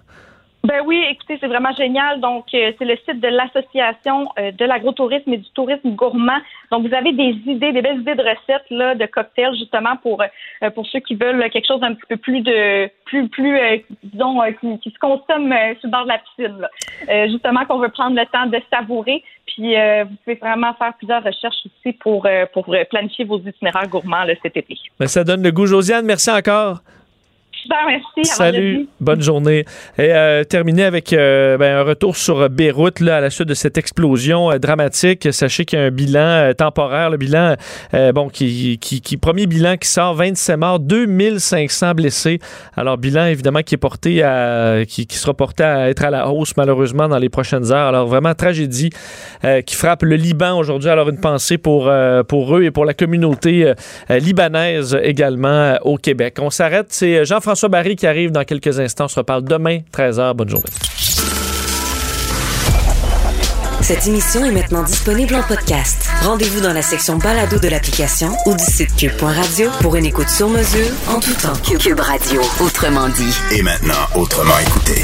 Ben oui, écoutez, c'est vraiment génial. Donc, euh, c'est le site de l'association euh, de l'agrotourisme et du tourisme gourmand. Donc, vous avez des idées, des belles idées de recettes là, de cocktails justement pour euh, pour ceux qui veulent quelque chose d'un petit peu plus de plus plus disons qui, se consomme sur le bord de la piscine. justement, qu'on veut prendre le temps de savourer. Puis, vous pouvez vraiment faire plusieurs recherches aussi pour pour planifier vos itinéraires gourmands là, cet été. Ben, ça donne le goût, Josiane. Merci encore. Super, merci. Salut, bonne journée. Et euh, terminer avec euh, ben, un retour sur Beyrouth là, à la suite de cette explosion euh, dramatique. Sachez qu'il y a un bilan temporaire, le bilan, bon, qui, qui, qui- premier bilan qui sort 27 morts, 2500 blessés. Alors, bilan évidemment qui est porté à, qui, qui sera porté à être à la hausse malheureusement dans les prochaines heures. Alors, vraiment tragédie qui frappe le Liban aujourd'hui. Alors, une pensée pour, pour eux et pour la communauté libanaise également au Québec. On s'arrête. C'est Jean-François Barry qui arrive dans quelques instants. On se reparle demain, 13h. Bonne journée. Cette émission est maintenant disponible en podcast. Rendez-vous dans la section balado de l'application ou du site cube.radio pour une écoute sur mesure en tout temps. Cube Radio, autrement dit. Et maintenant, autrement écouté.